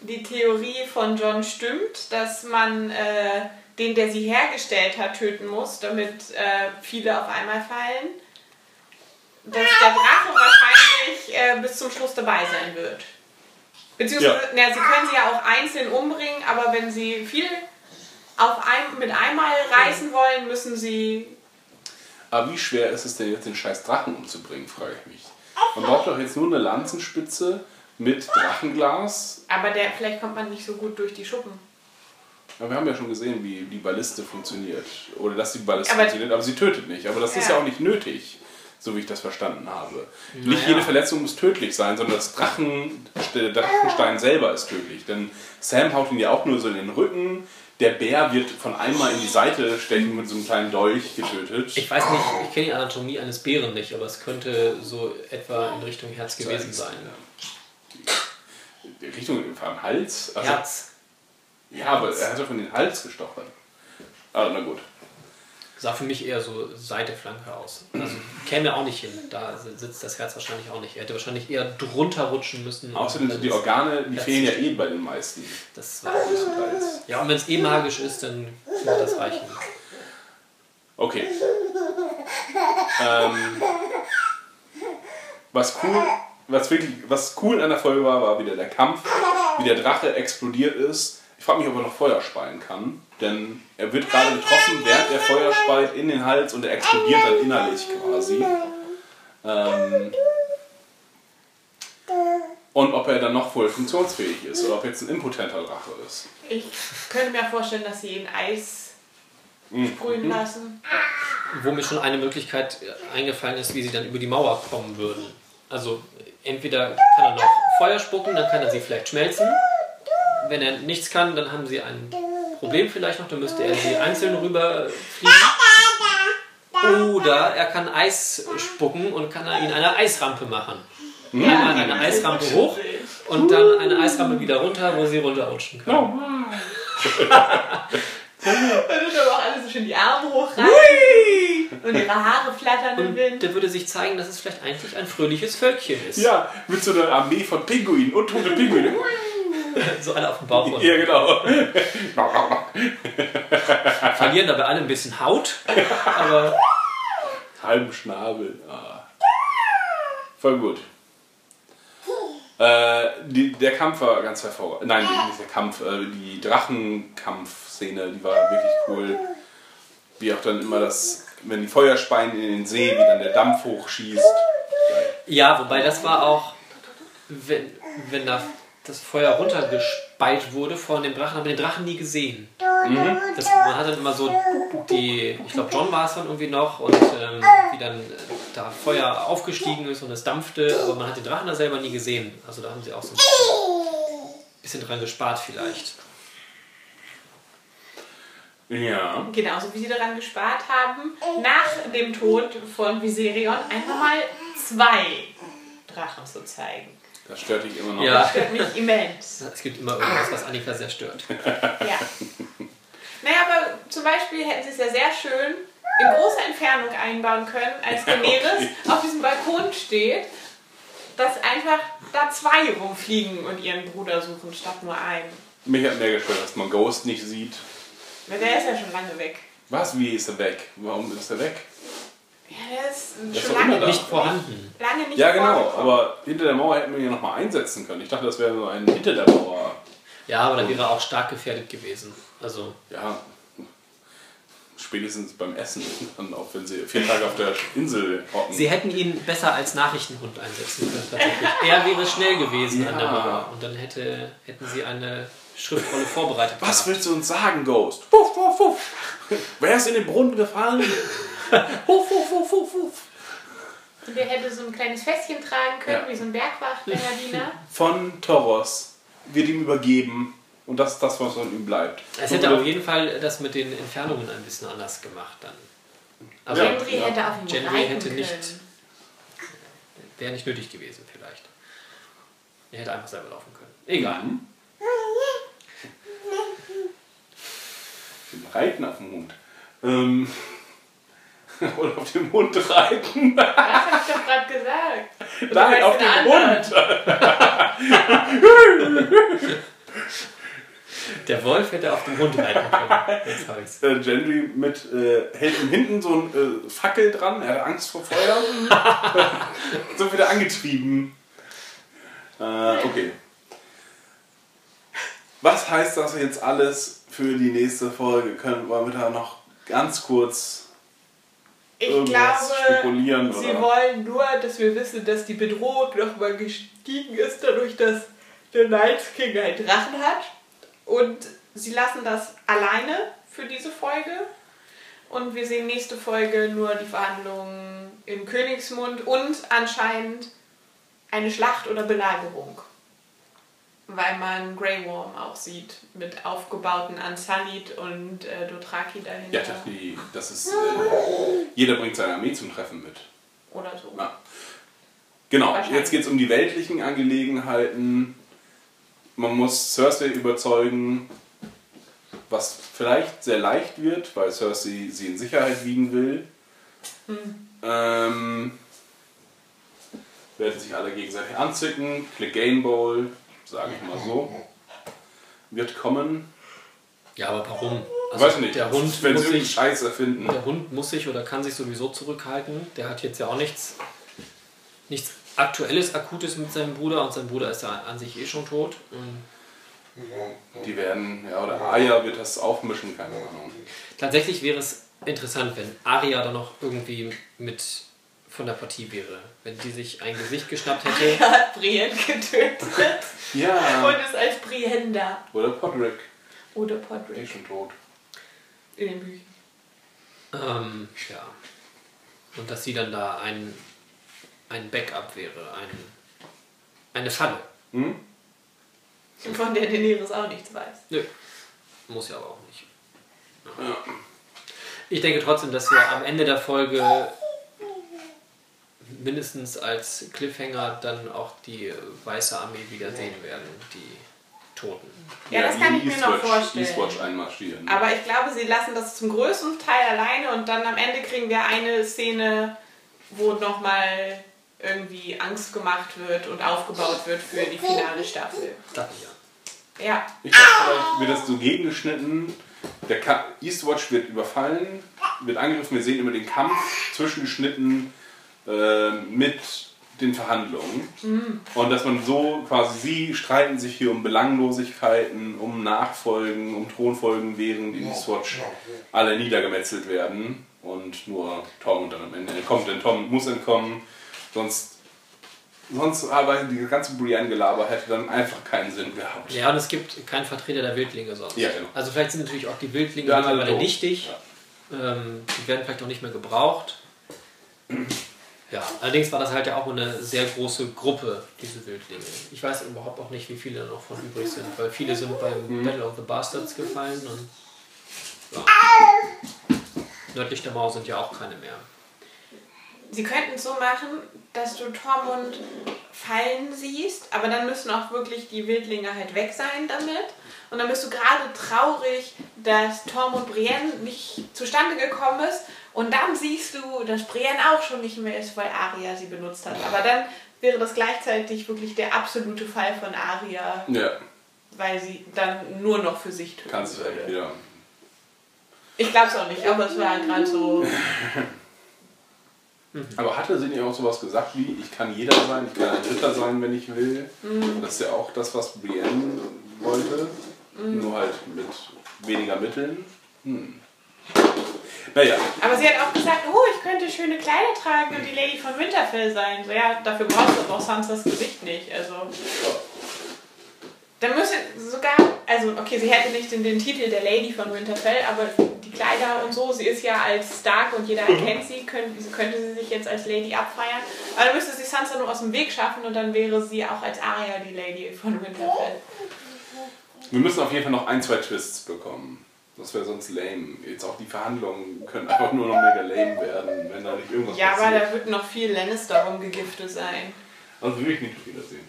die Theorie von John stimmt, dass man äh, den, der sie hergestellt hat, töten muss, damit äh, viele auf einmal fallen, dass der Drache wahrscheinlich äh, bis zum Schluss dabei sein wird. Beziehungsweise, na, sie können sie ja auch einzeln umbringen, aber wenn sie viel auf ein, mit einmal reißen wollen, müssen sie Aber wie schwer ist es denn jetzt, den scheiß Drachen umzubringen, frage ich mich. Man braucht doch jetzt nur eine Lanzenspitze mit Drachenglas. Aber der, vielleicht kommt man nicht so gut durch die Schuppen. Ja, wir haben ja schon gesehen, wie die Balliste funktioniert. Oder dass die Balliste Aber- funktioniert, aber sie tötet nicht. Aber das ist ja Ja. auch nicht nötig, so wie ich das verstanden habe. Nicht Naja. jede Verletzung muss tödlich sein, sondern das Drachen, der Drachenstein selber ist tödlich. Denn Sam haut ihn ja auch nur so in den Rücken. Der Bär wird von einmal in die Seite stechen mit so einem kleinen Dolch getötet. Ich weiß nicht, ich kenne die Anatomie eines Bären nicht, aber es könnte so etwa in Richtung Herz gewesen sein. Die Richtung am Hals? Also, Herz. Ja, aber er hat doch in den Hals gestochen. Ah, na gut. Sah für mich eher so Seite, Flanke aus. Also käme auch nicht hin. Da sitzt das Herz wahrscheinlich auch nicht. Er hätte wahrscheinlich eher drunter rutschen müssen. Außerdem sind die Organe, die fehlen ja eh bei den meisten. Das war Größtenteils. ja, und wenn es eh magisch ist, dann wird das reichen. Okay. Ähm, was cool, was wirklich, was cool an der Folge war, war wieder der Kampf, wie der Drache explodiert ist. Ich frage mich, ob er noch Feuer speien kann, denn er wird gerade getroffen, während er Feuer speit in den Hals und er explodiert dann innerlich quasi. Ähm, und ob er dann noch voll funktionsfähig ist oder ob jetzt ein impotenter Drache ist. Ich könnte mir vorstellen, dass sie ihn Eis Mhm. sprühen lassen. Wo mir schon eine Möglichkeit eingefallen ist, wie sie dann über die Mauer kommen würden. Also entweder kann er noch Feuer spucken, dann kann er sie vielleicht schmelzen. Wenn er nichts kann, dann haben sie ein Problem vielleicht noch, dann müsste er sie einzeln rüberfliegen. Oder er kann Eis spucken und kann ihn eine Eisrampe machen. Einmal eine Eisrampe hoch und dann eine Eisrampe wieder runter, wo sie runterrutschen können. Dann sind aber auch alle so schön die Arme hochreißen und ihre Haare flattern im Wind. da würde sich zeigen, dass es vielleicht eigentlich ein fröhliches Völkchen ist. Ja, mit so einer Armee von Pinguinen und tote Pinguine. So alle auf dem Bauch und Ja, genau. verlieren dabei alle ein bisschen Haut. Aber Halben Schnabel. Ah. Voll gut. Äh, die, der Kampf war ganz hervorragend. Nein, nicht der Kampf, äh, die Drachenkampfszene, die war wirklich cool. Wie auch dann immer das, wenn die Feuer speien in den See, wie dann der Dampf hochschießt. ja, wobei das war auch, wenn, wenn da das Feuer runtergespeit wurde von dem Drachen, haben wir den Drachen nie gesehen. Das, man hat dann immer so die, ich glaube John war es dann irgendwie noch und ähm, wie dann äh, da Feuer aufgestiegen ist und es dampfte, aber man hat den Drachen da selber nie gesehen. Also da haben sie auch so ein bisschen, bisschen dran gespart vielleicht. Ja. Genauso wie sie daran gespart haben, nach dem Tod von Viserion einfach mal zwei Drachen zu zeigen. Das stört dich immer noch. Ja. Das stört mich immens. Es gibt immer irgendwas, was Annika sehr stört. Ja. Naja, aber zum Beispiel hätten sie es ja sehr schön in großer Entfernung einbauen können, als Daenerys auf diesem Balkon steht, dass einfach da zwei rumfliegen und ihren Bruder suchen, statt nur einen. Mich hat mehr gestört, dass man Ghost nicht sieht. Der ist ja schon lange weg. Was? Wie ist er weg? Warum ist er weg? Ja, der ist schon lange. Nicht vorhanden. lange nicht Ja, genau. Aber hinter der Mauer hätten wir ihn nochmal einsetzen können. Ich dachte, das wäre so ein hinter der Mauer. Ja, aber dann wäre er auch stark gefährdet gewesen. Also, Ja. Spätestens beim Essen. Dann auch wenn sie vier Tage auf der Insel hocken. sie hätten ihn besser als Nachrichtenhund einsetzen können, tatsächlich. Er wäre schnell gewesen an der Ja. Mauer und dann hätte, hätten sie eine Schriftrolle vorbereitet. Was gehabt. willst du uns sagen, Ghost? Wuff, wuff, wuff. Wer ist in den Brunnen gefallen? Wuff, wuff, wuff, wuff, wuff. Und der hätte so ein kleines Fässchen tragen können, Ja. wie so ein Bergwachtbernardiner. Von Toros wird ihm übergeben. Und das ist das, was von ihm bleibt. Es hätte auf jeden Fall das mit den Entfernungen ein bisschen anders gemacht dann. Also Ja. Gendry hätte auf ihn Gendry hätte können. nicht- wäre nicht nötig gewesen vielleicht. Er hätte einfach selber laufen können. Egal. Mhm. Reiten auf dem Hund. Ähm, oder auf dem Hund reiten. Das hab ich doch gerade gesagt. Nein, auf den. Hund. Der Wolf hätte auf dem Hund reiten können. Jetzt hab ich's. Äh, Gendry mit, äh, hält ihm hinten so ein äh, Fackel dran. Er hat Angst vor Feuer. so wird er angetrieben. Äh, okay. Was heißt das jetzt alles für die nächste Folge? Können wir da noch ganz kurz Ich irgendwas glaube, spekulieren? sie oder? wollen nur, dass wir wissen, dass die Bedrohung nochmal gestiegen ist, dadurch, dass der Night King einen Drachen hat. Und sie lassen das alleine für diese Folge. Und wir sehen nächste Folge nur die Verhandlungen im Königsmund und anscheinend eine Schlacht oder Belagerung. Weil man Grey Worm auch sieht, mit aufgebauten Unsullied und äh, Dothraki dahinter. Ja, das, die, das ist. Äh, jeder bringt seine Armee zum Treffen mit. Oder so. Ja. Genau, jetzt geht es um die weltlichen Angelegenheiten. Man muss Cersei überzeugen, was vielleicht sehr leicht wird, weil Cersei sie in Sicherheit wiegen will. Ähm, werden sich alle gegenseitig anzicken. Clegane Bowl, sage ich mal so, wird kommen. Ja, aber warum? Weiß ich nicht, Der Hund, wenn muss sie sich, Scheiß erfinden. der Hund muss sich oder kann sich sowieso zurückhalten. Der hat jetzt ja auch nichts, nichts Aktuelles, Akutes mit seinem Bruder und sein Bruder ist ja an sich eh schon tot. Die werden, ja, oder Aya wird das aufmischen, keine Ahnung. tatsächlich wäre es interessant, wenn Arya dann noch irgendwie mit von der Partie wäre. Wenn die sich ein Gesicht geschnappt hätte. Er hat Brienne getötet Ja. und ist als Brienne da. Oder Podrick, Oder der ist Podrick schon tot. in den Büchern. Ähm, ja. Und dass sie dann da ein, ein Backup wäre, ein, eine Falle. Hm? Von der Daenerys auch nichts weiß. Nö. Muss ja aber auch nicht. Ich denke trotzdem, dass wir am Ende der Folge mindestens als Cliffhanger dann auch die weiße Armee wieder sehen werden, die Toten. Ja, das kann ich mir noch vorstellen. Eastwatch einmarschieren. Aber ich glaube, sie lassen das zum größten Teil alleine und dann am Ende kriegen wir eine Szene, wo nochmal irgendwie Angst gemacht wird und aufgebaut wird für die finale Staffel. Dachte ich ja. Ja, Ich dachte, vielleicht wird das so gegengeschnitten. Der Ka Eastwatch wird überfallen, wird angegriffen. Wir sehen immer den Kampf zwischengeschnitten äh, mit den Verhandlungen. Mhm. Und dass man so quasi, sie streiten sich hier um Belanglosigkeiten, um Nachfolgen, um Thronfolgen, während die Eastwatch alle niedergemetzelt werden. Und nur Tom dann am Ende entkommt. Denn Tom muss entkommen, sonst. Sonst aber die ganze Brienne-Gelaber hätte dann einfach keinen Sinn gehabt. Ja, und es gibt keinen Vertreter der Wildlinge sonst. Ja, genau. Also vielleicht sind natürlich auch die Wildlinge Ja, mittlerweile nichtig. Ähm, die werden vielleicht auch nicht mehr gebraucht. Ja, allerdings war das halt ja auch eine sehr große Gruppe, diese Wildlinge. Ich weiß überhaupt auch nicht, wie viele noch von übrig sind, weil viele sind beim Mhm. Battle of the Bastards gefallen und Ja. Nördlich der Mauer sind ja auch keine mehr. Sie könnten es so machen, dass du Tormund fallen siehst, aber dann müssen auch wirklich die Wildlinge halt weg sein damit. Und dann bist du gerade traurig, dass Tormund Brienne nicht zustande gekommen ist. Und dann siehst du, dass Brienne auch schon nicht mehr ist, weil Arya sie benutzt hat. Aber dann wäre das gleichzeitig wirklich der absolute Fall von Arya, Ja, weil sie dann nur noch für sich töten kannst du würde. echt wieder. Ich glaube es auch nicht, aber es war gerade so. Aber hatte sie nicht auch sowas gesagt wie, ich kann jeder sein, ich kann ein Ritter sein, wenn ich will? Und das ist ja auch das, was Brienne wollte, nur halt mit weniger Mitteln. Hm. Naja, Aber sie hat auch gesagt, oh, ich könnte schöne Kleider tragen und die Lady von Winterfell sein. So, ja, dafür brauchst du aber auch Sansas Gesicht nicht. Also. Dann müsste sogar, also okay, sie hätte nicht den, den Titel der Lady von Winterfell, aber die Kleider und so, sie ist ja als Stark und jeder erkennt sie, könnte, könnte sie sich jetzt als Lady abfeiern. Aber dann müsste sie Sansa nur aus dem Weg schaffen und dann wäre sie auch als Arya die Lady von Winterfell. wir müssen auf jeden Fall noch ein, zwei Twists bekommen. Das wäre sonst lame. Jetzt auch die Verhandlungen können einfach nur noch mega lame werden, wenn da nicht irgendwas Ja, aber passiert. da wird noch viel Lannister rumgegiftet sein. Also will ich nicht wiedersehen.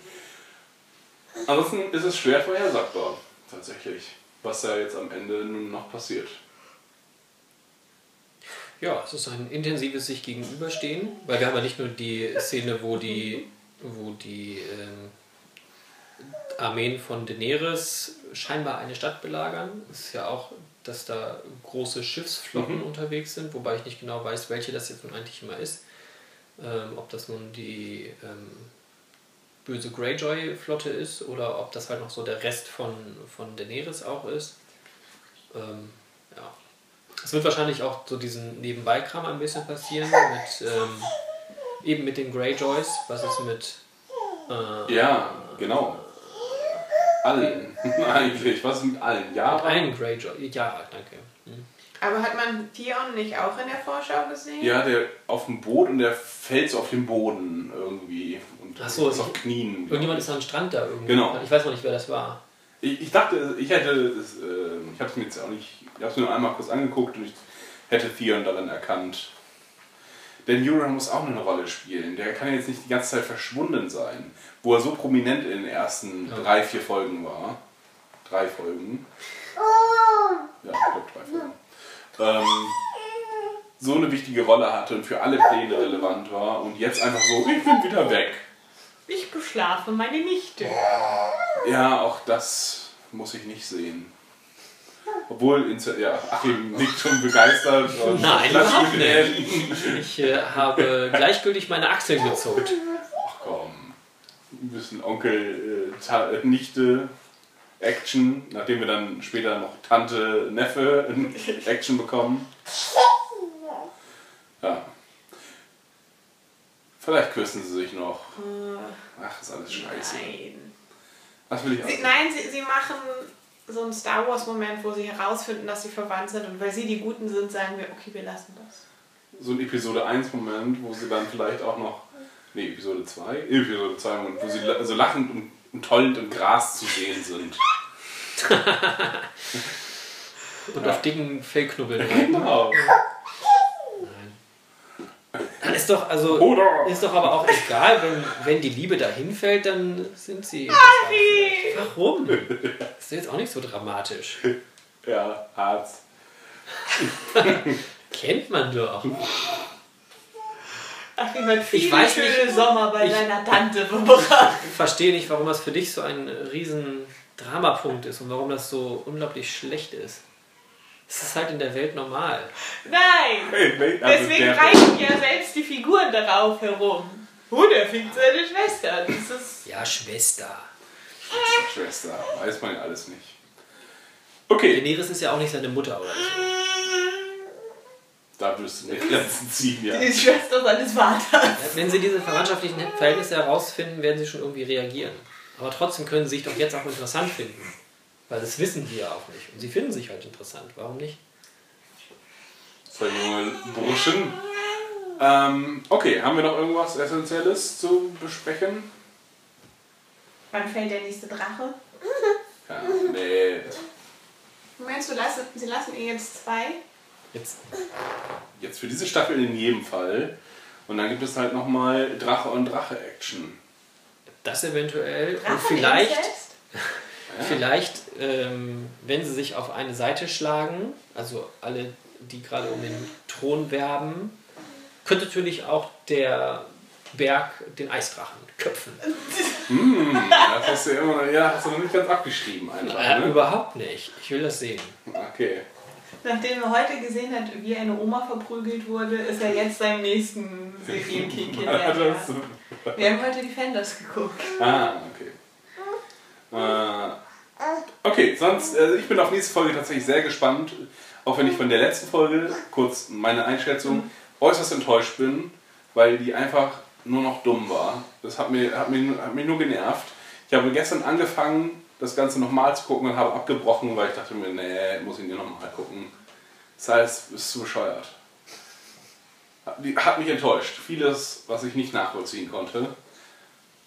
Ansonsten ist es schwer vorhersagbar, tatsächlich, was da jetzt am Ende nun noch passiert. Ja, es ist ein intensives sich gegenüberstehen, weil wir haben ja nicht nur die Szene, wo die, wo die ähm, Armeen von Daenerys scheinbar eine Stadt belagern. Es ist ja auch, dass da große Schiffsflotten unterwegs sind, wobei ich nicht genau weiß, welche das jetzt nun eigentlich immer ist. Ähm, ob das nun die ähm, böse Greyjoy-Flotte ist oder ob das halt noch so der Rest von, von Daenerys auch ist. Ähm, ja. Es wird wahrscheinlich auch so diesen Nebenbeikram ein bisschen passieren, mit, ähm, eben mit den Greyjoys. Was ist mit. Äh, Ja, genau. Allen, eigentlich. Was ist mit allen? Ja, mit allen Greyjoy. Ja, danke. Hm. Aber hat man Theon nicht auch in der Vorschau gesehen? Ja, der auf dem Boot und der fällt so auf den Boden irgendwie. Und Ach so, ist auf Knien. Irgendjemand ist am Strand da irgendwie. Genau. Ich weiß noch nicht, wer das war. Ich, ich dachte, ich hätte, es, äh, ich habe es mir jetzt auch nicht, ich habe es mir nur einmal kurz angeguckt und ich hätte Theon darin erkannt. Denn Euron muss auch eine Rolle spielen. Der kann jetzt nicht die ganze Zeit verschwunden sein, wo er so prominent in den ersten Ja. drei, vier Folgen war. Drei Folgen. Ja, ich glaube drei Folgen. Ähm, so eine wichtige Rolle hatte und für alle Pläne relevant war und jetzt einfach so, ich bin wieder weg. Ich beschlafe meine Nichte. Ja, auch das muss ich nicht sehen. Obwohl, ja, Achim nickt schon begeistert. und Nein, überhaupt Händen. Ich äh, habe gleichgültig meine Achseln gezuckt. Ach komm, ein bisschen Onkel, äh, äh, Nichte, Action, nachdem wir dann später noch Tante, Neffe in Action bekommen. Ja. Vielleicht küssen sie sich noch. Ach, ist alles scheiße. Nein. Was will ich Sie, auch? nein, sie, sie machen so einen Star Wars-Moment, wo sie herausfinden, dass sie verwandt sind. Und weil sie die Guten sind, sagen wir, okay, wir lassen das. so ein Episode 1 Moment, wo sie dann vielleicht auch noch, nee, Episode 2, Episode 2 Moment, wo sie so lachend und, und tollend im Gras zu sehen sind. Und Ja. auf dicken Fellknubbeln reiten. Genau. Nein. Ist doch, also, Oder? ist doch aber auch egal, wenn, wenn die Liebe dahin fällt, dann sind sie. Warum? Das ist jetzt auch nicht so dramatisch. Ja, Harz. Kennt man doch. Ach, wie man viele weiß schöne nicht. Sommer bei Ich- seiner Tante verbracht. Ich verstehe nicht, warum das für dich so ein riesen Dramapunkt ist und warum das so unglaublich schlecht ist. Es ist halt in der Welt normal. Nein! Also Deswegen reiten ja selbst die Figuren darauf herum. Oh, der fickt seine Schwester. Das ist. Ja, Schwester. Schwester, weiß man ja alles nicht. Okay, Daenerys ist ja auch nicht seine Mutter oder so. Da wirst du eine Grenzen ziehen, ja. Die Schwester seines Vaters. Wenn sie diese verwandtschaftlichen Verhältnisse herausfinden, werden sie schon irgendwie reagieren. Aber trotzdem können sie sich doch jetzt auch interessant finden. Weil das wissen die ja auch nicht. Und sie finden sich halt interessant. Warum nicht? Zwei junge Burschen. Ähm, okay, haben wir noch irgendwas Essentielles zu besprechen? Wann fällt der nächste Drache? Ja, nee. Meinst du, sie lassen ihr jetzt zwei? Jetzt, Jetzt für diese Staffel in jedem Fall. Und dann gibt es halt nochmal Drache und Drache-Action. das eventuell. Und Drachen vielleicht, vielleicht ähm, wenn sie sich auf eine Seite schlagen, also alle, die gerade um den Thron werben, könnte natürlich auch der Berg den Eisdrachen köpfen. Das hast du ja immer noch, ja, hast du noch nicht ganz abgeschrieben einfach. Äh, Ne? überhaupt nicht. Ich will das sehen. Okay. Nachdem er heute gesehen hat, wie eine Oma verprügelt wurde, ist er jetzt seinem nächsten Serienkick hinterher. Wir haben heute Defenders geguckt. Ah, okay. Äh, okay, sonst, also ich bin auf nächste Folge tatsächlich sehr gespannt, auch wenn ich von der letzten Folge, kurz meine Einschätzung, äußerst enttäuscht bin, weil die einfach nur noch dumm war. Das hat mir, hat mir, hat mich nur genervt. Ich habe gestern angefangen, das Ganze nochmal zu gucken und habe abgebrochen, weil ich dachte mir, nee, muss ich nicht nochmal gucken. Das heißt, ist zu bescheuert. Hat mich enttäuscht. Vieles, was ich nicht nachvollziehen konnte.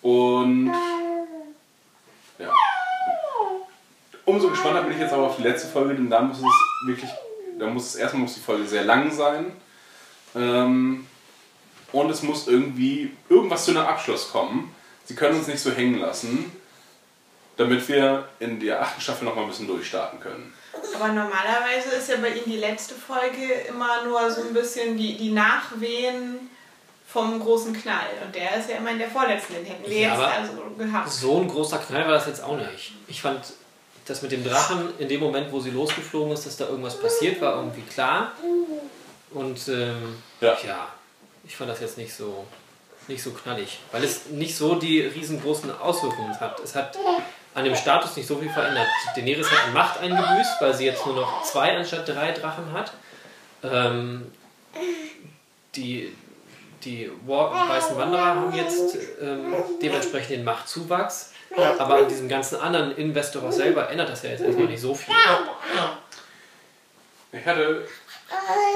Und ja. Umso gespannter bin ich jetzt aber auf die letzte Folge, denn da muss es wirklich, da muss es erstmal muss die Folge sehr lang sein. Ähm, und es muss irgendwie irgendwas zu einem Abschluss kommen. Sie können uns nicht so hängen lassen, damit wir in der achten Staffel noch mal ein bisschen durchstarten können. Aber normalerweise ist ja bei ihm die letzte Folge immer nur so ein bisschen die, die Nachwehen vom großen Knall. Und der ist ja immer in der vorletzten. Den hätten wir Ja, jetzt aber also gehabt. So ein großer Knall war das jetzt auch nicht. Ich fand das mit dem Drachen in dem Moment, wo sie losgeflogen ist, dass da irgendwas passiert war, irgendwie klar. Und ähm, Ja. ja, ich fand das jetzt nicht so, nicht so knallig, weil es nicht so die riesengroßen Auswirkungen hat. Es hat an dem Status nicht so viel verändert. Daenerys hat Macht eingebüßt, weil sie jetzt nur noch zwei anstatt drei Drachen hat. Ähm, die die weißen Wanderer haben jetzt ähm, dementsprechend den Machtzuwachs. Aber an diesem ganzen anderen Investor selber ändert das ja jetzt erstmal nicht so viel. Ich hatte,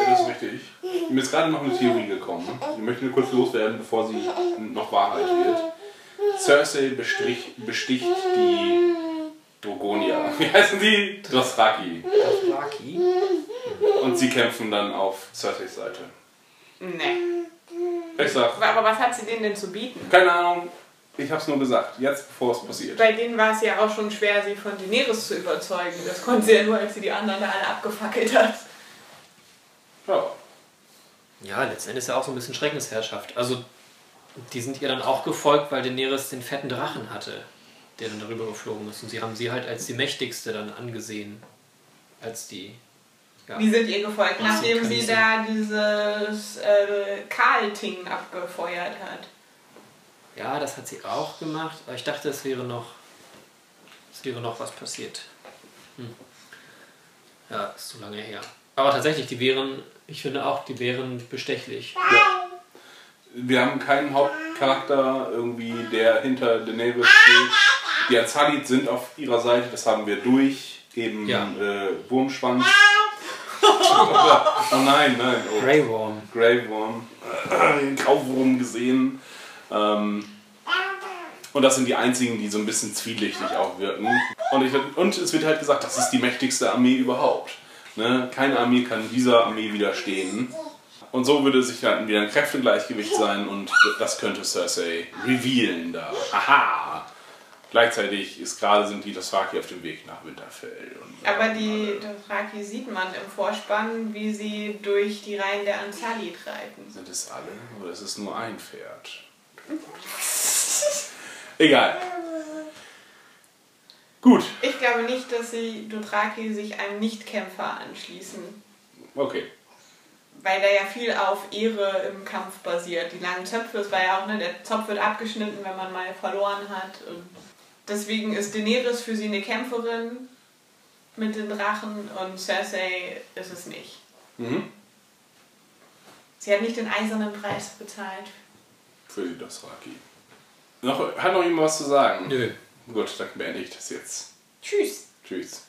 das ist richtig, mir ist gerade noch eine Theorie gekommen. Ich möchte nur kurz loswerden, bevor sie noch Wahrheit wird. Cersei bestrich, besticht die Drogonia. Wie heißen die? Dothraki. Dothraki? Und sie kämpfen dann auf Cerseis Seite. Nee. Ich sag, Aber was hat sie denen denn zu bieten? keine Ahnung, ich hab's nur gesagt, jetzt bevor es passiert. Bei denen war es ja auch schon schwer, sie von Daenerys zu überzeugen. Das konnte sie ja nur, als sie die anderen da alle abgefackelt hat. Ja. Ja, letzten Endes ja auch so ein bisschen Schreckensherrschaft. Also, die sind ihr dann auch gefolgt, weil Daenerys den fetten Drachen hatte, der dann darüber geflogen ist. Und sie haben sie halt als die mächtigste dann angesehen. Als die. Ja. Wie sind ihr gefolgt, nachdem sie ich da dieses äh, Karl-Ting abgefeuert hat? ja, das hat sie auch gemacht, aber ich dachte, es wäre noch. Es wäre noch was passiert. Hm. Ja, ist zu lange her. Aber tatsächlich, die wären, ich finde auch, die wären bestechlich. Wir haben keinen Hauptcharakter irgendwie, der hinter Daenerys steht. Die Azalit sind auf ihrer Seite, das haben wir durch. Eben Ja. äh, Wurmschwanz. oh nein, nein. Oh. Grey Worm. Grey Worm. Grauwurm gesehen. Ähm, und das sind die einzigen, die so ein bisschen zwielichtig auch wirken. Und, ich, und es wird halt gesagt, das ist die mächtigste Armee überhaupt. Ne? Keine Armee kann dieser Armee widerstehen. Und so würde sich dann wieder ein Kräftegleichgewicht sein und das könnte Cersei revealen da. Aha! Gleichzeitig ist gerade sind die Dothraki auf dem Weg nach Winterfell. Und Aber die Dothraki sieht man im Vorspann, wie sie durch die Reihen der Anzalit reiten. Sind es alle oder ist es nur ein Pferd? Egal. Gut, Ich glaube nicht, dass die Dothraki sich einem Nichtkämpfer anschließen. okay. Weil da ja viel auf Ehre im Kampf basiert. Die langen Zöpfe, es war ja auch, ne, der Zopf wird abgeschnitten, wenn man mal verloren hat. Und deswegen ist Daenerys für sie eine Kämpferin mit den Drachen und Cersei ist es nicht. Mhm. Sie hat nicht den eisernen Preis bezahlt. Für die Dothraki. Noch, hat noch jemand was zu sagen? Nö. Gut, dann beende ich das jetzt. Tschüss. Tschüss.